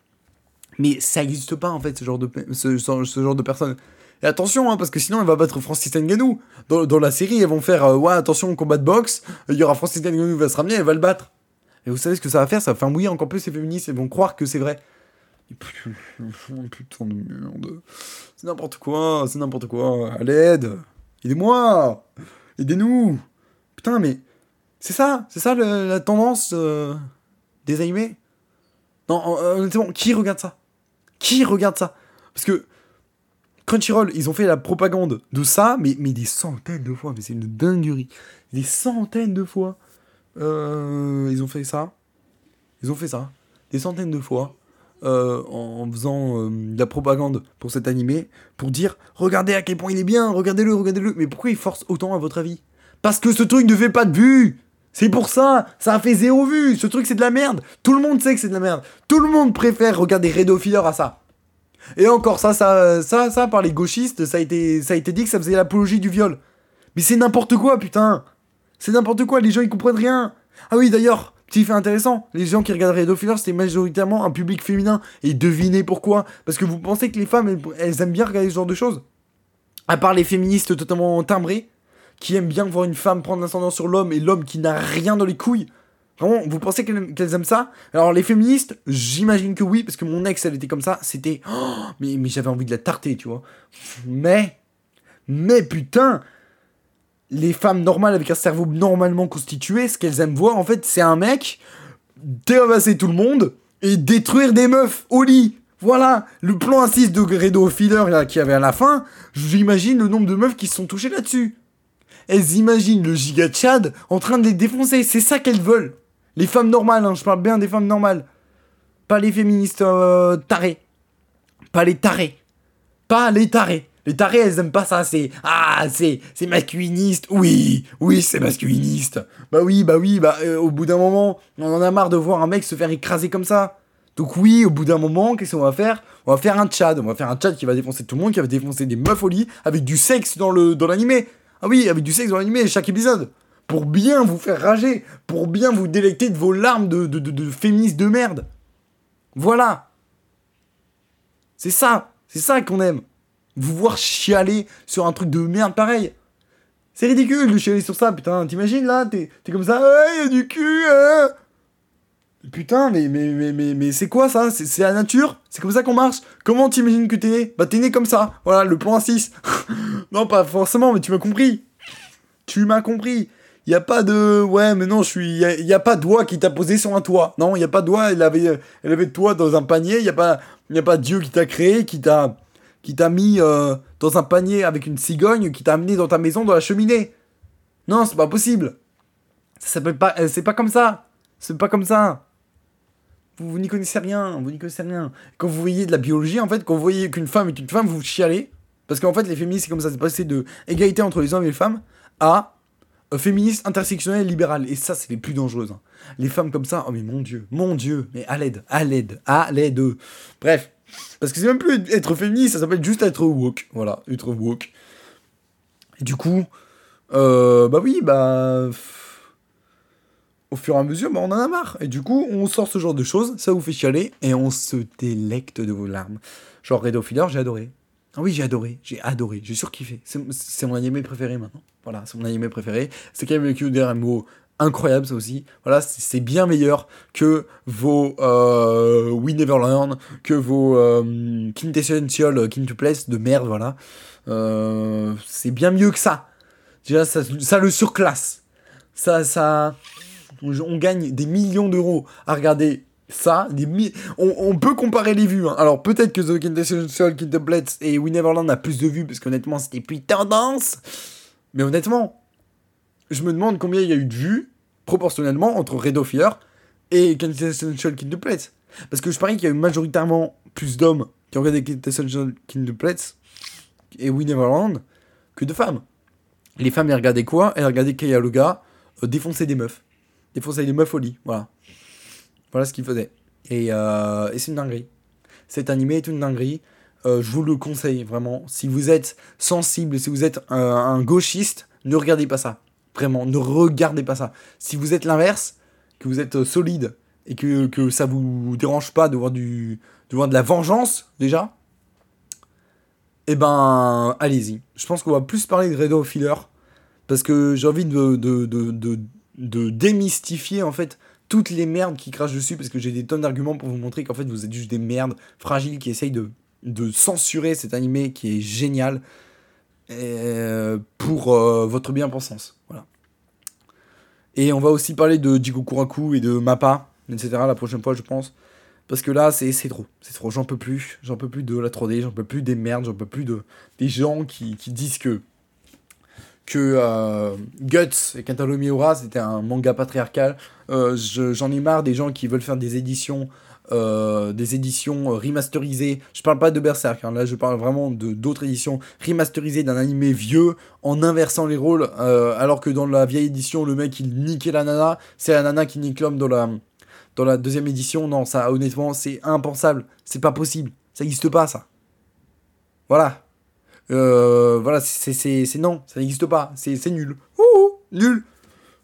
mais ça n'existe pas en fait, ce genre de, ce, ce genre de personne. Et attention, hein, parce que sinon elle va battre Francis Ngannou. Dans, dans la série, elles vont faire euh, Ouais, attention, combat de boxe, il y aura Francis Ngannou qui va se ramener, elle va le battre. Et vous savez ce que ça va faire? Ça va faire mouiller encore plus les féministes, elles vont croire que c'est vrai. Putain de merde. C'est n'importe quoi, c'est n'importe quoi. À l'aide Aidez-moi Aidez-nous Putain, mais. C'est ça, c'est ça la tendance euh, des animés? Non, honnêtement, qui regarde ça? Qui regarde ça? Parce que Crunchyroll, ils ont fait la propagande de ça, mais, des centaines de fois. Mais c'est une dinguerie. Des centaines de fois. Euh, ils ont fait ça. Ils ont fait ça. Des centaines de fois. Euh, en faisant euh, de la propagande pour cet animé. Pour dire regardez à quel point il est bien, regardez-le, regardez-le. Mais pourquoi il force autant à votre avis? Parce que ce truc ne fait pas de vue c'est pour ça, ça a fait zéro vue. Ce truc, c'est de la merde. Tout le monde sait que c'est de la merde. Tout le monde préfère regarder Red à ça. Et encore, ça, ça, ça, ça, par les gauchistes, ça a été, ça a dit que ça faisait l'apologie du viol. Mais c'est n'importe quoi, putain. C'est n'importe quoi. Les gens, ils comprennent rien. Ah oui, d'ailleurs, petit fait intéressant. Les gens qui regardent Red Filler, c'était majoritairement un public féminin. Et devinez pourquoi. Parce que vous pensez que les femmes, elles, elles aiment bien regarder ce genre de choses. À part les féministes totalement timbrées qui aiment bien voir une femme prendre l'ascendant sur l'homme et l'homme qui n'a rien dans les couilles. Vraiment, vous pensez qu'elles aiment ça? Alors les féministes, j'imagine que oui, parce que mon ex, elle était comme ça, c'était... Oh, mais, mais j'avais envie de la tarter, tu vois. Mais... Mais putain Les femmes normales avec un cerveau normalement constitué, ce qu'elles aiment voir, en fait, c'est un mec dévasser tout le monde et détruire des meufs au lit. Voilà, le plan 6 de Gredo Filler qu'il y avait à la fin, j'imagine le nombre de meufs qui se sont touchées là-dessus. Elles imaginent le giga Chad en train de les défoncer, c'est ça qu'elles veulent. Les femmes normales, hein, je parle bien des femmes normales. Pas les féministes euh, tarés. Pas les tarés. Pas les tarés. Les tarés, elles aiment pas ça, c'est ah, c'est c'est masculiniste. Oui, oui, c'est masculiniste. Bah oui, bah oui, bah euh, au bout d'un moment, on en a marre de voir un mec se faire écraser comme ça. Donc oui, au bout d'un moment, qu'est-ce qu'on va faire? On va faire un Tchad, on va faire un Tchad qui va défoncer tout le monde, qui va défoncer des meufs au lit avec du sexe dans le dans. Ah oui, avec du sexe dans l'animé chaque épisode. Pour bien vous faire rager, pour bien vous délecter de vos larmes de, de, de, féministes de merde. Voilà. C'est ça, c'est ça qu'on aime vous voir chialer sur un truc de merde pareil. C'est ridicule de chialer sur ça, putain. T'imagines là T'es comme ça, ouais, y a du cul, hein Putain, mais, mais, mais, mais, mais c'est quoi ça? C'est la nature? C'est comme ça qu'on marche? Comment t'imagines que t'es né? Bah t'es né comme ça. Voilà, le point 6. non, pas forcément, mais tu m'as compris. Tu m'as compris. Y a pas de... Ouais, mais non, je suis... Y a, y a pas de doigt qui t'a posé sur un toit. Non, y a pas de doigt, elle avait, elle avait toi dans un panier. Y a pas, y a pas Dieu qui t'a créé, qui t'a qui t'a mis euh, dans un panier avec une cigogne, qui t'a amené dans ta maison dans la cheminée. Non, c'est pas possible. Ça s'appelle pas. Euh, c'est pas comme ça. C'est pas comme ça. Vous, n'y connaissez rien. Vous n'y connaissez rien. Quand vous voyez de la biologie, en fait, quand vous voyez qu'une femme est une femme, vous chialez. Parce qu'en fait, les féministes, c'est comme ça. C'est passé de égalité entre les hommes et les femmes à féministe intersectionnel libéral. Et ça, c'est les plus dangereuses. Hein. Les femmes comme ça, oh mais mon dieu, mon dieu, mais à l'aide, à l'aide, à l'aide. Bref. Parce que c'est même plus être féministe, ça s'appelle juste être woke. Voilà, être woke. Et du coup, euh, bah oui, bah. Au fur et à mesure, bah on en a marre. Et du coup, on sort ce genre de choses, ça vous fait chialer, et on se délecte de vos larmes. Genre Red Filler, j'ai adoré. Ah oui, j'ai adoré, j'ai adoré, j'ai surkiffé. C'est mon animé préféré maintenant. Voilà, c'est mon animé préféré. C'est quand même le QDRMO incroyable ça aussi. Voilà, c'est bien meilleur que vos euh, We Never Learn, que vos euh, Quintessential Place de merde, voilà. Euh, c'est bien mieux que ça. Déjà, ça, ça le surclasse. Ça, ça, on gagne des millions d'euros à regarder ça. Des on, on, peut comparer les vues. Hein. Alors peut-être que The Quintessential Place et We Never Learn a plus de vues parce qu'honnêtement c'était plus tendance. Mais honnêtement, je me demande combien il y a eu de vues proportionnellement entre Red of et Quintessential Kingdom Plates. Parce que je parie qu'il y a eu majoritairement plus d'hommes qui ont regardé Quintessential Kingdom Plates et We Neverland que de femmes. Les femmes, elles regardaient quoi? Elles regardaient Kaya Loga euh, défoncer des meufs. Défoncer des meufs au lit, voilà. Voilà ce qu'il faisait. Et, euh, et c'est une dinguerie. Cet animé est une dinguerie. Euh, je vous le conseille vraiment. Si vous êtes sensible, si vous êtes un gauchiste, ne regardez pas ça. Vraiment, ne regardez pas ça. Si vous êtes l'inverse, que vous êtes euh, solide et que, que ça vous dérange pas de voir, de la vengeance, déjà, eh ben, allez-y. Je pense qu'on va plus parler de Redo Filler parce que j'ai envie de, de démystifier en fait toutes les merdes qui crachent dessus parce que j'ai des tonnes d'arguments pour vous montrer qu'en fait vous êtes juste des merdes fragiles qui essayent de, de censurer cet animé qui est génial euh, pour euh, votre bien-pensance. Voilà. Et on va aussi parler de Jigokuraku et de Mappa, etc. la prochaine fois, je pense. Parce que là, c'est trop. C'est trop. J'en peux plus. J'en peux plus de la 3D. J'en peux plus des merdes. J'en peux plus de des gens qui, qui disent que que euh, Guts et Kentaro Miura c'était un manga patriarcal. J'en ai marre des gens qui veulent faire des éditions euh, des éditions euh, remasterisées. Je parle pas de Berserk, hein. là je parle vraiment de d'autres éditions remasterisées d'un animé vieux en inversant les rôles, euh, alors que dans la vieille édition, le mec il niquait la nana, c'est la nana qui nique l'homme dans la, dans la deuxième édition. Non, ça honnêtement c'est impensable, c'est pas possible, ça n'existe pas ça. Voilà. voilà, c'est non, ça n'existe pas, c'est nul. Ouh, nul.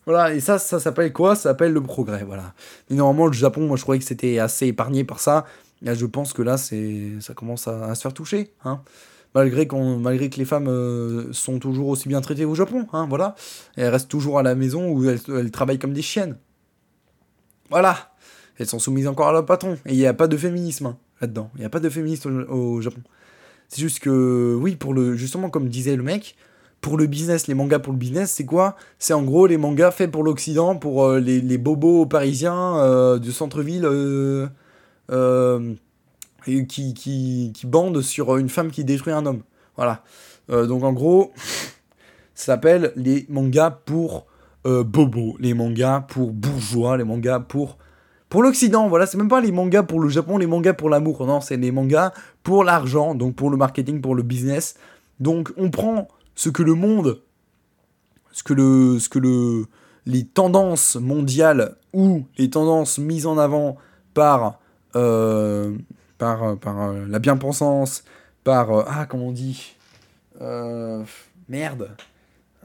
Voilà, et ça, ça s'appelle quoi? Ça s'appelle le progrès, voilà. Et normalement, le Japon, moi, je croyais que c'était assez épargné par ça. Là, je pense que là, c'est, ça commence à, se faire toucher, hein. Malgré, qu'on, malgré que les femmes euh, sont toujours aussi bien traitées au Japon, hein, voilà. elles restent toujours à la maison où elles, travaillent comme des chiennes. Voilà. Elles sont soumises encore à leur patron. Et il n'y a pas de féminisme hein, là-dedans. Il n'y a pas de féminisme au, au Japon. C'est juste que, oui, pour le, justement, comme disait le mec, pour le business, les mangas pour le business, c'est quoi? C'est en gros les mangas faits pour l'Occident, pour euh, les, les, bobos parisiens euh, du centre-ville. Euh, qui, qui, qui bande sur une femme qui détruit un homme. Voilà. donc en gros, ça s'appelle les mangas pour bobo, les mangas pour bourgeois, les mangas pour pour l'Occident, voilà, c'est même pas les mangas pour le Japon, les mangas pour l'amour, non, c'est les mangas pour l'argent, donc pour le marketing, pour le business. Donc on prend ce que le monde, ce que le, ce que le, les tendances mondiales ou les tendances mises en avant par, euh, par, par euh, la bien-pensance, par, euh, ah, comment on dit, merde,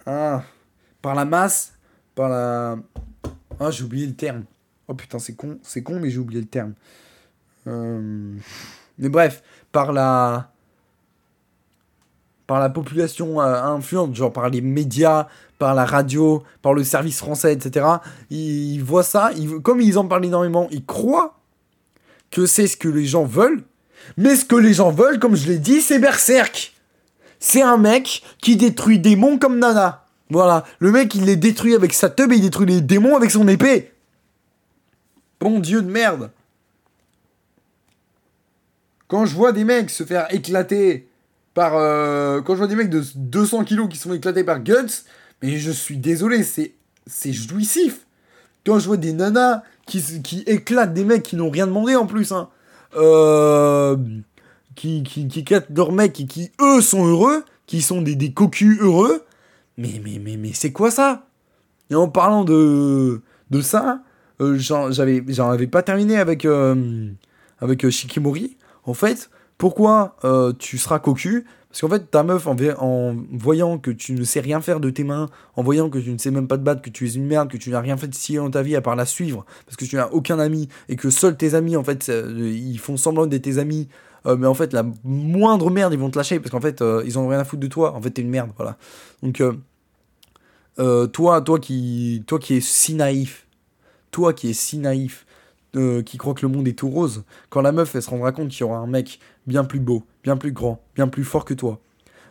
ah, par la masse, par la, ah, j'ai oublié le terme Oh putain, c'est con, c'est con, mais j'ai oublié le terme. Mais bref, par la par la population euh, influente, genre par les médias, par la radio, par le service français, etc. Ils, voient ça, comme ils en parlent énormément, ils croient que c'est ce que les gens veulent. Mais ce que les gens veulent, comme je l'ai dit, c'est Berserk. C'est un mec qui détruit des démons comme Nana. Voilà, le mec il les détruit avec sa teub et il détruit les démons avec son épée. Bon Dieu de merde. Quand je vois des mecs se faire éclater par... Euh, quand je vois des mecs de 200 kilos qui sont éclatés par Guts, mais je suis désolé, c'est, c'est jouissif. Quand je vois des nanas qui, qui éclatent des mecs qui n'ont rien demandé en plus, hein, euh, qui, qui, qui éclatent leurs mecs et qui, eux, sont heureux, qui sont des, des cocus heureux, mais, mais, mais, mais c'est quoi ça? Et en parlant de, de ça, euh, j'avais, j'en avais pas terminé avec, avec Shikimori. En fait, pourquoi tu seras cocu? Parce qu'en fait, ta meuf, en, voyant que tu ne sais rien faire de tes mains, en voyant que tu ne sais même pas te battre, que tu es une merde, que tu n'as rien fait de si dans ta vie à part la suivre, parce que tu n'as aucun ami, et que seuls tes amis, en fait, ils font semblant d'être tes amis, mais en fait, la moindre merde, ils vont te lâcher, parce qu'en fait, ils ont rien à foutre de toi. En fait, t'es une merde, voilà. Donc, toi, toi qui, toi qui es si naïf, toi qui es si naïf, euh, qui crois que le monde est tout rose, quand la meuf elle se rendra compte qu'il y aura un mec bien plus beau, bien plus grand, bien plus fort que toi,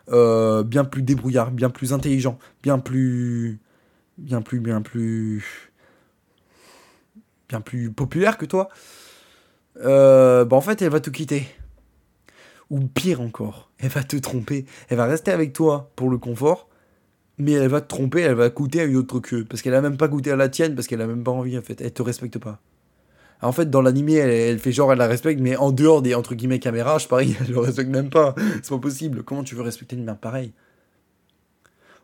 euh, bien plus débrouillard, bien plus intelligent, bien plus. bien plus, bien plus. bien plus populaire que toi, euh, bah en fait elle va te quitter. Ou pire encore, elle va te tromper, elle va rester avec toi pour le confort, mais elle va te tromper, elle va goûter à une autre queue. Parce qu'elle a même pas goûté à la tienne, parce qu'elle a même pas envie, en fait. Elle te respecte pas. En fait, dans l'animé, elle, fait genre, elle la respecte, mais en dehors des, entre guillemets, caméras, je parie, elle le respecte même pas. C'est pas possible. Comment tu veux respecter une merde pareille?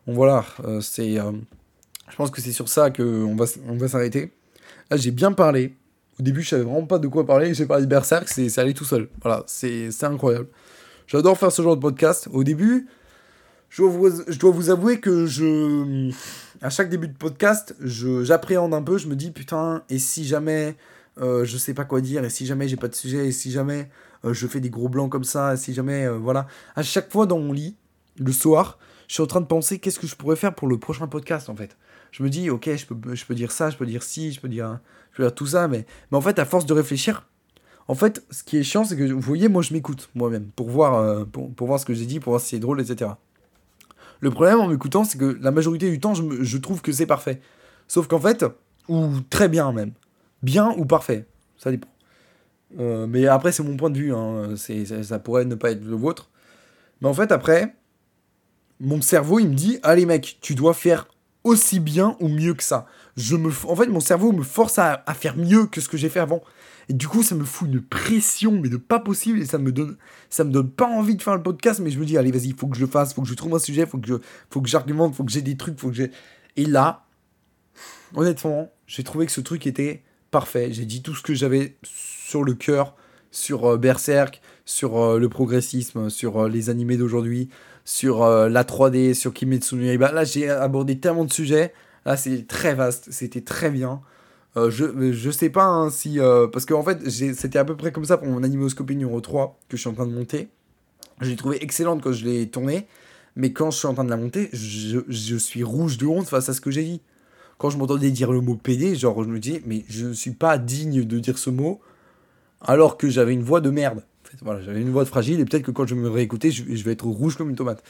Bon, voilà, euh, c'est... Euh, je pense que c'est sur ça qu'on va, on va s'arrêter. Là, j'ai bien parlé. Au début, je savais vraiment pas de quoi parler. J'ai parlé de Berserk, c'est allé tout seul. Voilà, c'est incroyable. J'adore faire ce genre de podcast. Au début, je dois, vous, je dois vous avouer que je. À chaque début de podcast, j'appréhende un peu, je me dis putain, et si jamais euh, je sais pas quoi dire, et si jamais j'ai pas de sujet, et si jamais euh, je fais des gros blancs comme ça, et si jamais. Euh, voilà. À chaque fois dans mon lit, le soir, je suis en train de penser qu'est-ce que je pourrais faire pour le prochain podcast en fait. Je me dis, ok, je peux, je peux dire ça, je peux dire ci, je peux dire, je peux dire tout ça, mais, mais en fait, à force de réfléchir, en fait, ce qui est chiant, c'est que vous voyez, moi je m'écoute moi-même pour voir, pour, pour voir ce que j'ai dit, pour voir si c'est drôle, etc. Le problème en m'écoutant, c'est que la majorité du temps, je, trouve que c'est parfait. Sauf qu'en fait, ou très bien même. Bien ou parfait. Ça dépend. Euh, mais après, c'est mon point de vue. Hein. ça pourrait ne pas être le vôtre. Mais en fait, après, mon cerveau, il me dit Allez, mec, tu dois faire aussi bien ou mieux que ça. Je me, en fait, mon cerveau me force à faire mieux que ce que j'ai fait avant. Et du coup, ça me fout une pression, mais de pas possible, et ça me donne, ça me donne pas envie de faire le podcast, mais je me dis, allez, vas-y, faut que je le fasse, faut que je trouve un sujet, faut je, faut que j'argumente, faut que j'ai des trucs, faut que j'ai. Et là, honnêtement, j'ai trouvé que ce truc était parfait. J'ai dit tout ce que j'avais sur le cœur, sur euh, Berserk, sur euh, le progressisme, sur euh, les animés d'aujourd'hui, sur la 3D, sur Kimetsu no. Là, j'ai abordé tellement de sujets. Là, c'est très vaste, c'était très bien. Je, je sais pas hein, si. Parce qu'en en fait, c'était à peu près comme ça pour mon animoscopie numéro 3 que je suis en train de monter. Je l'ai trouvé excellente quand je l'ai tournée. Mais quand je suis en train de la monter, je, je suis rouge de honte face à ce que j'ai dit. Quand je m'entendais dire le mot PD, genre je me dis, mais je ne suis pas digne de dire ce mot alors que j'avais une voix de merde. Voilà, j'avais une voix fragile et peut-être que quand je me réécouter, je, je vais être rouge comme une tomate.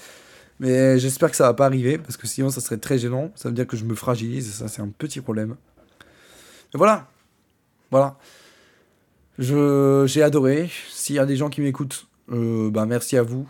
Mais j'espère que ça va pas arriver parce que sinon ça serait très gênant. Ça veut dire que je me fragilise ça c'est un petit problème voilà. Voilà. j'ai adoré. S'il y a des gens qui m'écoutent, bah merci à vous.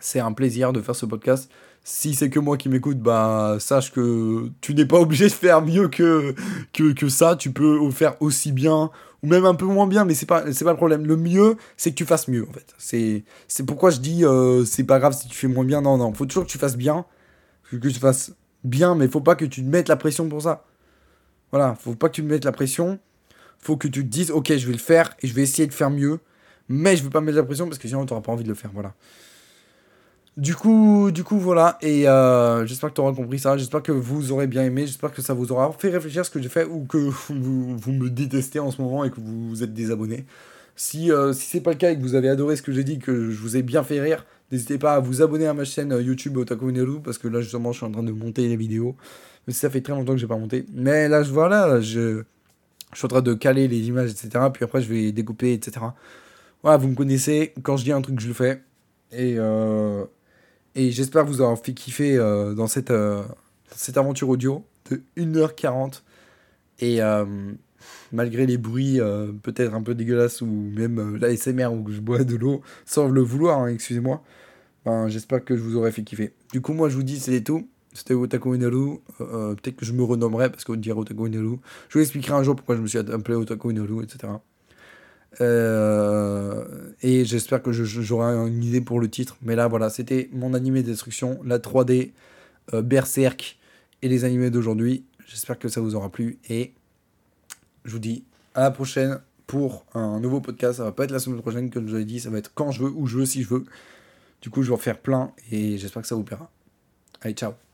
C'est un plaisir de faire ce podcast. Si c'est que moi qui m'écoute, bah sache que tu n'es pas obligé de faire mieux que, que, que, ça. Tu peux faire aussi bien ou même un peu moins bien, mais c'est pas c'est pas le problème. Le mieux, c'est que tu fasses mieux en fait. C'est c'est pourquoi je dis euh, c'est pas grave si tu fais moins bien. Non non, faut toujours que tu fasses bien, que tu fasses bien, mais faut pas que tu te mettes la pression pour ça. Voilà, faut pas que tu te mettes la pression. Faut que tu te dises ok, je vais le faire et je vais essayer de faire mieux, mais je vais pas mettre la pression parce que sinon tu n'auras pas envie de le faire. Voilà. Du coup, du coup, voilà. Et euh, j'espère que tu auras compris ça. J'espère que vous aurez bien aimé. J'espère que ça vous aura fait réfléchir à ce que j'ai fait ou que vous, vous, me détestez en ce moment et que vous êtes désabonné. Si, euh, si c'est pas le cas et que vous avez adoré ce que j'ai dit, que je vous ai bien fait rire, n'hésitez pas à vous abonner à ma chaîne euh, YouTube Otaku Neru parce que là justement je suis en train de monter les vidéos. Mais ça fait très longtemps que j'ai pas monté. Mais là je vois là, je, je suis en train de caler les images, etc. Puis après je vais découper, etc. Voilà, vous me connaissez. Quand je dis un truc, je le fais. Et euh, et j'espère vous avoir fait kiffer euh, dans cette, euh, cette aventure audio de 1h40. Et euh, malgré les bruits peut-être un peu dégueulasses ou même l'ASMR où je bois de l'eau sans le vouloir, hein, excusez-moi, ben, j'espère que je vous aurai fait kiffer. Du coup, moi je vous dis, c'est tout. C'était Otaku Inaru. peut-être que je me renommerai parce qu'on dirait Otaku Inaru. Je vous expliquerai un jour pourquoi je me suis appelé Otaku Inaru, etc. Euh, et j'espère que j'aurai une idée pour le titre. Mais là, voilà, c'était mon animé destruction, la 3D, euh, Berserk et les animés d'aujourd'hui. J'espère que ça vous aura plu. Et je vous dis à la prochaine pour un nouveau podcast. Ça va pas être la semaine prochaine, comme je l'ai dit. Ça va être quand je veux, où je veux, si je veux. Du coup, je vais en faire plein et j'espère que ça vous plaira. Allez, ciao